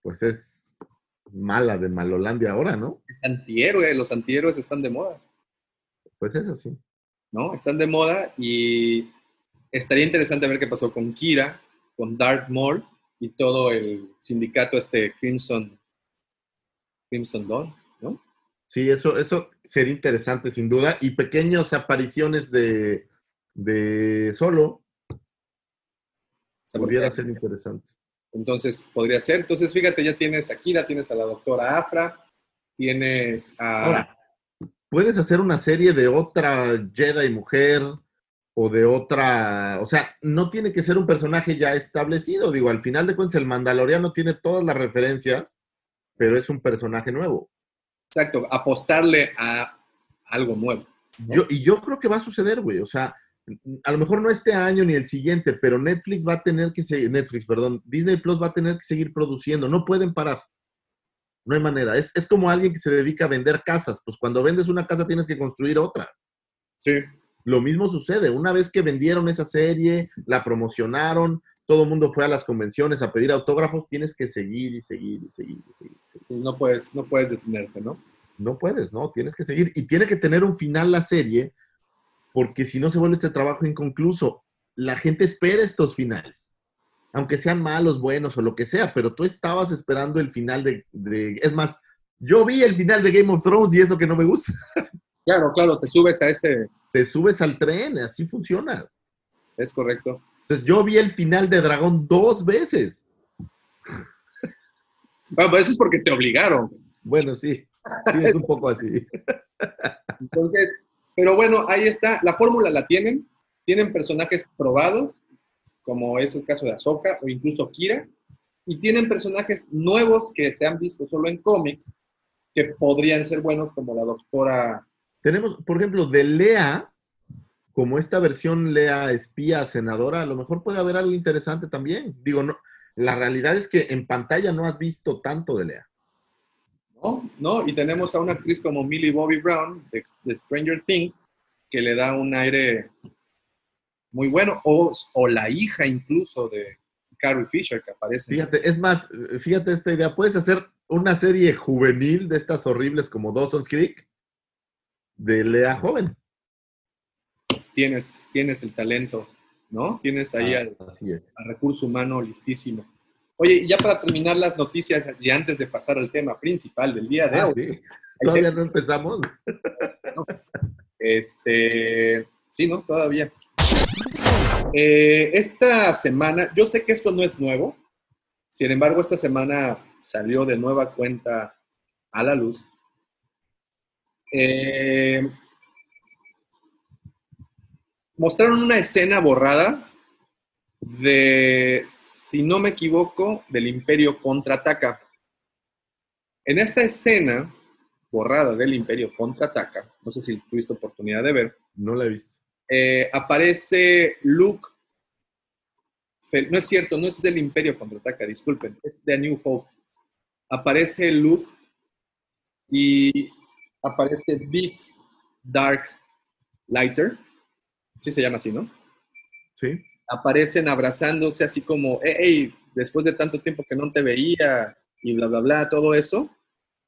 Pues es mala de Malolandia ahora, ¿no? Es antihéroe, los antihéroes están de moda. Pues eso sí. ¿no? Están de moda y estaría interesante ver qué pasó con Kira, con Darth Maul y todo el sindicato este Crimson, Crimson Dawn, ¿no? Sí, eso, eso sería interesante sin duda. Y pequeñas apariciones de, de solo pudiera ser interesante. Entonces, podría ser. Entonces, fíjate, ya tienes a Kira, tienes a la doctora Afra, tienes a... Ahora, puedes hacer una serie de otra Jedi mujer o de otra, o sea, no tiene que ser un personaje ya establecido, digo, al final de cuentas el Mandaloriano tiene todas las referencias, pero es un personaje nuevo. Exacto, apostarle a algo nuevo. Yo, y yo creo que va a suceder, güey, o sea, a lo mejor no este año ni el siguiente, pero Netflix va a tener que seguir, Netflix, perdón, Disney Plus va a tener que seguir produciendo, no pueden parar. No hay manera. Es, es como alguien que se dedica a vender casas. Pues cuando vendes una casa tienes que construir otra. Sí. Lo mismo sucede. Una vez que vendieron esa serie, la promocionaron, todo el mundo fue a las convenciones a pedir autógrafos, tienes que seguir y seguir y seguir y seguir. y seguir. No puedes, no puedes detenerte, ¿no? No puedes, ¿no? Tienes que seguir. Y tiene que tener un final la serie, porque si no se vuelve este trabajo inconcluso. La gente espera estos finales. Aunque sean malos, buenos o lo que sea, pero tú estabas esperando el final de, de- Es más, yo vi el final de Game of Thrones y eso que no me gusta. Claro, claro, te subes a ese, Te subes al tren, así funciona. es correcto. Entonces yo vi el final de Dragón dos veces. Bueno, pues eso es porque te obligaron. Bueno, sí, sí, es un poco así. Entonces, pero bueno, ahí está. La fórmula la tienen. Tienen personajes probados, como es el caso de Ahsoka o incluso Kira. Y tienen personajes nuevos que se han visto solo en cómics, que podrían ser buenos, como la doctora. Tenemos, por ejemplo, de Lea como esta versión Lea espía senadora, a lo mejor puede haber algo interesante también. Digo, no, la realidad es que en pantalla no has visto tanto de Lea. ¿no? ¿no? Y tenemos a una actriz como Millie Bobby Brown de, de Stranger Things, que le da un aire muy bueno, o, o la hija incluso de Carrie Fisher que aparece. Fíjate, es más, fíjate esta idea, puedes hacer una serie juvenil de estas horribles como Dawson's Creek de Lea joven. Tienes, tienes el talento, ¿no? Tienes ahí Ah, al, recurso humano listísimo. Oye, y ya para terminar las noticias y antes de pasar al tema principal del día de Ah, hoy, sí. Todavía no empezamos. Este, sí, ¿no? Todavía. Eh, esta semana, yo sé que esto no es nuevo, sin embargo, esta semana salió de nueva cuenta a la luz. Eh, mostraron una escena borrada de, si no me equivoco, del Imperio contraataca. En esta escena borrada del Imperio contraataca, no sé si tuviste oportunidad de ver, No la he visto. eh, aparece Luke. No es cierto, no es del Imperio contraataca, disculpen, es de New Hope. Aparece Luke y aparece Biggs Dark Lighter, sí se llama así, ¿no? Sí. Aparecen abrazándose así como, hey, después de tanto tiempo que no te veía y bla, bla, bla, todo eso.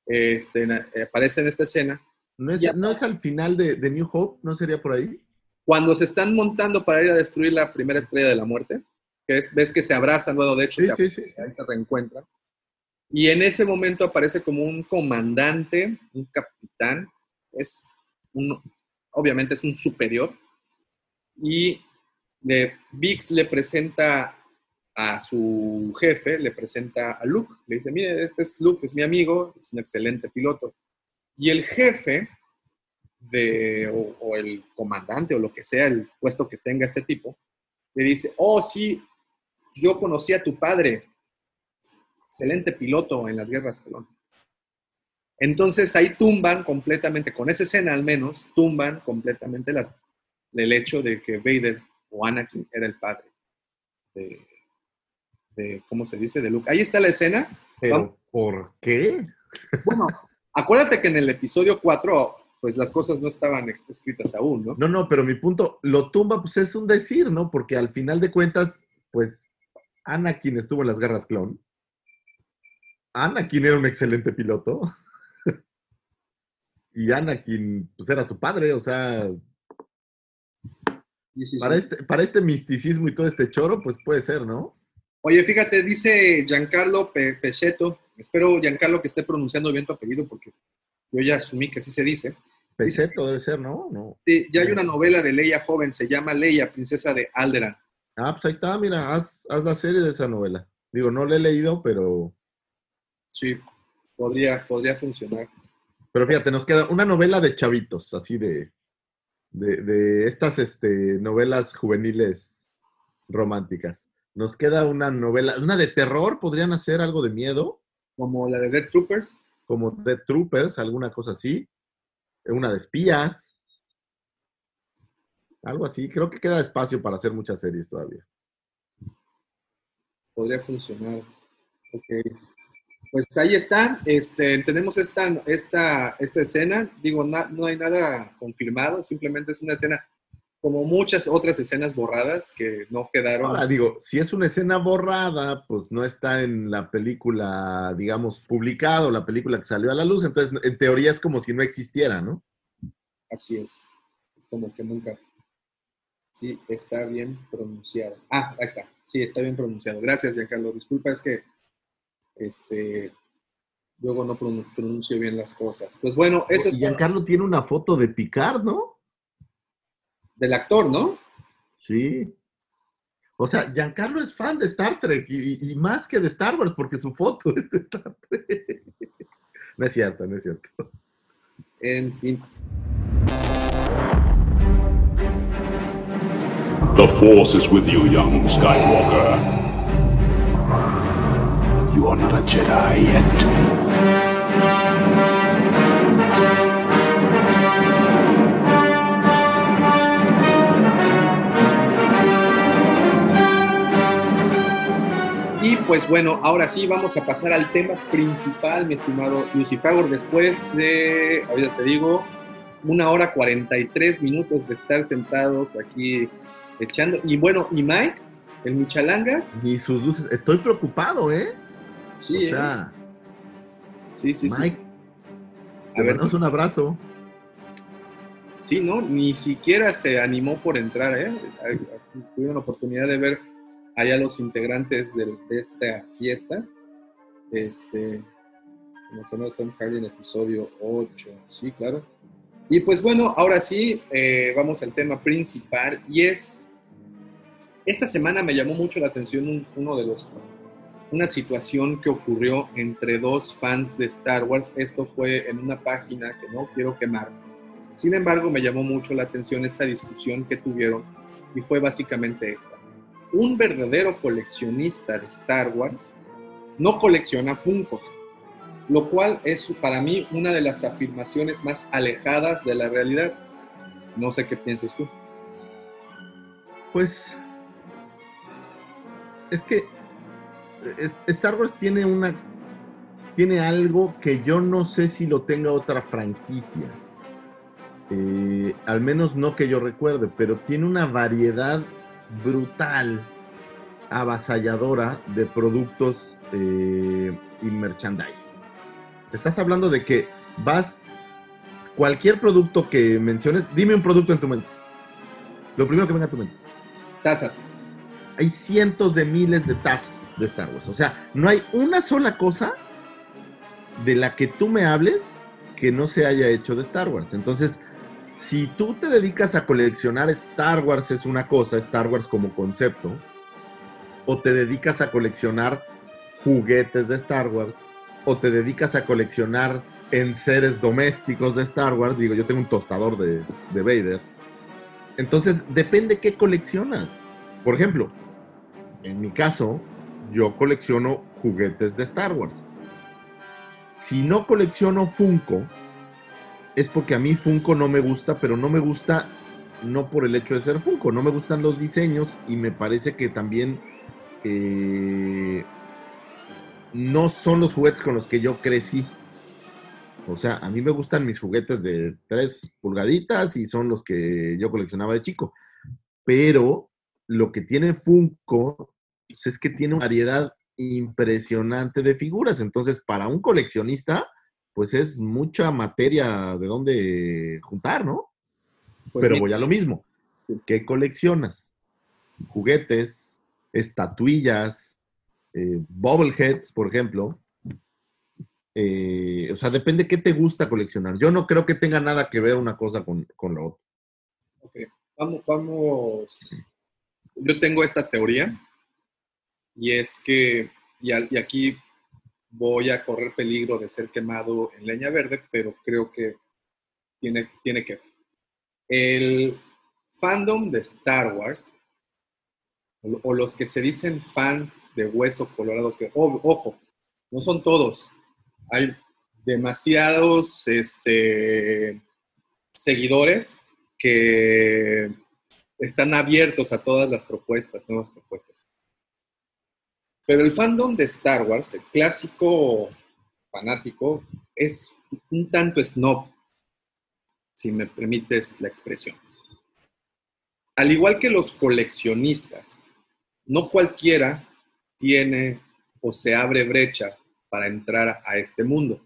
Este, na- aparece en esta escena. ¿No es, Ya. ¿no es al final de, de New Hope? ¿No sería por ahí? cuando se están montando para ir a destruir la primera estrella de la muerte, que es, ves que se abrazan, bueno, de hecho, Sí, se sí. ahí se reencuentran. Y en ese momento aparece como un comandante, un capitán, es un, obviamente es un superior, y Vix le presenta a su jefe, le presenta a Luke, le dice, mire, este es Luke, es mi amigo, es un excelente piloto. Y el jefe o el comandante o lo que sea, el puesto que tenga este tipo, le dice, oh, sí, yo conocí a tu padre, excelente piloto en las guerras colón. Entonces ahí tumban completamente, con esa escena al menos, tumban completamente la, el hecho de que Vader o Anakin era el padre de, de, ¿cómo se dice? De Luke. Ahí está la escena. ¿Pero por qué? Bueno, acuérdate que en el episodio 4, pues las cosas no estaban escritas aún, ¿no? No, no, pero mi punto, lo tumba, pues es un decir, ¿no? Porque al final de cuentas, pues Anakin estuvo en las guerras clon. Anakin era un excelente piloto. y Anakin, pues era su padre, o sea, Sí, sí, para sí. este, para este misticismo y todo este choro, pues puede ser, ¿no? Oye, fíjate, dice Giancarlo Pe- espero Giancarlo que esté pronunciando bien tu apellido porque yo ya asumí que así se dice. Peseto debe ser, ¿no? No. Sí, ya hay una novela de Leia joven, se llama Leia, princesa de Alderan. Ah, pues ahí está, mira, haz, haz la serie de esa novela. Digo, no la he leído, pero, Sí, podría, podría funcionar. pero fíjate, nos queda una novela de chavitos, así de, de, de estas este, novelas juveniles románticas. Nos queda una novela, una de terror, podrían hacer algo de miedo, Como la de Red Troopers. como The Troopers, alguna cosa así. Una de espías. Algo así. Creo que queda espacio para hacer muchas series todavía. podría funcionar. Ok. Pues ahí está. Este, tenemos esta, esta, esta escena. Digo, na- no hay nada confirmado, simplemente es una escena como muchas otras escenas borradas que no quedaron. Ahora digo, si es una escena borrada, pues no está en la película, digamos, publicado, la película que salió a la luz, entonces en teoría es como si no existiera, ¿no? Así es. Es como que nunca. Sí, está bien pronunciado. Ah, ahí está. Sí, está bien pronunciado. Gracias, Giancarlo. Disculpa, es que este luego no pronun- pronuncio bien las cosas. Pues bueno, eso es Y Giancarlo tiene una foto de Picard, ¿no? del actor, ¿no? Sí. O sea, Giancarlo es fan de Star Trek y, y más que de Star Wars, porque su foto es de Star Trek. No es cierto, no es cierto. En fin. The Force is with you, young Skywalker. You not a Jedi. Y pues bueno, ahora sí vamos a pasar al tema principal, mi estimado Lucifagor, después de, ahorita te digo, una hora 43 minutos de estar sentados aquí echando. Y bueno, y Mike, el Michalangas. Ni sus luces, estoy preocupado, ¿eh? Sí, o ¿eh? sea, sí, sí, sí. Mike, A ver, un abrazo. Sí, ¿no? Ni siquiera se animó por entrar, ¿eh? Tuvieron la oportunidad de ver allá los integrantes de, esta fiesta. Este, como Tom Hardy en episodio 8, sí, claro. Y pues bueno, ahora sí, eh, vamos al tema principal y es, esta semana me llamó mucho la atención un- uno de los, una situación que ocurrió entre dos fans de Star Wars. Esto fue en una página que no quiero quemar. Sin embargo, me llamó mucho la atención esta discusión que tuvieron y fue básicamente esta. Un verdadero coleccionista de Star Wars no colecciona Funkos, lo cual es para mí una de las afirmaciones más alejadas de la realidad. No sé qué piensas tú. Pues. Es que. Star Wars tiene una. Tiene algo que yo no sé si lo tenga otra franquicia. Eh, al menos no que yo recuerde, pero tiene una variedad brutal, avasalladora de productos eh, y merchandising. Estás hablando de que vas. Cualquier producto que menciones, dime un producto en tu mente. Lo primero que venga a tu mente Tazas. hay cientos de miles de tazas de Star Wars. O sea, no hay una sola cosa de la que tú me hables que no se haya hecho de Star Wars. Entonces, si tú te dedicas a coleccionar Star Wars es una cosa, Star Wars como concepto, o te dedicas a coleccionar juguetes de Star Wars, o te dedicas a coleccionar enseres domésticos de Star Wars, digo, yo tengo un tostador de, de Vader. Entonces, depende qué coleccionas. Por ejemplo, en mi caso, yo colecciono juguetes de Star Wars. Si no colecciono Funko, es porque a mí Funko no me gusta, pero no me gusta no por el hecho de ser Funko, no me gustan los diseños y me parece que también eh, no son los juguetes con los que yo crecí. O sea, a mí me gustan mis juguetes de 3 pulgaditas y son los que yo coleccionaba de chico. Pero lo que tiene Funko pues, es que tiene una variedad impresionante de figuras. Entonces, para un coleccionista, pues es mucha materia de dónde juntar, ¿no? Pues Pero voy a lo mismo. ¿Qué coleccionas? Juguetes, estatuillas, eh, bobbleheads, por ejemplo. Eh, o sea, depende qué te gusta coleccionar. Yo no creo que tenga nada que ver una cosa con, con la otra. Ok, vamos, vamos. Yo tengo esta teoría y es que, y, aquí voy a correr peligro de ser quemado en leña verde, pero creo que tiene, tiene que. El fandom de Star Wars, o, los que se dicen fan de Hueso Colorado, que, ojo, no son todos. Hay demasiados este, seguidores que están abiertos a todas las propuestas, nuevas propuestas. Pero el fandom de Star Wars, el clásico fanático, es un tanto snob, si me permites la expresión. Al igual que los coleccionistas, no cualquiera tiene o se abre brecha para entrar a este mundo.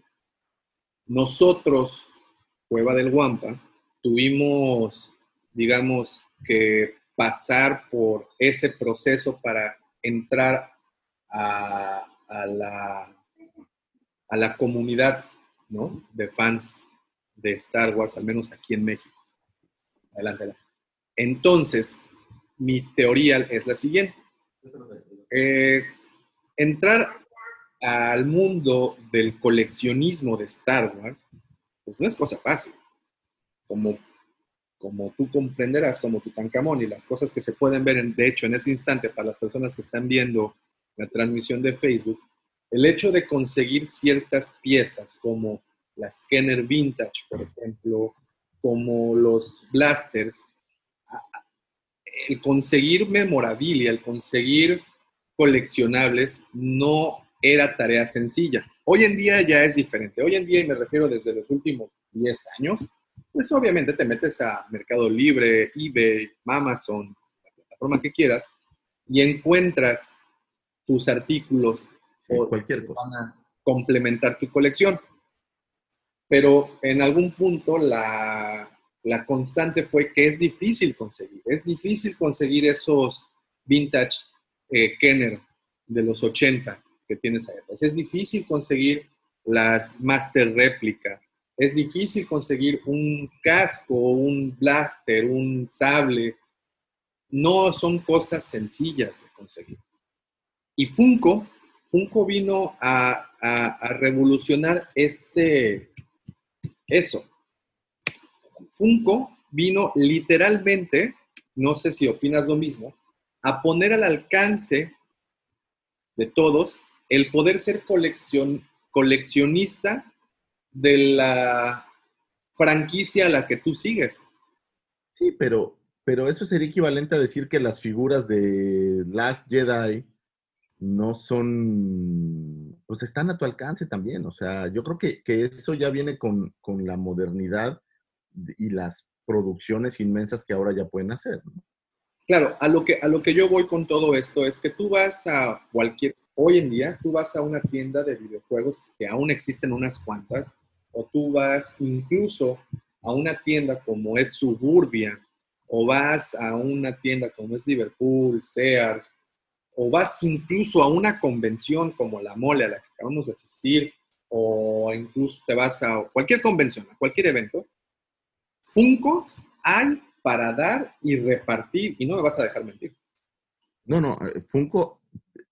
Nosotros, Cueva del Guampa, tuvimos, digamos, que pasar por ese proceso para entrar a, la, a la comunidad ¿no? de fans de Star Wars, al menos aquí en México. Adelante. adelante. Entonces, mi teoría es la siguiente. Eh, entrar al mundo del coleccionismo de Star Wars, pues no es cosa fácil. Como, como tú comprenderás, como Tutankamón y las cosas que se pueden ver, en, de hecho, en ese instante, para las personas que están viendo la transmisión de Facebook, el hecho de conseguir ciertas piezas como las Kenner Vintage, por ejemplo, como los blasters, el conseguir memorabilia, el conseguir coleccionables no era tarea sencilla. Hoy en día ya es diferente. Hoy en día, y me refiero desde los últimos 10 años, pues obviamente te metes a Mercado Libre, eBay, Amazon, la plataforma que quieras, y encuentras tus artículos Sí, o cualquier que cosa. van a complementar tu colección. Pero en algún punto la, la constante fue que es difícil conseguir. Es difícil conseguir esos vintage eh, Kenner de los 80 que tienes ahí atrás. Es difícil conseguir las Master Réplica. Es difícil conseguir un casco, un blaster, un sable. No son cosas sencillas de conseguir. Y Funko, Funko vino a, revolucionar ese, eso. Funko vino literalmente, no sé si opinas lo mismo, a poner al alcance de todos el poder ser coleccion- coleccionista de la franquicia a la que tú sigues. Sí, pero, pero eso sería equivalente a decir que las figuras de Last Jedi no son, pues están a tu alcance también. O sea, yo creo que, que eso ya viene con, con la modernidad y las producciones inmensas que ahora ya pueden hacer. ¿no? Claro, a lo, que, a lo que yo voy con todo esto es que tú vas a cualquier, hoy en día, tú vas a una tienda de videojuegos, que aún existen unas cuantas, o tú vas incluso a una tienda como es Suburbia, o vas a una tienda como es Liverpool, Sears, o vas incluso a una convención como la Mole a la que acabamos de asistir, o incluso te vas a cualquier convención, a cualquier evento, Funkos hay para dar y repartir, y no me vas a dejar mentir. No, no, eh, Funko,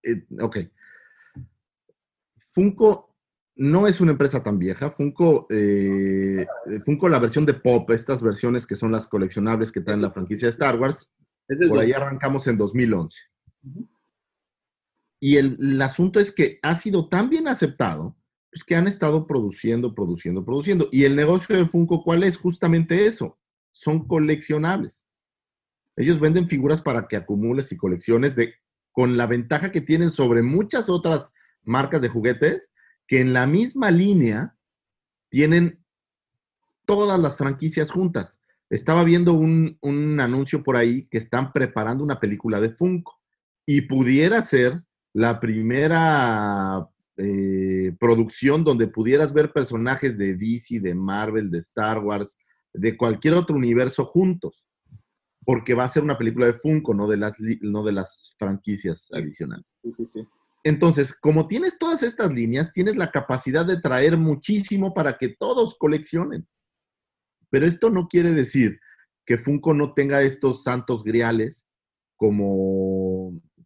eh, ok. Funko no es una empresa tan vieja. Funko, eh, Funko, la versión de Pop, estas versiones que son las coleccionables que traen la franquicia de Star Wars, por ahí arrancamos en 2011. Ujú. Y el, asunto es que ha sido tan bien aceptado, pues que han estado produciendo, produciendo, produciendo. Y el negocio de Funko, ¿cuál es? Justamente eso. Son coleccionables. Ellos venden figuras para que acumules y colecciones de, con la ventaja que tienen sobre muchas otras marcas de juguetes, que en la misma línea tienen todas las franquicias juntas. Estaba viendo un, un anuncio por ahí que están preparando una película de Funko y pudiera ser la primera eh, producción donde pudieras ver personajes de DC, de Marvel, de Star Wars, de cualquier otro universo juntos, porque va a ser una película de Funko, no de las, no de las franquicias adicionales. Sí, sí, sí. Entonces, como tienes todas estas líneas, tienes la capacidad de traer muchísimo para que todos coleccionen. Pero esto no quiere decir que Funko no tenga estos santos griales como,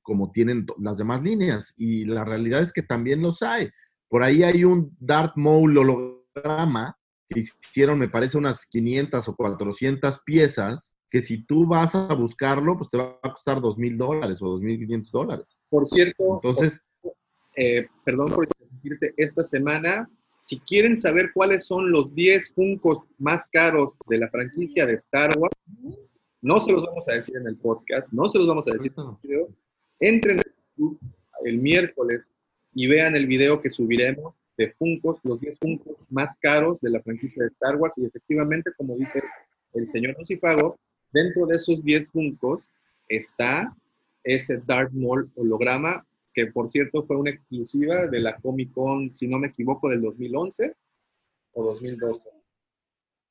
como tienen las demás líneas. Y la realidad es que también los hay. Por ahí hay un Darth Maul holograma que hicieron, me parece, unas 500 o 400 piezas, que si tú vas a buscarlo, pues te va a costar 2 mil dólares o 2.500 dólares. Por cierto, Entonces, eh, perdón por interrumpirte, esta semana, si quieren saber cuáles son los 10 Funkos más caros de la franquicia de Star Wars, no se los vamos a decir en el podcast, no se los vamos a decir en el video. Entren el miércoles y vean el video que subiremos de Funkos, los 10 Funkos más caros de la franquicia de Star Wars. Y efectivamente, como dice el señor Lucifago, dentro de esos 10 Funkos está ese Darth Maul holograma, que por cierto fue una exclusiva de la Comic Con, si no me equivoco, del 2011 o 2012.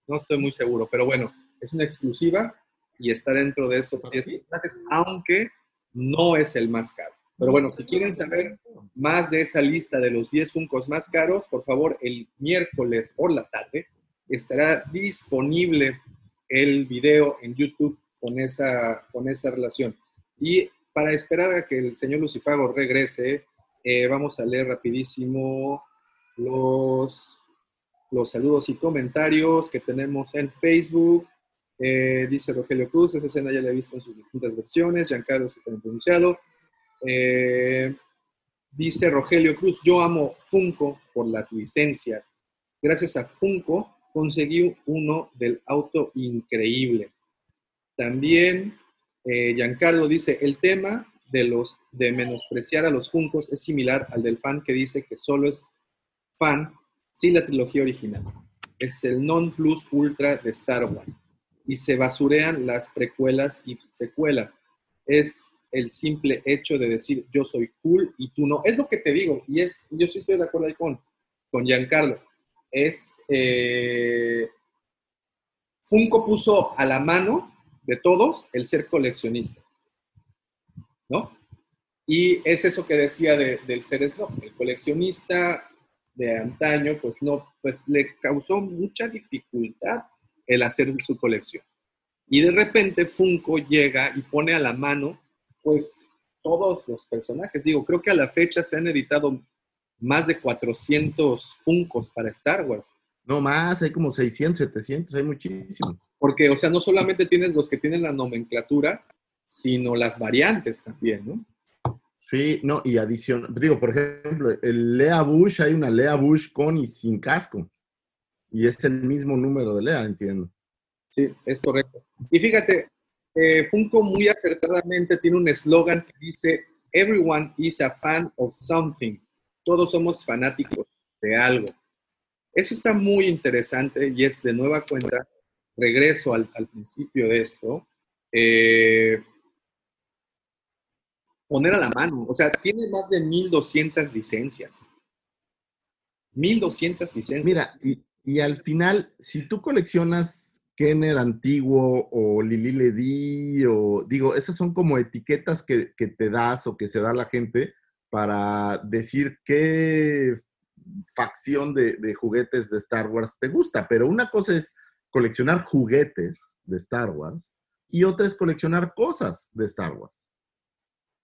No estoy muy seguro, pero bueno, es una exclusiva y está dentro de esos 10 personajes, aunque no es el más caro. Pero bueno, si quieren saber más de esa lista de los 10 Funkos más caros, por favor, el miércoles por la tarde estará disponible el video en YouTube con esa, con esa relación. Y para esperar a que el señor Lucifago regrese, eh, vamos a leer rapidísimo los, los saludos y comentarios que tenemos en Facebook. Eh, dice Rogelio Cruz, esa escena ya la he visto en sus distintas versiones, Giancarlo está bien pronunciado. Eh, dice Rogelio Cruz, yo amo Funko por las licencias. Gracias a Funko conseguí uno del auto increíble. También eh, Giancarlo dice, el tema de, los, de menospreciar a los Funkos es similar al del fan que dice que solo es fan sin la trilogía original. Es el non plus ultra de Star Wars. Y se basurean las precuelas y secuelas. Es el simple hecho de decir yo soy cool y tú no. Es lo que te digo. Y es, yo sí estoy de acuerdo ahí con, con Giancarlo. Es. eh, Funko puso a la mano de todos el ser coleccionista. ¿No? Y es eso que decía de- del ser Snob. El coleccionista de antaño, pues no, pues le causó mucha dificultad el hacer su colección. Y de repente Funko llega y pone a la mano, pues, todos los personajes. Digo, creo que a la fecha se han editado más de 400 Funkos para Star Wars. No más, hay como 600, 700, hay muchísimo. Porque, o sea, no solamente tienes los que tienen la nomenclatura, sino las variantes también, ¿no? Sí, no, y adición, digo, por ejemplo, el Lea Bush, hay una Lea Bush con y sin casco. Y es el mismo número de Lea, entiendo. Sí, es correcto. Y fíjate, eh, Funko muy acertadamente tiene un eslogan que dice, Everyone is a fan of something. Todos somos fanáticos de algo. Eso está muy interesante y es de nueva cuenta, regreso al, al principio de esto, eh, poner a la mano. O sea, tiene más de 1200 licencias. 1200 licencias. Mira, y, y al final, si tú coleccionas Kenner antiguo o Lili Ledy, o digo, esas son como etiquetas que, que te das o que se da la gente para decir qué facción de, de juguetes de Star Wars te gusta. Pero una cosa es coleccionar juguetes de Star Wars y otra es coleccionar cosas de Star Wars.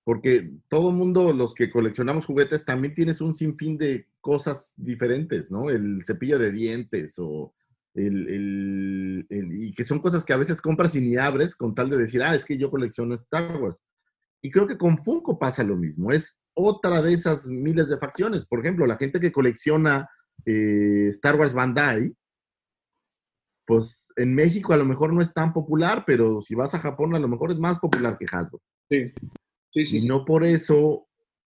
Porque todo mundo, los que coleccionamos juguetes, también tienes un sinfín de cosas diferentes, ¿no? El cepillo de dientes o el, el- el- y que son cosas que a veces compras y ni abres con tal de decir, ah, es que yo colecciono Star Wars. Y creo que con Funko pasa lo mismo. Es otra de esas miles de facciones. Por ejemplo, la gente que colecciona eh, Star Wars Bandai, pues en México a lo mejor no es tan popular, pero si vas a Japón a lo mejor es más popular que Hasbro. Sí, sí, sí. Y no por eso,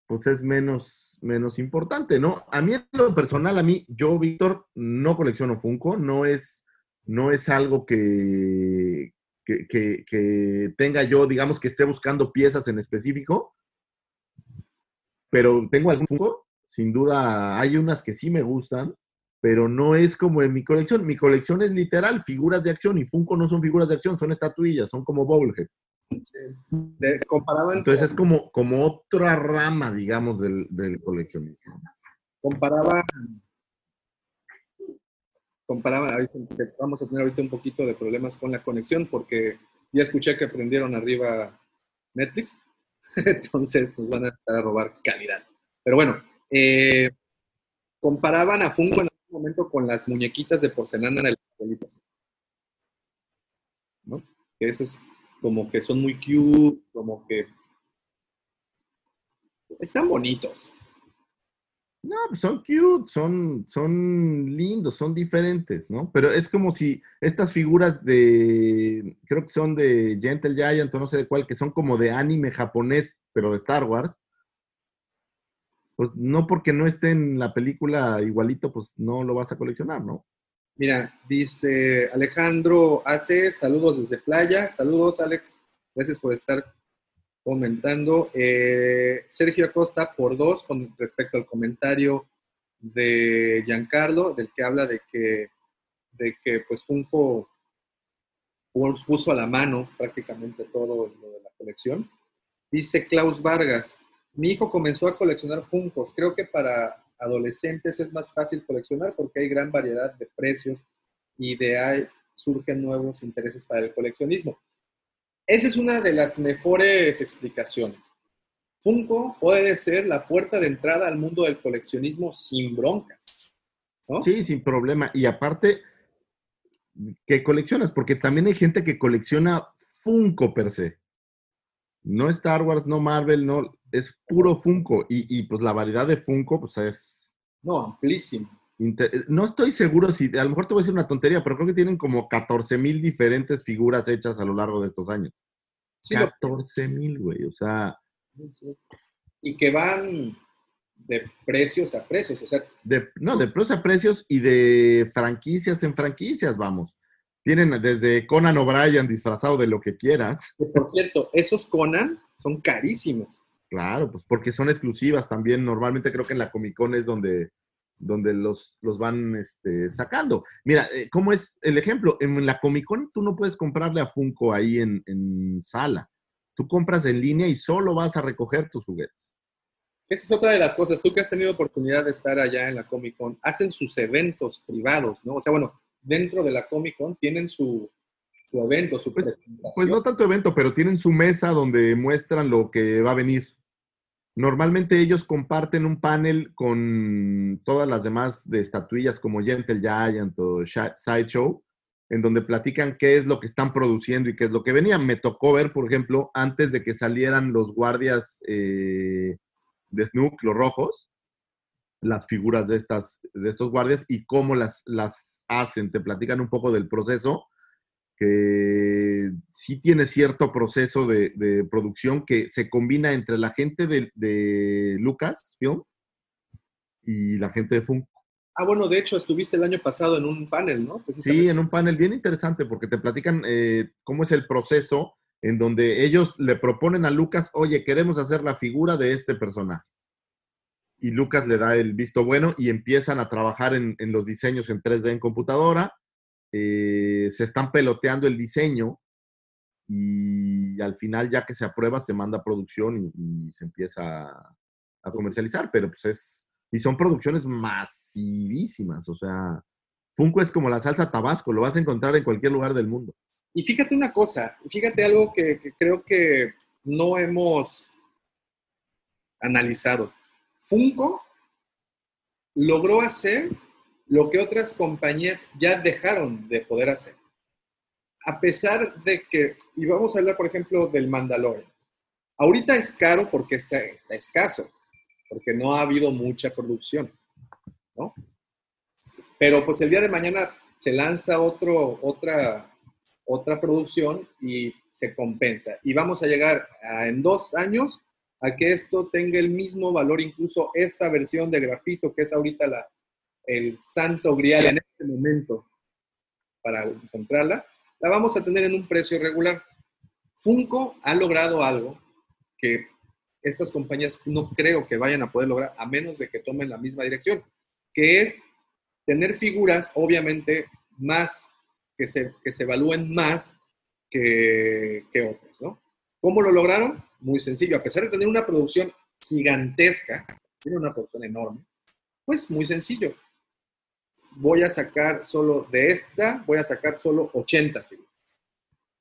pues es menos, menos importante, ¿no? A mí en lo personal, a mí, yo, Víctor, no colecciono Funko, no es, no es algo que, que, que- que tenga yo, digamos, que esté buscando piezas en específico, pero tengo algún Funko, sin duda hay unas que sí me gustan, pero no es como en mi colección. Mi colección es literal, figuras de acción, y Funko no son figuras de acción, son estatuillas, son como Bowlhead. De- Entonces es como, como otra rama, digamos, del, del coleccionismo. comparaban, comparaban, ahorita vamos a tener ahorita un poquito de problemas con la conexión porque ya escuché que prendieron arriba Netflix, entonces nos van a empezar a robar calidad. Pero bueno, eh, comparaban a Funko en algún momento con las muñequitas de porcelana de las abuelitas. ¿No? Que eso es como que son muy cute, como que están bonitos. No, pues son cute, son, son lindos, son diferentes, ¿no? Pero es como si estas figuras de, creo que son de Gentle Giant o no sé de cuál, que son como de anime japonés, pero de Star Wars, pues no porque no esté en la película igualito, pues no lo vas a coleccionar, ¿no? Mira, dice Alejandro hace saludos desde playa. Saludos, Alex. Gracias por estar comentando. Eh, Sergio Acosta por dos con respecto al comentario de Giancarlo, del que habla de que, de que pues Funko pu- puso a la mano prácticamente todo lo de la colección. Dice Klaus Vargas, mi hijo comenzó a coleccionar Funkos. Creo que para adolescentes es más fácil coleccionar porque hay gran variedad de precios y de ahí surgen nuevos intereses para el coleccionismo. Esa es una de las mejores explicaciones. Funko puede ser la puerta de entrada al mundo del coleccionismo sin broncas. Sí, sin problema. Y aparte, que coleccionas, porque también hay gente que colecciona Funko per se. No Star Wars, no Marvel, no, es puro Funko. Y, y, pues la variedad de Funko, pues es... No, amplísimo. inter- No estoy seguro si, a lo mejor te voy a decir una tontería, pero creo que tienen como 14 mil diferentes figuras hechas a lo largo de estos años. Sí, lo- 14 mil, güey. O sea, Y que van de precios a precios. O sea, De, no, de precios a precios y de franquicias en franquicias, vamos. Tienen desde Conan O'Brien disfrazado de lo que quieras. por cierto, esos Conan son carísimos. Claro, pues porque son exclusivas también. Normalmente creo que en la Comic Con es donde, donde los, los van este, sacando. Mira, eh, ¿cómo es el ejemplo? En la Comic Con tú no puedes comprarle a Funko ahí en, en sala. Tú compras en línea y solo vas a recoger tus juguetes. Esa es otra de las cosas. Tú que has tenido oportunidad de estar allá en la Comic Con, hacen sus eventos privados, ¿no? O sea, bueno, dentro de la Comic Con tienen su, su evento, su Pues- presentación. Pues no tanto evento, pero tienen su mesa donde muestran lo que va a venir. Normalmente ellos comparten un panel con todas las demás de estatuillas como Gentle Giant o Sideshow, en donde platican qué es lo que están produciendo y qué es lo que venía. Me tocó ver, por ejemplo, antes de que salieran los guardias eh, de Snook, los rojos, las figuras de, estas, de estos guardias y cómo las, las hacen. Te platican un poco del proceso que sí tiene cierto proceso de, de producción que se combina entre la gente de, de Lucasfilm y la gente de Funko. Ah, bueno, de hecho, estuviste el año pasado en un panel, ¿no? Sí, en un panel bien interesante porque te platican eh, cómo es el proceso en donde ellos le proponen a Lucas, oye, queremos hacer la figura de este personaje. Y Lucas le da el visto bueno y empiezan a trabajar en, en los diseños en 3D en computadora. Eh, se están peloteando el diseño y al final ya que se aprueba se manda a producción y, y se empieza a, a comercializar, pero pues es, y son producciones masivísimas, o sea, Funko es como la salsa tabasco, lo vas a encontrar en cualquier lugar del mundo. Y fíjate una cosa, fíjate algo que, que creo que no hemos analizado. Funko logró hacer lo que otras compañías ya dejaron de poder hacer. A pesar de que, y vamos a hablar, por ejemplo, del Mandalorian. Ahorita es caro porque está, escaso, porque no ha habido mucha producción, ¿no? Pero pues el día de mañana se lanza otro, otra, otra producción y se compensa. Y vamos a llegar en dos años a que esto tenga el mismo valor, incluso esta versión de grafito, que es ahorita la, el santo grial en este momento para encontrarla, la vamos a tener en un precio regular. Funko ha logrado algo que estas compañías no creo que vayan a poder lograr a menos de que tomen la misma dirección, que es tener figuras, obviamente, más, que se, que se evalúen más que, que otras, ¿no? ¿Cómo lo lograron? Muy sencillo. A pesar de tener una producción gigantesca, tiene una producción enorme, pues muy sencillo. Voy a sacar solo de esta, voy a sacar solo 80 figuras.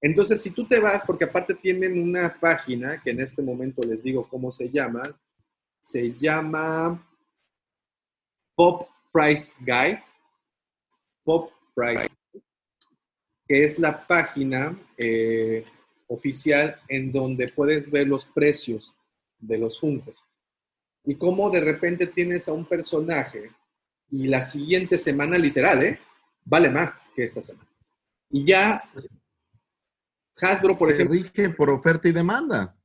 Entonces, si tú te vas, porque aparte tienen una página, que en este momento les digo cómo se llama, se llama Pop Price Guide, Pop Price, que es la página eh, oficial en donde puedes ver los precios de los Funkos. Y cómo de repente tienes a un personaje y la siguiente semana, literal, ¿eh? vale más que esta semana. Y ya Hasbro, por Se ejemplo, rige por oferta y demanda.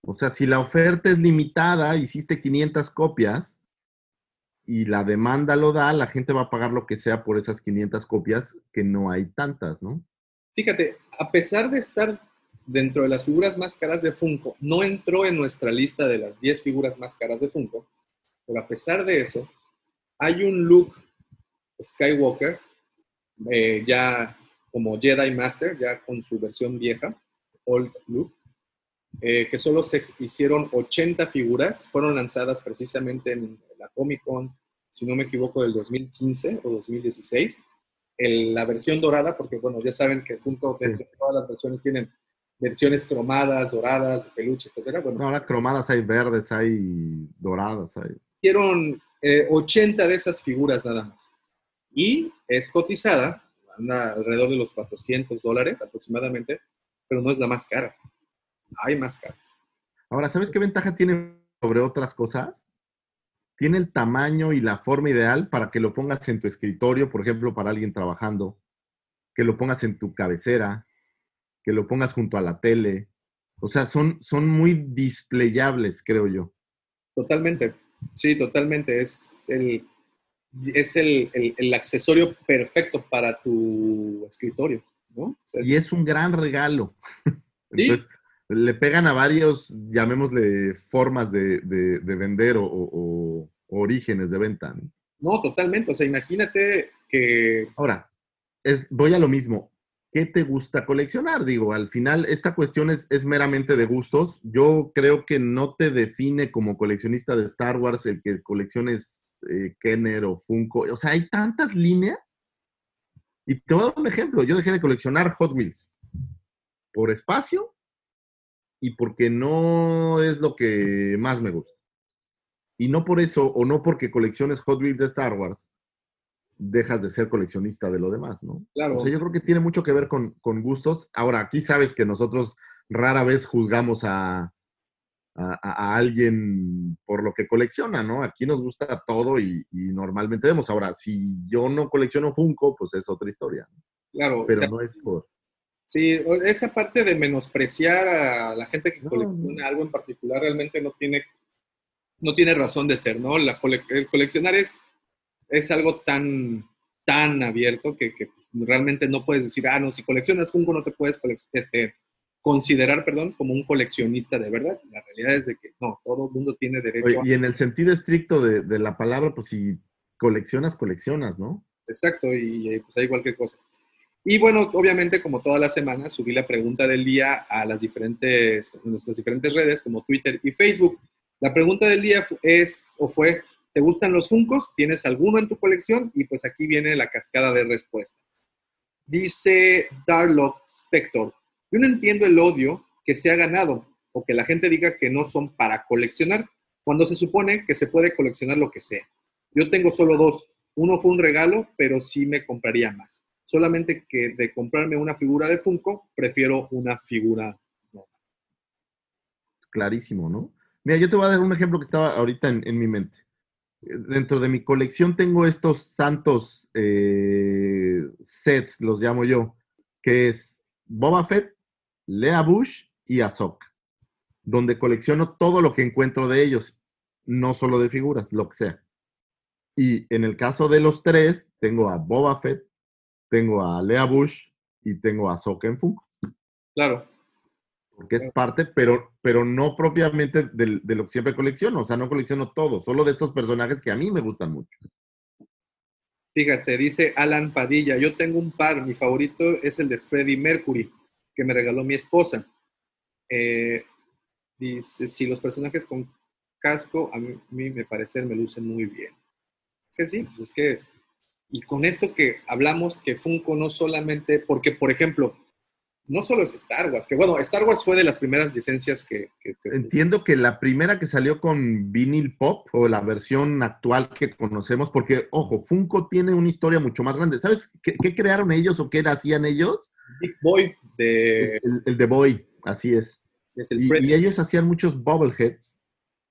O sea, si la oferta es limitada, hiciste 500 copias y la demanda lo da, la gente va a pagar lo que sea por esas 500 copias, que no hay tantas, ¿no? Fíjate, a pesar de estar dentro de las figuras más caras de Funko, no entró en nuestra lista de las 10 figuras más caras de Funko, pero a pesar de eso, hay un look Skywalker, eh, ya como Jedi Master, ya con su versión vieja, Old Look, eh, que solo se hicieron 80 figuras, fueron lanzadas precisamente en la Comic Con, si no me equivoco, del 2015 o 2016 el- la versión dorada, porque bueno, ya saben que Funko, de todas las versiones, tienen versiones cromadas, doradas, de peluche, etcétera. Bueno, No, ahora cromadas hay verdes, hay doradas, hay... hicieron eh, 80 de esas figuras nada más. Y es cotizada, anda alrededor de los 400 dólares aproximadamente, pero no es la más cara. Hay más caras. Ahora, ¿sabes qué ventaja tiene sobre otras cosas? Tiene el tamaño y la forma ideal para que lo pongas en tu escritorio, por ejemplo, para alguien trabajando, que lo pongas en tu cabecera, que lo pongas junto a la tele. O sea, son, son muy displayables, creo yo. Totalmente, sí, totalmente. Es el, es el, el- el accesorio perfecto para tu escritorio, ¿no? O sea, es- Y es un gran regalo. Sí. Entonces, le pegan a varios, llamémosle, formas de, de- de vender o, o- o orígenes de venta. ¿no? No, totalmente. O sea, imagínate que Ahora, es, voy a lo mismo. ¿Qué te gusta coleccionar? Digo, al final esta cuestión es, meramente de gustos. Yo creo que no te define como coleccionista de Star Wars el que colecciones eh, Kenner o Funko. O sea, hay tantas líneas. Y te voy a dar un ejemplo. Yo dejé de coleccionar Hot Wheels por espacio y porque no es lo que más me gusta. Y no por eso, o no porque colecciones Hot Wheels de Star Wars, dejas de ser coleccionista de lo demás, ¿no? Claro. O sea, yo creo que tiene mucho que ver con, con gustos. Ahora, aquí sabes que nosotros rara vez juzgamos a, a- alguien por lo que colecciona, ¿no? Aquí nos gusta todo y, y normalmente vemos. Ahora, si yo no colecciono Funko, pues es otra historia. ¿no? Claro, Pero o sea, no es por... sí, esa parte de menospreciar a la gente que No, colecciona no. algo en particular realmente no tiene, no tiene razón de ser, ¿no? La cole- el coleccionar es, es algo tan, tan abierto que, que realmente no puedes decir, ah, no, si coleccionas Funko no te puedes este, considerar, perdón, como un coleccionista de verdad. La realidad es de que no, todo el mundo tiene derecho Oye, a... y en el sentido estricto de, de la palabra, pues si coleccionas, coleccionas, ¿no? Exacto, y pues hay cualquier cosa. Y bueno, obviamente, como todas las semanas, subí la pregunta del día a las diferentes, en nuestras diferentes redes, como Twitter y Facebook. La pregunta del día es, o fue, ¿te gustan los Funcos? ¿Tienes alguno en tu colección? Y pues aquí viene la cascada de respuestas. Dice Darlock Spector, yo no entiendo el odio que se ha ganado o que la gente diga que no son para coleccionar, cuando se supone que se puede coleccionar lo que sea. Yo tengo solo dos. Uno fue un regalo, pero sí me compraría más. Solamente que de comprarme una figura de Funko, prefiero una figura. Clarísimo, ¿no? Mira, yo te voy a dar un ejemplo que estaba ahorita en mi mente. Dentro de mi colección tengo estos santos eh, sets, los llamo yo, que es Boba Fett, Lea Bush y Ahsoka, donde colecciono todo lo que encuentro de ellos, no solo de figuras, lo que sea. Y en el caso de los tres, tengo a Boba Fett, tengo a Lea Bush y tengo a Ahsoka en Funko Claro, porque es parte, pero, pero no propiamente del- de, lo que siempre colecciono. O sea, no colecciono todo, solo de estos personajes que a mí me gustan mucho. fíjate, dice Alan Padilla, yo tengo un par, mi favorito es el de Freddie Mercury, que me regaló mi esposa. Eh, dice, si los personajes con casco, a mí, a mí me parece, me lucen muy bien. Que sí, es que, y con esto que hablamos, que Funko no solamente, porque por ejemplo, no solo es Star Wars, que bueno, Star Wars fue de las primeras licencias que... que- que- Entiendo que la primera que salió con Vinyl Pop, o la versión actual que conocemos, porque, ojo, Funko tiene una historia mucho más grande. ¿Sabes qué, qué crearon ellos o qué hacían ellos? Big Boy de... El, el The Boy, así es. es el Y, y ellos hacían muchos bobbleheads,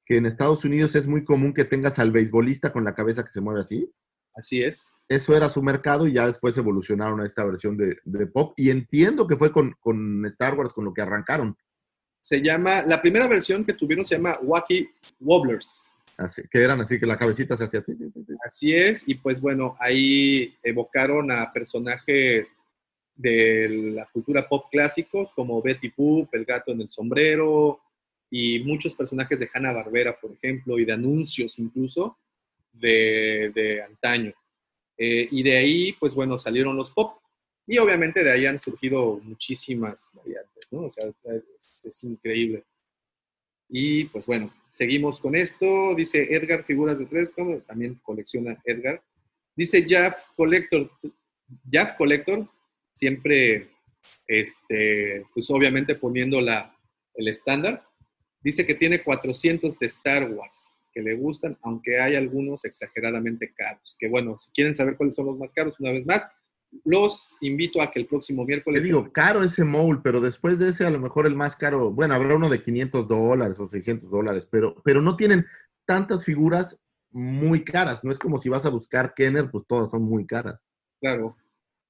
que en Estados Unidos es muy común que tengas al beisbolista con la cabeza que se mueve así. Así es. eso era su mercado y ya después evolucionaron a esta versión de, de pop. Y entiendo que fue con, con Star Wars con lo que arrancaron, Se llama, la primera versión que tuvieron se llama Wacky Wobblers. así, que eran así que la cabecita se hacía. Así es, y pues bueno, ahí evocaron a personajes de la cultura pop clásicos como Betty Boop, El gato en el sombrero, y muchos personajes de Hanna Barbera, por ejemplo, y de anuncios incluso de, de antaño. Eh, y de ahí, pues bueno, salieron los pop. Y obviamente de ahí han surgido muchísimas variantes, ¿no? O sea, es, increíble. Y pues bueno, seguimos con esto. Dice Edgar, figuras de tres, ¿cómo? también colecciona Edgar. Dice Jaff Collector. Jaff Collector, siempre, este, pues obviamente poniendo la, el estándar. Dice que tiene 400 de Star Wars que le gustan, aunque hay algunos exageradamente caros. Que bueno, si quieren saber cuáles son los más caros, una vez más, los invito a que el próximo Te miércoles... digo, caro ese mole, pero después de ese a lo mejor el más caro, bueno, habrá uno de 500 dólares o 600 dólares, pero, pero no tienen tantas figuras muy caras. No es como si vas a buscar Kenner, pues todas son muy caras. Claro.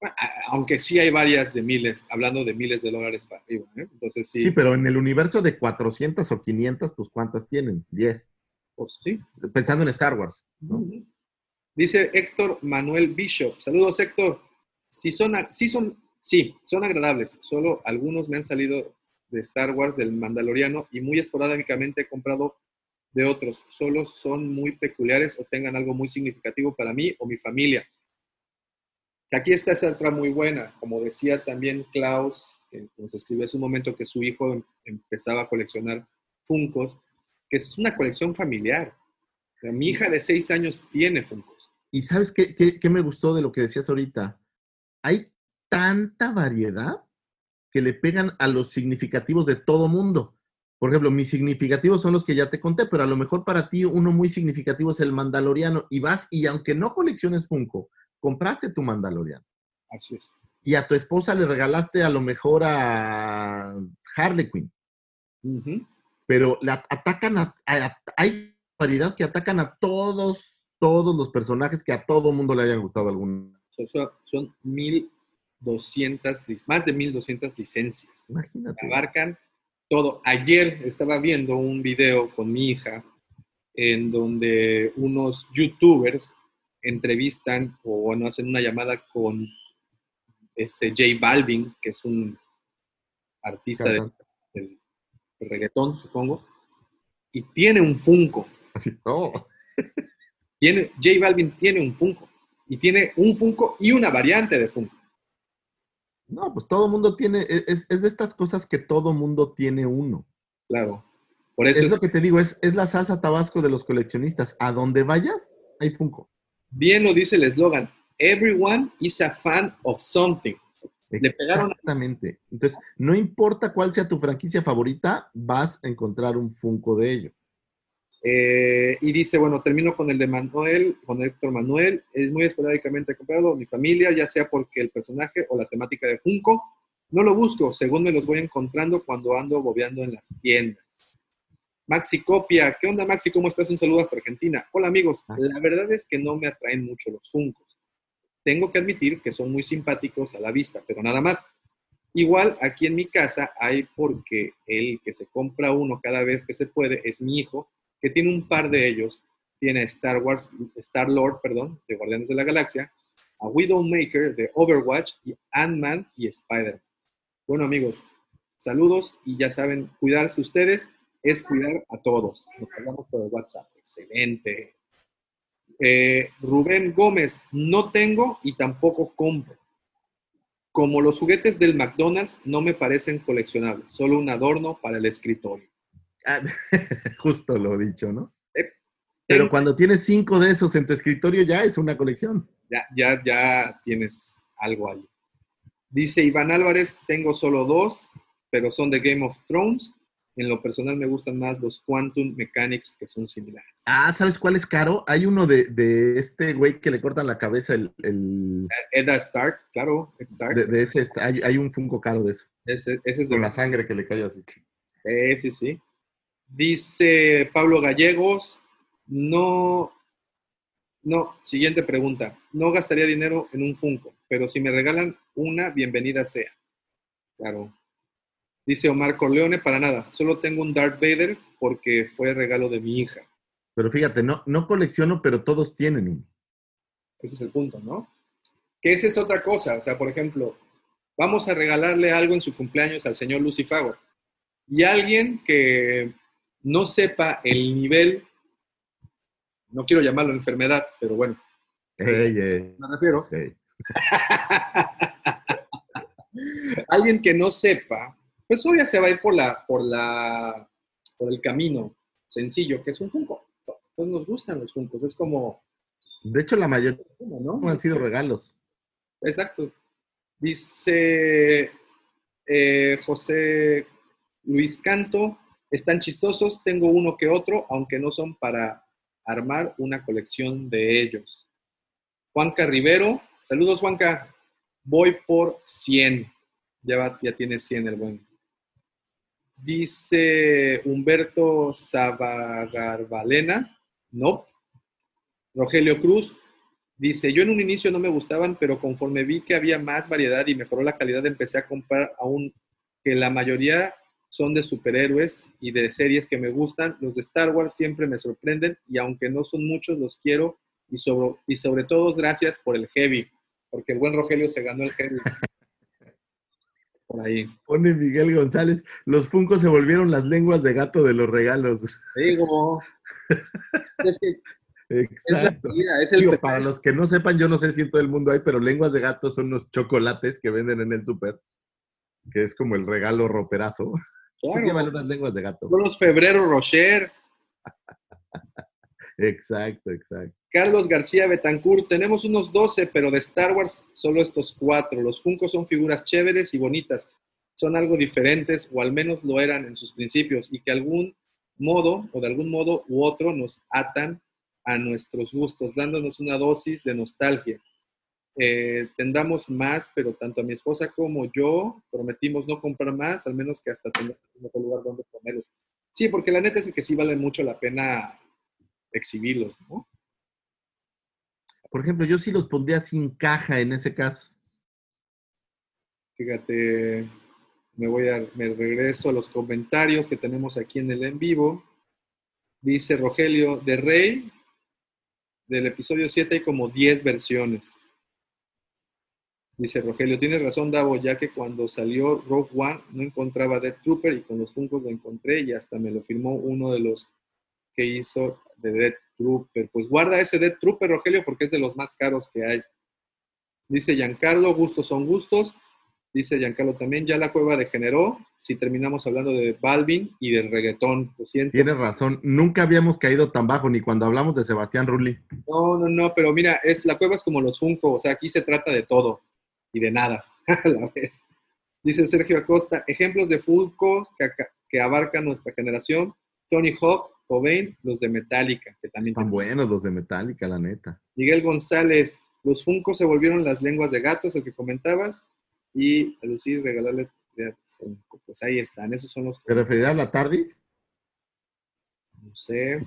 a- aunque sí hay varias de miles, hablando de miles de dólares para arriba. ¿eh? Entonces sí, Sí, pero en el universo de 400 o 500, pues ¿cuántas tienen? 10. Pues, sí. Pensando en Star Wars. ¿no? Dice Héctor Manuel Bishop. Saludos, Héctor. Sí son, sí son, sí, son agradables. Solo algunos me han salido de Star Wars, del Mandaloriano, y muy esporádicamente he comprado de otros. Solo son muy peculiares o tengan algo muy significativo para mí o mi familia. Aquí está esa otra muy buena. Como decía también Klaus, que nos escribió hace un momento que su hijo em- empezaba a coleccionar Funcos, que es una colección familiar. O sea, mi hija de seis años tiene Funcos. ¿Y sabes qué, qué- qué me gustó de lo que decías ahorita? Hay tanta variedad que le pegan a los significativos de todo mundo. Por ejemplo, mis significativos son los que ya te conté, pero a lo mejor para ti uno muy significativo es el Mandaloriano. Y vas, y aunque no colecciones Funko, compraste tu Mandaloriano. Así es. Y a tu esposa le regalaste a lo mejor a Harley Quinn. Pero la atacan a, a- hay variedad que atacan a todos, todos los personajes que a todo mundo le hayan gustado algún. Son, son, son 1200, lic- más de 1200 licencias. Imagínate. Abarcan todo. Ayer estaba viendo un video con mi hija en donde unos youtubers entrevistan o bueno, hacen una llamada con este J Balvin, que es un artista de- Cantante. Del reggaetón, supongo, y tiene un Funko. Así, no. Tiene, J Balvin tiene un Funko. Y tiene un Funko y una variante de Funko. No, pues todo mundo tiene, e, es, es de estas cosas que todo mundo tiene uno. Claro. Por eso Es es, lo que te digo, es, es la salsa tabasco de los coleccionistas. A donde vayas, hay Funko. bien lo dice el eslogan. Everyone is a fan of something. Le pegaron- Exactamente. Entonces, no importa cuál sea tu franquicia favorita, vas a encontrar un Funko de ello. Eh, y dice, bueno, termino con el de Manuel, con Héctor Manuel. Es muy esporádicamente comprado. Mi familia, ya sea porque el personaje o la temática de Funko, no lo busco, según me los voy encontrando cuando ando bobeando en las tiendas. Maxi Copia, ¿qué onda Maxi? ¿Cómo estás? Un saludo hasta Argentina. Hola amigos, Ah. la verdad es que no me atraen mucho los Funkos. Tengo que admitir que son muy simpáticos a la vista, pero nada más. Igual aquí en mi casa hay porque el que se compra uno cada vez que se puede es mi hijo, que tiene un par de ellos. Tiene Star Wars, Star Lord, perdón, de Guardianes de la Galaxia, a Widowmaker de Overwatch y Ant-Man y Spider-Man. Bueno amigos, saludos y ya saben, cuidarse ustedes es cuidar a todos. Nos hablamos por el WhatsApp. Excelente. Eh, Rubén Gómez, no tengo y tampoco compro. Como los juguetes del McDonald's no me parecen coleccionables, solo un adorno para el escritorio. Ah, Justo lo dicho, ¿no? Eh, Pero cuando tienes cinco de esos en tu escritorio ya es una colección. ya, ya, ya tienes algo ahí. Dice Iván Álvarez, tengo solo dos, pero son de Game of Thrones. En lo personal me gustan más los Quantum Mechanics, que son similares. Ah, ¿sabes cuál es caro? Hay uno de, de este güey que le cortan la cabeza, el, el- Edda Stark, claro, Ed Stark. de, de ese, hay, hay un Funko caro de eso. Ese, ese es de Con la sangre que le cae así. Sí, sí, sí. Dice Pablo Gallegos, no, no, siguiente pregunta. No gastaría dinero en un Funko, pero si me regalan una, bienvenida sea. Claro. Dice Omar Corleone, para nada. Solo tengo un Darth Vader porque fue regalo de mi hija. Pero fíjate, no, no colecciono, pero todos tienen uno. Ese es el punto, ¿no? Que esa es otra cosa. O sea, por ejemplo, vamos a regalarle algo en su cumpleaños al señor Lucifago. Y alguien que no sepa el nivel, no quiero llamarlo enfermedad, pero bueno, me refiero. alguien que no sepa, pues obvio se va a ir por la, por la, por el camino sencillo, que es un Funko. Todos nos gustan los Funkos, es como, De hecho, la mayoría ¿no? han sido regalos. Exacto. Dice eh, José Luis Canto, están chistosos, tengo uno que otro, aunque no son para armar una colección de ellos. Juanca Rivero, saludos Juanca, voy por 100. Ya, va- ya tiene 100 el buen. Dice Humberto Sabagarbalena, no. Rogelio Cruz, Dice, yo en un inicio no me gustaban, pero conforme vi que había más variedad y mejoró la calidad, empecé a comprar aún que la mayoría son de superhéroes y de series que me gustan. Los de Star Wars siempre me sorprenden y aunque no son muchos, los quiero y sobre, y sobre todo gracias por el heavy, porque el buen Rogelio se ganó el heavy. Por ahí. Pone Miguel González, los Funcos se volvieron las lenguas de gato de los regalos. Digo, es que Exacto. es, la vida, es el Digo, pretexto. para los que no sepan, yo no sé si en todo el mundo hay, pero lenguas de gato son unos chocolates que venden en el súper, que es como el regalo roperazo. Claro. Llevan unas lenguas de gato. Son los Febrero Rocher, Exacto, exacto. Carlos García Betancourt, tenemos unos 12, pero de Star Wars solo estos cuatro. Los Funkos son figuras chéveres y bonitas. Son algo diferentes, o al menos lo eran en sus principios, y que algún modo, o de algún modo u otro, nos atan a nuestros gustos, dándonos una dosis de nostalgia. Eh, tendamos más, pero tanto a mi esposa como yo prometimos no comprar más, al menos que hasta tener un lugar donde ponerlos. Sí, porque la neta es que sí vale mucho la pena exhibirlos, ¿no? Por ejemplo, yo sí los pondría sin caja en ese caso. Fíjate, me voy a, me regreso a los comentarios que tenemos aquí en el en vivo. Dice Rogelio, de Rey, del episodio 7 hay como 10 versiones. Dice Rogelio, tienes razón, Davo, ya que cuando salió Rogue One no encontraba Death Trooper y con los Funkos lo encontré y hasta me lo firmó uno de los que hizo de Death Trooper. Pues guarda ese Death Trooper, Rogelio, porque es de los más caros que hay. Dice Giancarlo, gustos son gustos. Dice Giancarlo también, ya la cueva degeneró. Si terminamos hablando de Balvin y del reggaetón, lo siento. Tienes razón, nunca habíamos caído tan bajo, ni cuando hablamos de Sebastián Rulli. No, no, no, pero mira, es, la cueva es como los Funko, o sea, aquí se trata de todo y de nada a la vez. Dice Sergio Acosta, ejemplos de Funko que, que abarcan nuestra generación, Tony Hawk, Cobain, los de Metallica, que también Están buenos los de Metallica, la neta. Miguel González, los Funko se volvieron las lenguas de gatos, el que comentabas, y a Lucía regalarle. Pues ahí están, esos son los ¿Se referirá a la TARDIS? no sé.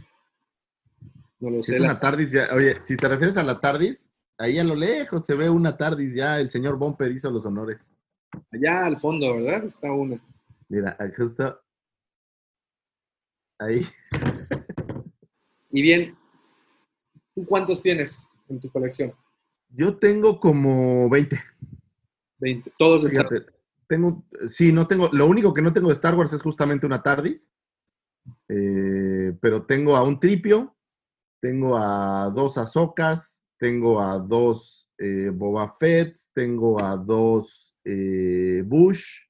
No lo sé. es una TARDIS ya, oye, si te refieres a la TARDIS, ahí a lo lejos se ve una TARDIS ya, el señor Bomper hizo los honores. allá al fondo, ¿verdad? Está una. Mira, está. Ahí. Y bien, ¿tú cuántos tienes en tu colección? Yo tengo como 20. 20. Todos de Star Fíjate, tengo, sí, no tengo, lo único que no tengo de Star Wars es justamente una TARDIS, eh, pero tengo a un tripio, tengo a dos Ahsokas, tengo a dos eh, Boba Fetts, tengo a dos eh, Bush,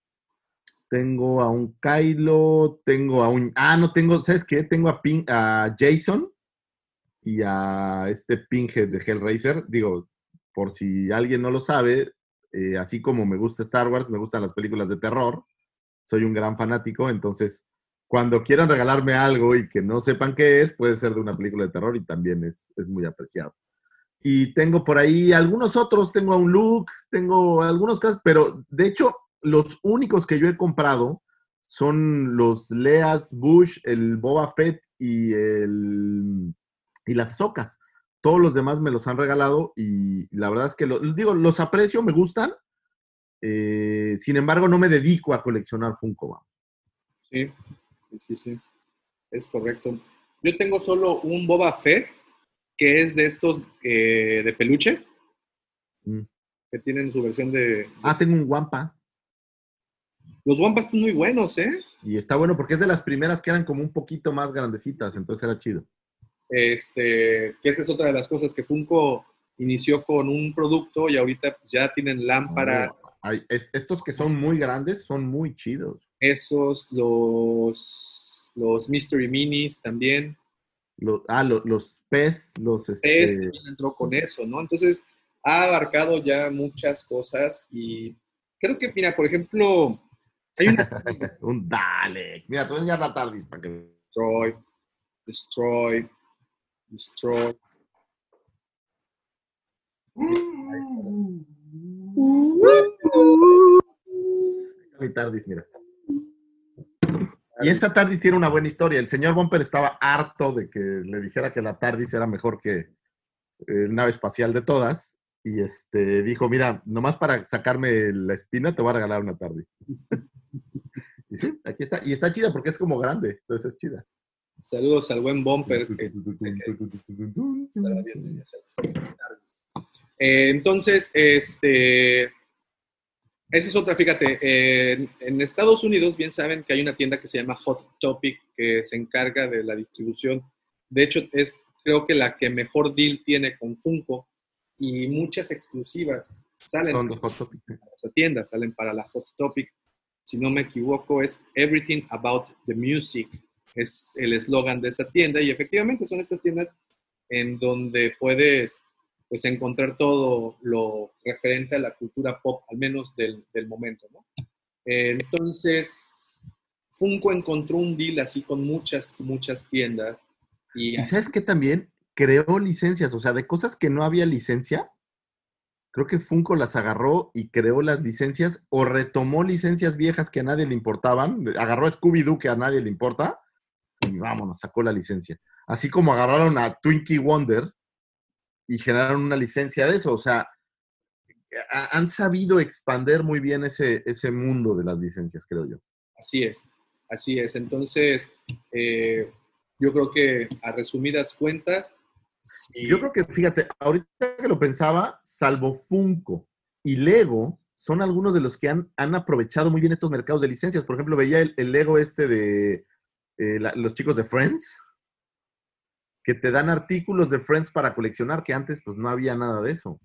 tengo a un Kylo, tengo a un, ah, no tengo, ¿sabes qué? Tengo a, a Jason y a este Pinhead de Hellraiser, digo, por si alguien no lo sabe, eh, así como me gusta Star Wars, me gustan las películas de terror. Soy un gran fanático, entonces cuando quieran regalarme algo y que no sepan qué es, puede ser de una película de terror y también es, es muy apreciado. Y tengo por ahí algunos otros, tengo a un Luke, tengo algunos casos, pero de hecho los únicos que yo he comprado son los Leas, Bush, el Boba Fett y, el, y las Socas todos los demás me los han regalado y la verdad es que, lo- digo, los aprecio, me gustan. eh, sin embargo, no me dedico a coleccionar Funko. Sí, sí, sí. Es correcto. Yo tengo solo un Boba Fett, que es de estos eh, de peluche, Mm. que tienen su versión de... Ah, tengo un Wampa Los Wampas están muy buenos, ¿eh? y está bueno porque es de las primeras que eran como un poquito más grandecitas, entonces era chido. Este, que esa es otra de las cosas que Funko inició con un producto y ahorita ya tienen lámparas, Oh, hay- es- estos que son muy grandes son muy chidos. esos, los, los Mystery Minis también. Los, ah, lo- los pez, los... Pez Este, también entró con eso, ¿no? Entonces, ha abarcado ya muchas cosas y creo que, mira, por ejemplo, hay una un Dalek. Mira, te voy a enseñar la TARDIS para que... Destroy, Destroy, Destroy. Mi TARDIS, mira. Y esta TARDIS tiene una buena historia. El señor Bumper estaba harto de que le dijera que la TARDIS era mejor que, eh, nave espacial de todas, y este, dijo, mira, nomás para sacarme la espina te voy a regalar una tarde. y sí, aquí está. Y está chida porque es como grande, entonces es chida. Saludos al buen Bumper. que. Eh, entonces, este, esa es otra, fíjate, en, en Estados Unidos bien saben que hay una tienda que se llama Hot Topic que se encarga de la distribución. De hecho, es creo que la que mejor deal tiene con Funko y muchas exclusivas salen para esa tienda, salen para la Hot Topic. Si no me equivoco, es Everything About the Music, es el eslogan de esa tienda y efectivamente son estas tiendas en donde puedes pues encontrar todo lo referente a la cultura pop, al menos del, del momento, ¿no? Eh, Entonces, Funko encontró un deal así con muchas, muchas tiendas y ¿Y sabes qué también? Creó licencias, o sea, de cosas que no había licencia, creo que Funko las agarró y creó las licencias o retomó licencias viejas que a nadie le importaban, agarró a Scooby-Doo que a nadie le importa y vámonos, sacó la licencia. Así como agarraron a Twinkie Wonder y generaron una licencia de eso, o sea, ha- han sabido expander muy bien ese, ese mundo de las licencias, creo yo. Así es, así es. Entonces, eh, yo creo que a resumidas cuentas, sí, Yo creo que, fíjate, ahorita que lo pensaba, salvo Funko y Lego, son algunos de los que han, han aprovechado muy bien estos mercados de licencias. Por ejemplo, veía el, el Lego este de eh, la- los chicos de Friends, que te dan artículos de Friends para coleccionar, que antes pues no había nada de eso.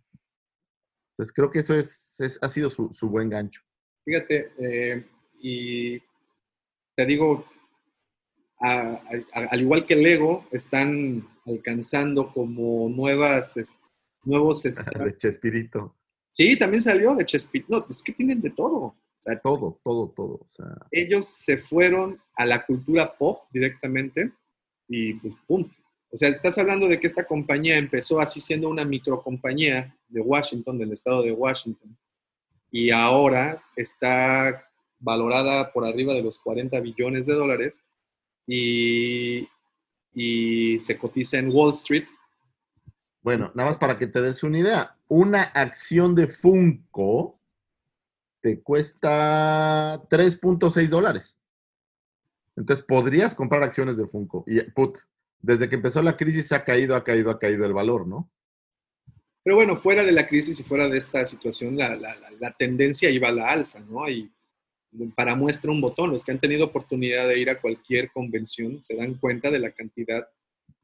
Entonces creo que eso es, es- ha sido su, su buen gancho. fíjate, eh, y te digo, a- a- al igual que Lego, están alcanzando como nuevas, es- nuevos... este, De Chespirito. sí, también salió de Chespirito. No, es que tienen de todo. O sea, Todo, todo, todo. O sea, ellos se fueron a la cultura pop directamente y pues pum. O sea, estás hablando de que esta compañía empezó así siendo una microcompañía de Washington, del estado de Washington, y ahora está valorada por arriba de los 40 billones de dólares y, y se cotiza en Wall Street. Bueno, nada más para que te des una idea. Una acción de Funko te cuesta 3.6 dólares. Entonces podrías comprar acciones de Funko. Y put, desde que empezó la crisis ha caído, ha caído, ha caído el valor, ¿no? Pero bueno, fuera de la crisis y fuera de esta situación, la, la- la- la tendencia iba a la alza, ¿no? Y para muestra un botón, los que han tenido oportunidad de ir a cualquier convención se dan cuenta de la cantidad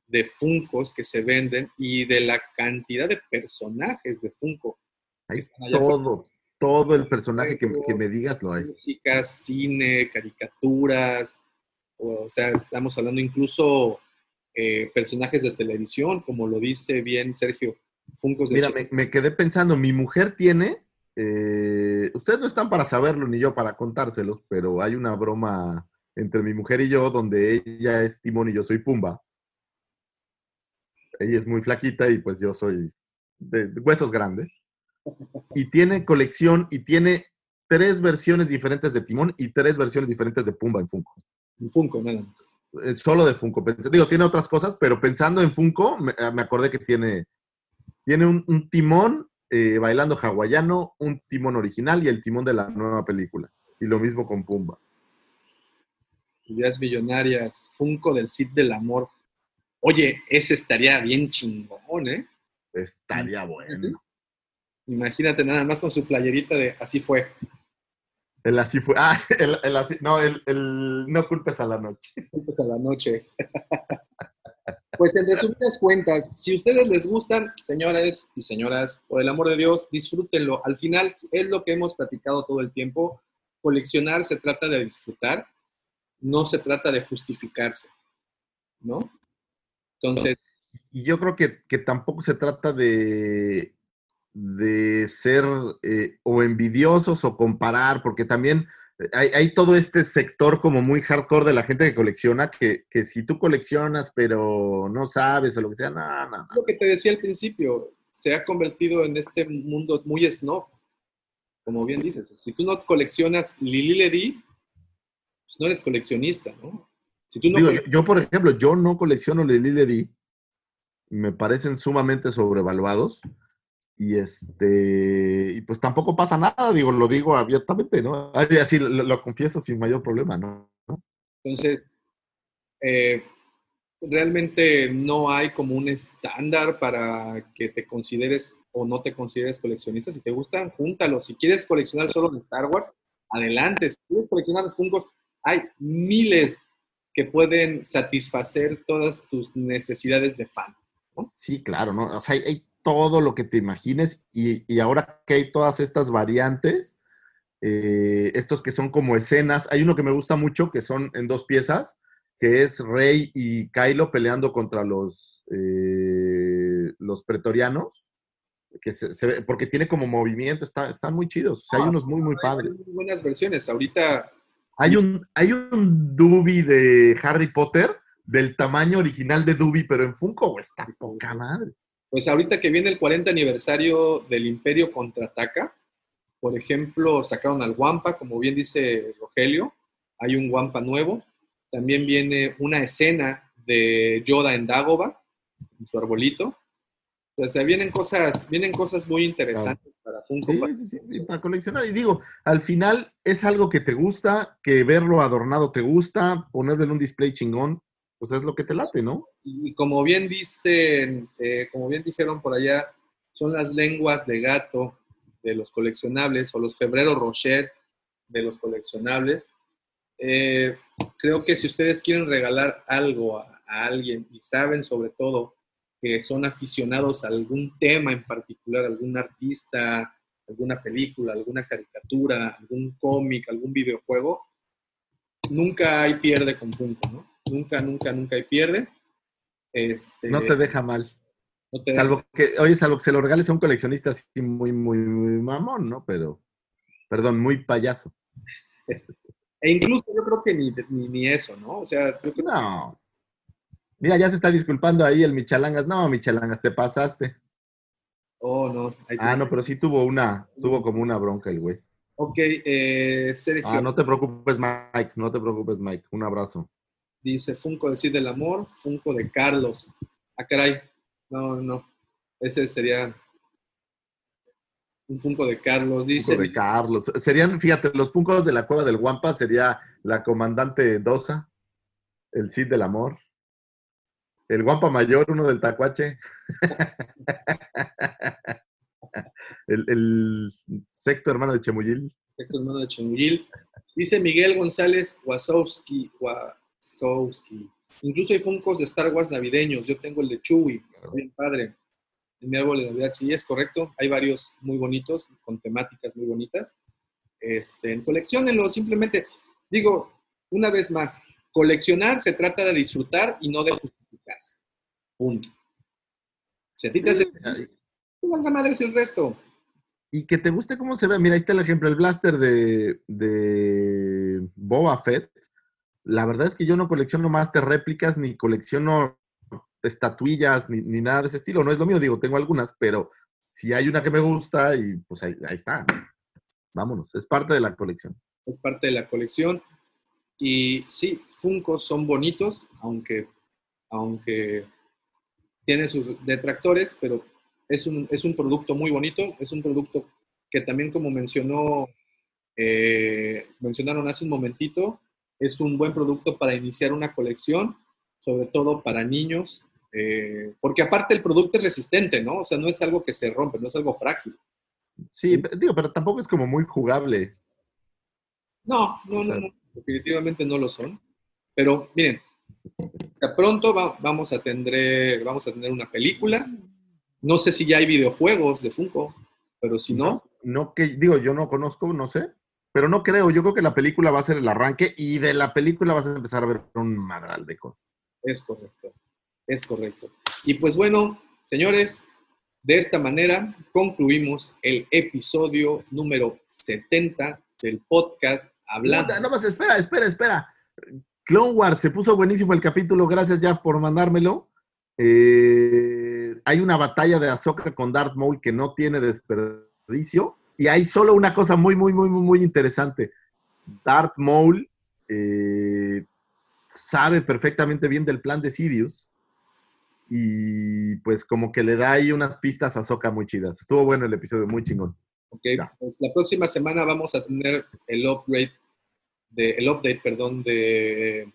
de Funcos que se venden y de la cantidad de personajes de Funko. Hay todo, todo el personaje que, que me digas lo hay. Música, cine, caricaturas, o sea, estamos hablando incluso eh, personajes de televisión, como lo dice bien Sergio, Funcos de Mira, me quedé pensando, mi mujer tiene, eh, ustedes no están para saberlo ni yo para contárselo, pero hay una broma entre mi mujer y yo donde ella es Timón y yo soy Pumba. Ella es muy flaquita y pues yo soy de, de huesos grandes. Y tiene colección y tiene tres versiones diferentes de Timón y tres versiones diferentes de Pumba en Funko. Funko, nada más. Eh, Solo de Funko. Digo, tiene otras cosas, pero pensando en Funko, me, me acordé que tiene, tiene un, un timón eh, bailando hawaiano, un timón original y el timón de la nueva película. Y lo mismo con Pumba. Ideas millonarias, Funko del Cid del Amor. Oye, ese estaría bien chingón, ¿eh? Estaría bueno. Imagínate nada más con su playerita de así fue. El así fue. Ah, el, el así. No, el, el no culpes a la noche. Pues a la noche. Pues en resumidas cuentas, si ustedes les gustan, señores y señoras, por el amor de Dios, disfrútenlo. Al final es lo que hemos platicado todo el tiempo. Coleccionar se trata de disfrutar, no se trata de justificarse, ¿no? Entonces, Y yo creo que, que tampoco se trata de, de ser eh, o envidiosos o comparar, porque también hay, hay todo este sector como muy hardcore de la gente que colecciona, que, que si tú coleccionas pero no sabes o lo que sea, no, no, no. lo que te decía al principio, se ha convertido en este mundo muy snob, como bien dices. Si tú no coleccionas Lili Ledi, pues no eres coleccionista, ¿no? Si tú no Digo, yo, por ejemplo, yo no colecciono Lili Ledi, me parecen sumamente sobrevaluados. Y este, y pues tampoco pasa nada, digo, lo digo abiertamente, ¿no? Así lo, lo confieso sin mayor problema, ¿no? Entonces, eh, realmente no hay como un estándar para que te consideres o no te consideres coleccionista. Si te gustan, júntalos. Si quieres coleccionar solo de Star Wars, adelante. Si quieres coleccionar Funkos, hay miles que pueden satisfacer todas tus necesidades de fan. Sí, claro, ¿no? O sea, hay, hay todo lo que te imagines y, y ahora que hay todas estas variantes, eh, estos que son como escenas, hay uno que me gusta mucho que son en dos piezas, que es Rey y Kylo peleando contra los, eh, los pretorianos, que se, se ve- porque tiene como movimiento, está- están muy chidos, o sea, hay unos muy, muy padres. Hay buenas versiones. Ahorita, Hay un, hay un Dubi de Harry Potter del tamaño original de Dubi, pero en Funko, está poca madre. Pues ahorita que viene el 40 aniversario del Imperio Contraataca, por ejemplo, sacaron al Wampa, como bien dice Rogelio, hay un Wampa nuevo. También viene una escena de Yoda en Dagoba, en su arbolito. O sea, vienen cosas, vienen cosas muy interesantes para Funko. Sí, sí, sí, y para coleccionar. Y digo, al final es algo que te gusta, que verlo adornado te gusta, ponerlo en un display chingón, pues es lo que te late, ¿no? Y, como bien dicen, eh, como bien dijeron por allá, son las lenguas de gato de los coleccionables o los febrero Rocher de los coleccionables. Eh, creo que si ustedes quieren regalar algo a, a alguien y saben sobre todo que son aficionados a algún tema en particular, algún artista, alguna película, alguna caricatura, algún cómic, algún videojuego, nunca hay pierde con Funko, ¿no? Nunca, nunca, nunca hay pierde. Este, No te deja mal. no te Salvo que, oye, salvo que se lo regales a un coleccionista así muy, muy, muy mamón, ¿no? Pero, perdón, muy payaso. E incluso yo creo que ni, ni, ni eso, ¿no? O sea, creo No. Mira, ya se está disculpando ahí el Michalangas. No, Michalangas, te pasaste. Oh, no. ahí Ah, no, pero sí tuvo una, tuvo como una bronca el güey. Ok, eh, Sergio Ah, no te preocupes, Mike, no te preocupes, Mike. Un abrazo. Dice Funko del Cid del Amor, Funko de Carlos. Ah, caray. No, no. Ese sería un Funko de Carlos. Dice, Funko de Carlos. Serían, fíjate, los Funkos de la cueva del Guampa sería la comandante Dosa, el Cid del Amor, el Guampa Mayor, uno del Tacuache, el, el sexto hermano de Chemuyil. Sexto hermano de Chemuyil. Dice Miguel González Wazowski. Incluso hay Funkos de Star Wars navideños. Yo tengo el de Chewie. Está bien padre. En mi árbol de Navidad, sí, es correcto. Hay varios muy bonitos, con temáticas muy bonitas. Este, coleccionenlo, simplemente. Digo, una vez más, coleccionar se trata de disfrutar y no de justificarse. Punto. Si a ti te hace valga madres el resto. Y que te guste cómo se ve. Mira, ahí está el ejemplo, el blaster de, de Boba Fett. La verdad es que yo no colecciono Master réplicas ni colecciono estatuillas ni, ni nada de ese estilo. No es lo mío, digo, tengo algunas, pero si hay una que me gusta y pues ahí, ahí está. Vámonos, es parte de la colección. es parte de la colección. Y sí, Funkos son bonitos, aunque, aunque tiene sus detractores, pero es un, es un producto muy bonito, es un producto que también como mencionó, eh, mencionaron hace un momentito, es un buen producto para iniciar una colección, sobre todo para niños, eh, porque aparte el producto es resistente, ¿no? O sea, no es algo que se rompe, no es algo frágil. Sí, digo, pero tampoco es como muy jugable. No, no, O sea- no, no, definitivamente no lo son. Pero miren, de pronto va- vamos, a tener, vamos a tener una película. No sé si ya hay videojuegos de Funko, pero si no, No que, digo, yo no conozco, no sé, pero no creo. Yo creo que la película va a ser el arranque y de la película vas a empezar a ver un madral de cosas. es correcto. Es correcto. Y pues bueno, señores, de esta manera concluimos el episodio número 70 del podcast Hablando. Puta, No más, espera, espera, espera. Clone Wars, se puso buenísimo el capítulo, gracias ya por mandármelo. Eh, hay una batalla de Ahsoka con Darth Maul que no tiene desperdicio. Y hay solo una cosa muy, muy, muy, muy, muy interesante. Darth Maul eh, sabe perfectamente bien del plan de Sidious y pues como que le da ahí unas pistas a Soka muy chidas. Estuvo bueno el episodio, muy chingón. Ok, Ya. pues la próxima semana vamos a tener el upgrade, de, el update, perdón, de,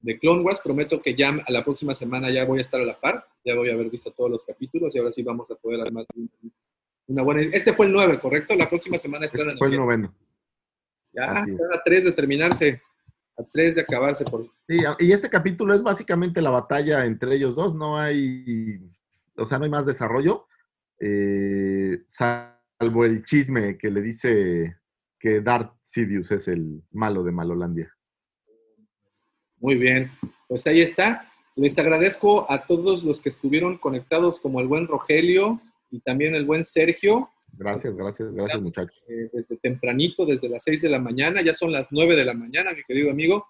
de Clone Wars. Prometo que ya a la próxima semana ya voy a estar a la par, ya voy a haber visto todos los capítulos y ahora sí vamos a poder armar un- una buena... Este fue el 9, ¿correcto? La próxima semana Este estrenan fue el el 10. noveno. Ya, están a 3 de terminarse, a 3 de acabarse. Por... Sí, y este capítulo es básicamente la batalla entre ellos dos, no hay, o sea, no hay más desarrollo, eh, salvo el chisme que le dice que Darth Sidious es el malo de Malolandia. Muy bien, pues ahí está. Les agradezco a todos los que estuvieron conectados, como el buen Rogelio y también el buen Sergio. Gracias, gracias, gracias muchachos. eh, desde tempranito, desde las 6 de la mañana, ya son las 9 de la mañana, mi querido amigo.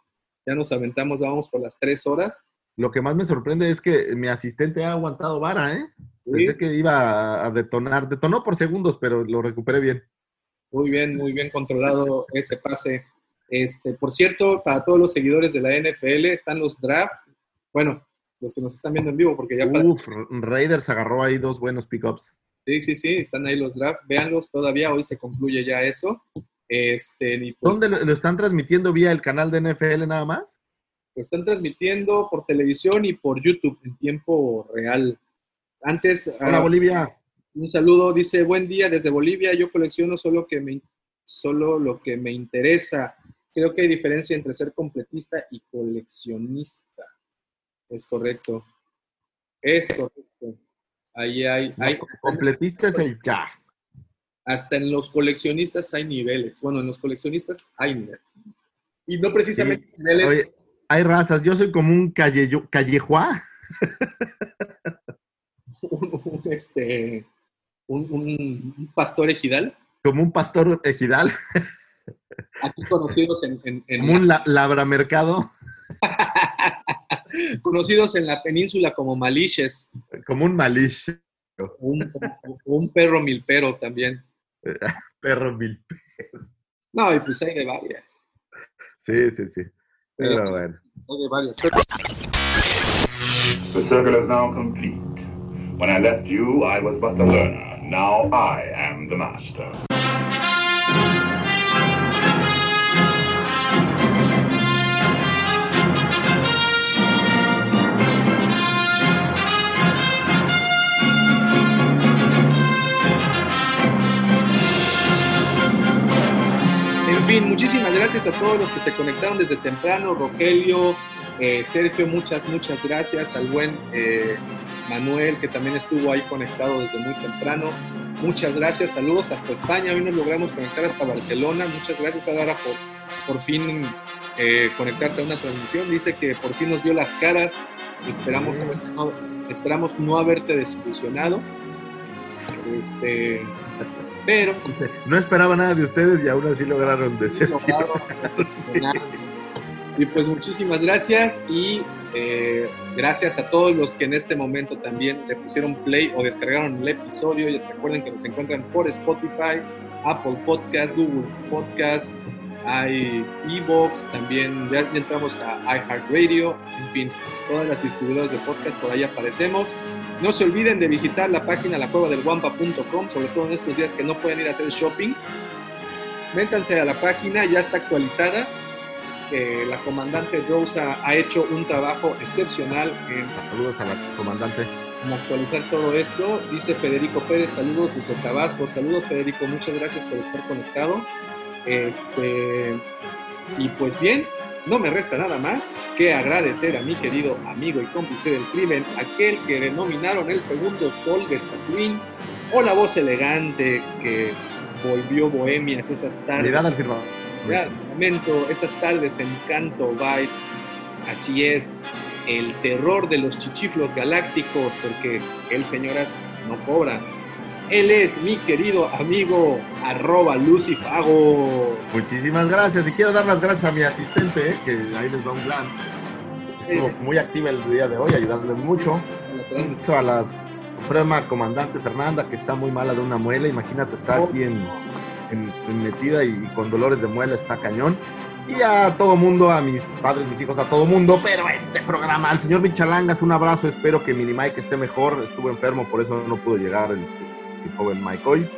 Ya nos aventamos, vamos por las 3 horas. Lo que más me sorprende es que mi asistente ha aguantado vara, ¿eh? Sí, Pensé que iba a- a detonar, detonó por segundos, pero lo recuperé bien. Muy bien, muy bien controlado ese pase. Este, por cierto, para todos los seguidores de la NFL están los draft. Bueno, los que nos están viendo en vivo, porque ya para- Uf, Raiders agarró ahí dos buenos pickups. Sí, sí, sí, están ahí los draft. Véanlos todavía, hoy se concluye ya eso. Este, y pues, ¿Dónde lo, lo están transmitiendo vía el canal de NFL nada más? lo están transmitiendo por televisión y por YouTube en tiempo real. Antes, Hola, ah, Bolivia. un saludo, dice, buen día desde Bolivia, yo colecciono solo, que me, solo lo que me interesa. Creo que hay diferencia entre ser completista y coleccionista. Es correcto. Es correcto. Ahí hay, hay No, completista es el Jaff. hasta en los coleccionistas hay niveles. Bueno, en los coleccionistas hay niveles. Y no precisamente Sí. niveles Oye, hay razas. Yo soy como un calle, callejuá. un, un, este, un, pastor ejidal, como un pastor ejidal, aquí conocidos en, en- en como un la- labramercado, la, conocidos en la península como maliches, como un malish, un, un perro milpero también. perro mil. No, y pues hay de varias. Sí, sí, sí. Pero bueno. Hay de varias. The circle is now complete. When I left you, I was but the learner. Now I am the master. Fin, muchísimas gracias a todos los que se conectaron desde temprano. Rogelio, eh, Sergio, muchas, muchas gracias. Al buen eh, Manuel, que también estuvo ahí conectado desde muy temprano. Muchas gracias. Saludos hasta España. Hoy nos logramos conectar hasta Barcelona. Muchas gracias, Adara, por, por fin eh, conectarte a una transmisión. Dice que por fin nos vio las caras. Esperamos, no, esperamos no haberte desilusionado. Este, pero No esperaba nada de ustedes y aún así lograron decepcionar. Y pues muchísimas gracias y eh, gracias a todos los que en este momento también le pusieron play o descargaron el episodio. Y recuerden que nos encuentran por Spotify, Apple Podcast, Google Podcast, hay Evox, también ya entramos a iHeartRadio, en fin, todas las distribuidoras de podcast por ahí aparecemos. No se olviden de visitar la página lacuevadelguampa.com, sobre todo en estos días que no pueden ir a hacer shopping. Métanse a la página, ya está actualizada. Eh, la comandante Rosa ha hecho un trabajo excepcional en, Saludos a la comandante. en actualizar todo esto. Dice Federico Pérez, saludos desde Tabasco. Saludos Federico, muchas gracias por estar conectado. Este, y pues bien, no me resta nada más que agradecer a mi querido amigo y cómplice del crimen, aquel que denominaron el segundo sol de Tatooine, o la voz elegante que volvió bohemias esas tardes. Mirada al firmado. Momento, esas tardes en Canto Bay. Así es, el terror de los chichiflos galácticos, porque él, señoras, no cobra. Él es mi querido amigo, arroba Lucifago. Muchísimas gracias. Y quiero dar las gracias a mi asistente, eh, que ahí les va un glance. Estuvo Sí. muy activa el día de hoy, ayudándole mucho. Eso a la suprema comandante Fernanda, que está muy mala de una muela. Imagínate, está Oh. aquí en, en- en metida y con dolores de muela, está cañón. y a todo mundo, a mis padres, mis hijos, a todo mundo, pero este programa, al señor Michalangas, un abrazo, espero que Mini Mike esté mejor, estuvo enfermo, por eso no pudo llegar el, joven Mike hoy.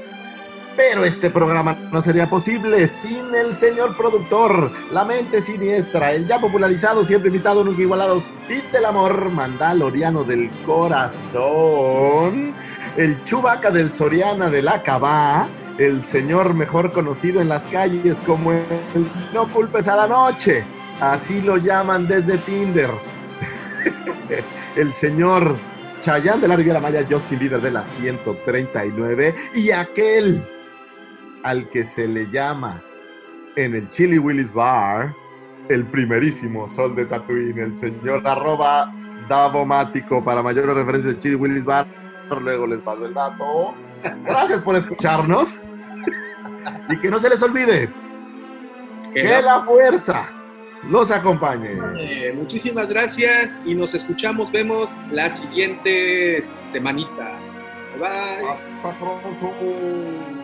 Pero este programa no sería posible sin el señor productor, la mente siniestra, el ya popularizado, siempre invitado, nunca igualado, Cid del amor, mandaloriano del corazón, el chubaca del Soriana del Acabá, el señor mejor conocido en las calles como el No culpes a la noche, así lo llaman desde Tinder. el señor Chayán de la Riviera Maya, Justin Líder de la 139 y aquel al que se le llama en el Chili Willis Bar el primerísimo sol de Tatooine, el señor arroba Davomático para mayores referencias de Chili Willis Bar. Luego les paso el dato. Gracias por escucharnos. Y que no se les olvide que la fuerza los acompañe. Eh, muchísimas gracias y nos escuchamos, vemos la siguiente semanita. Bye. Hasta pronto.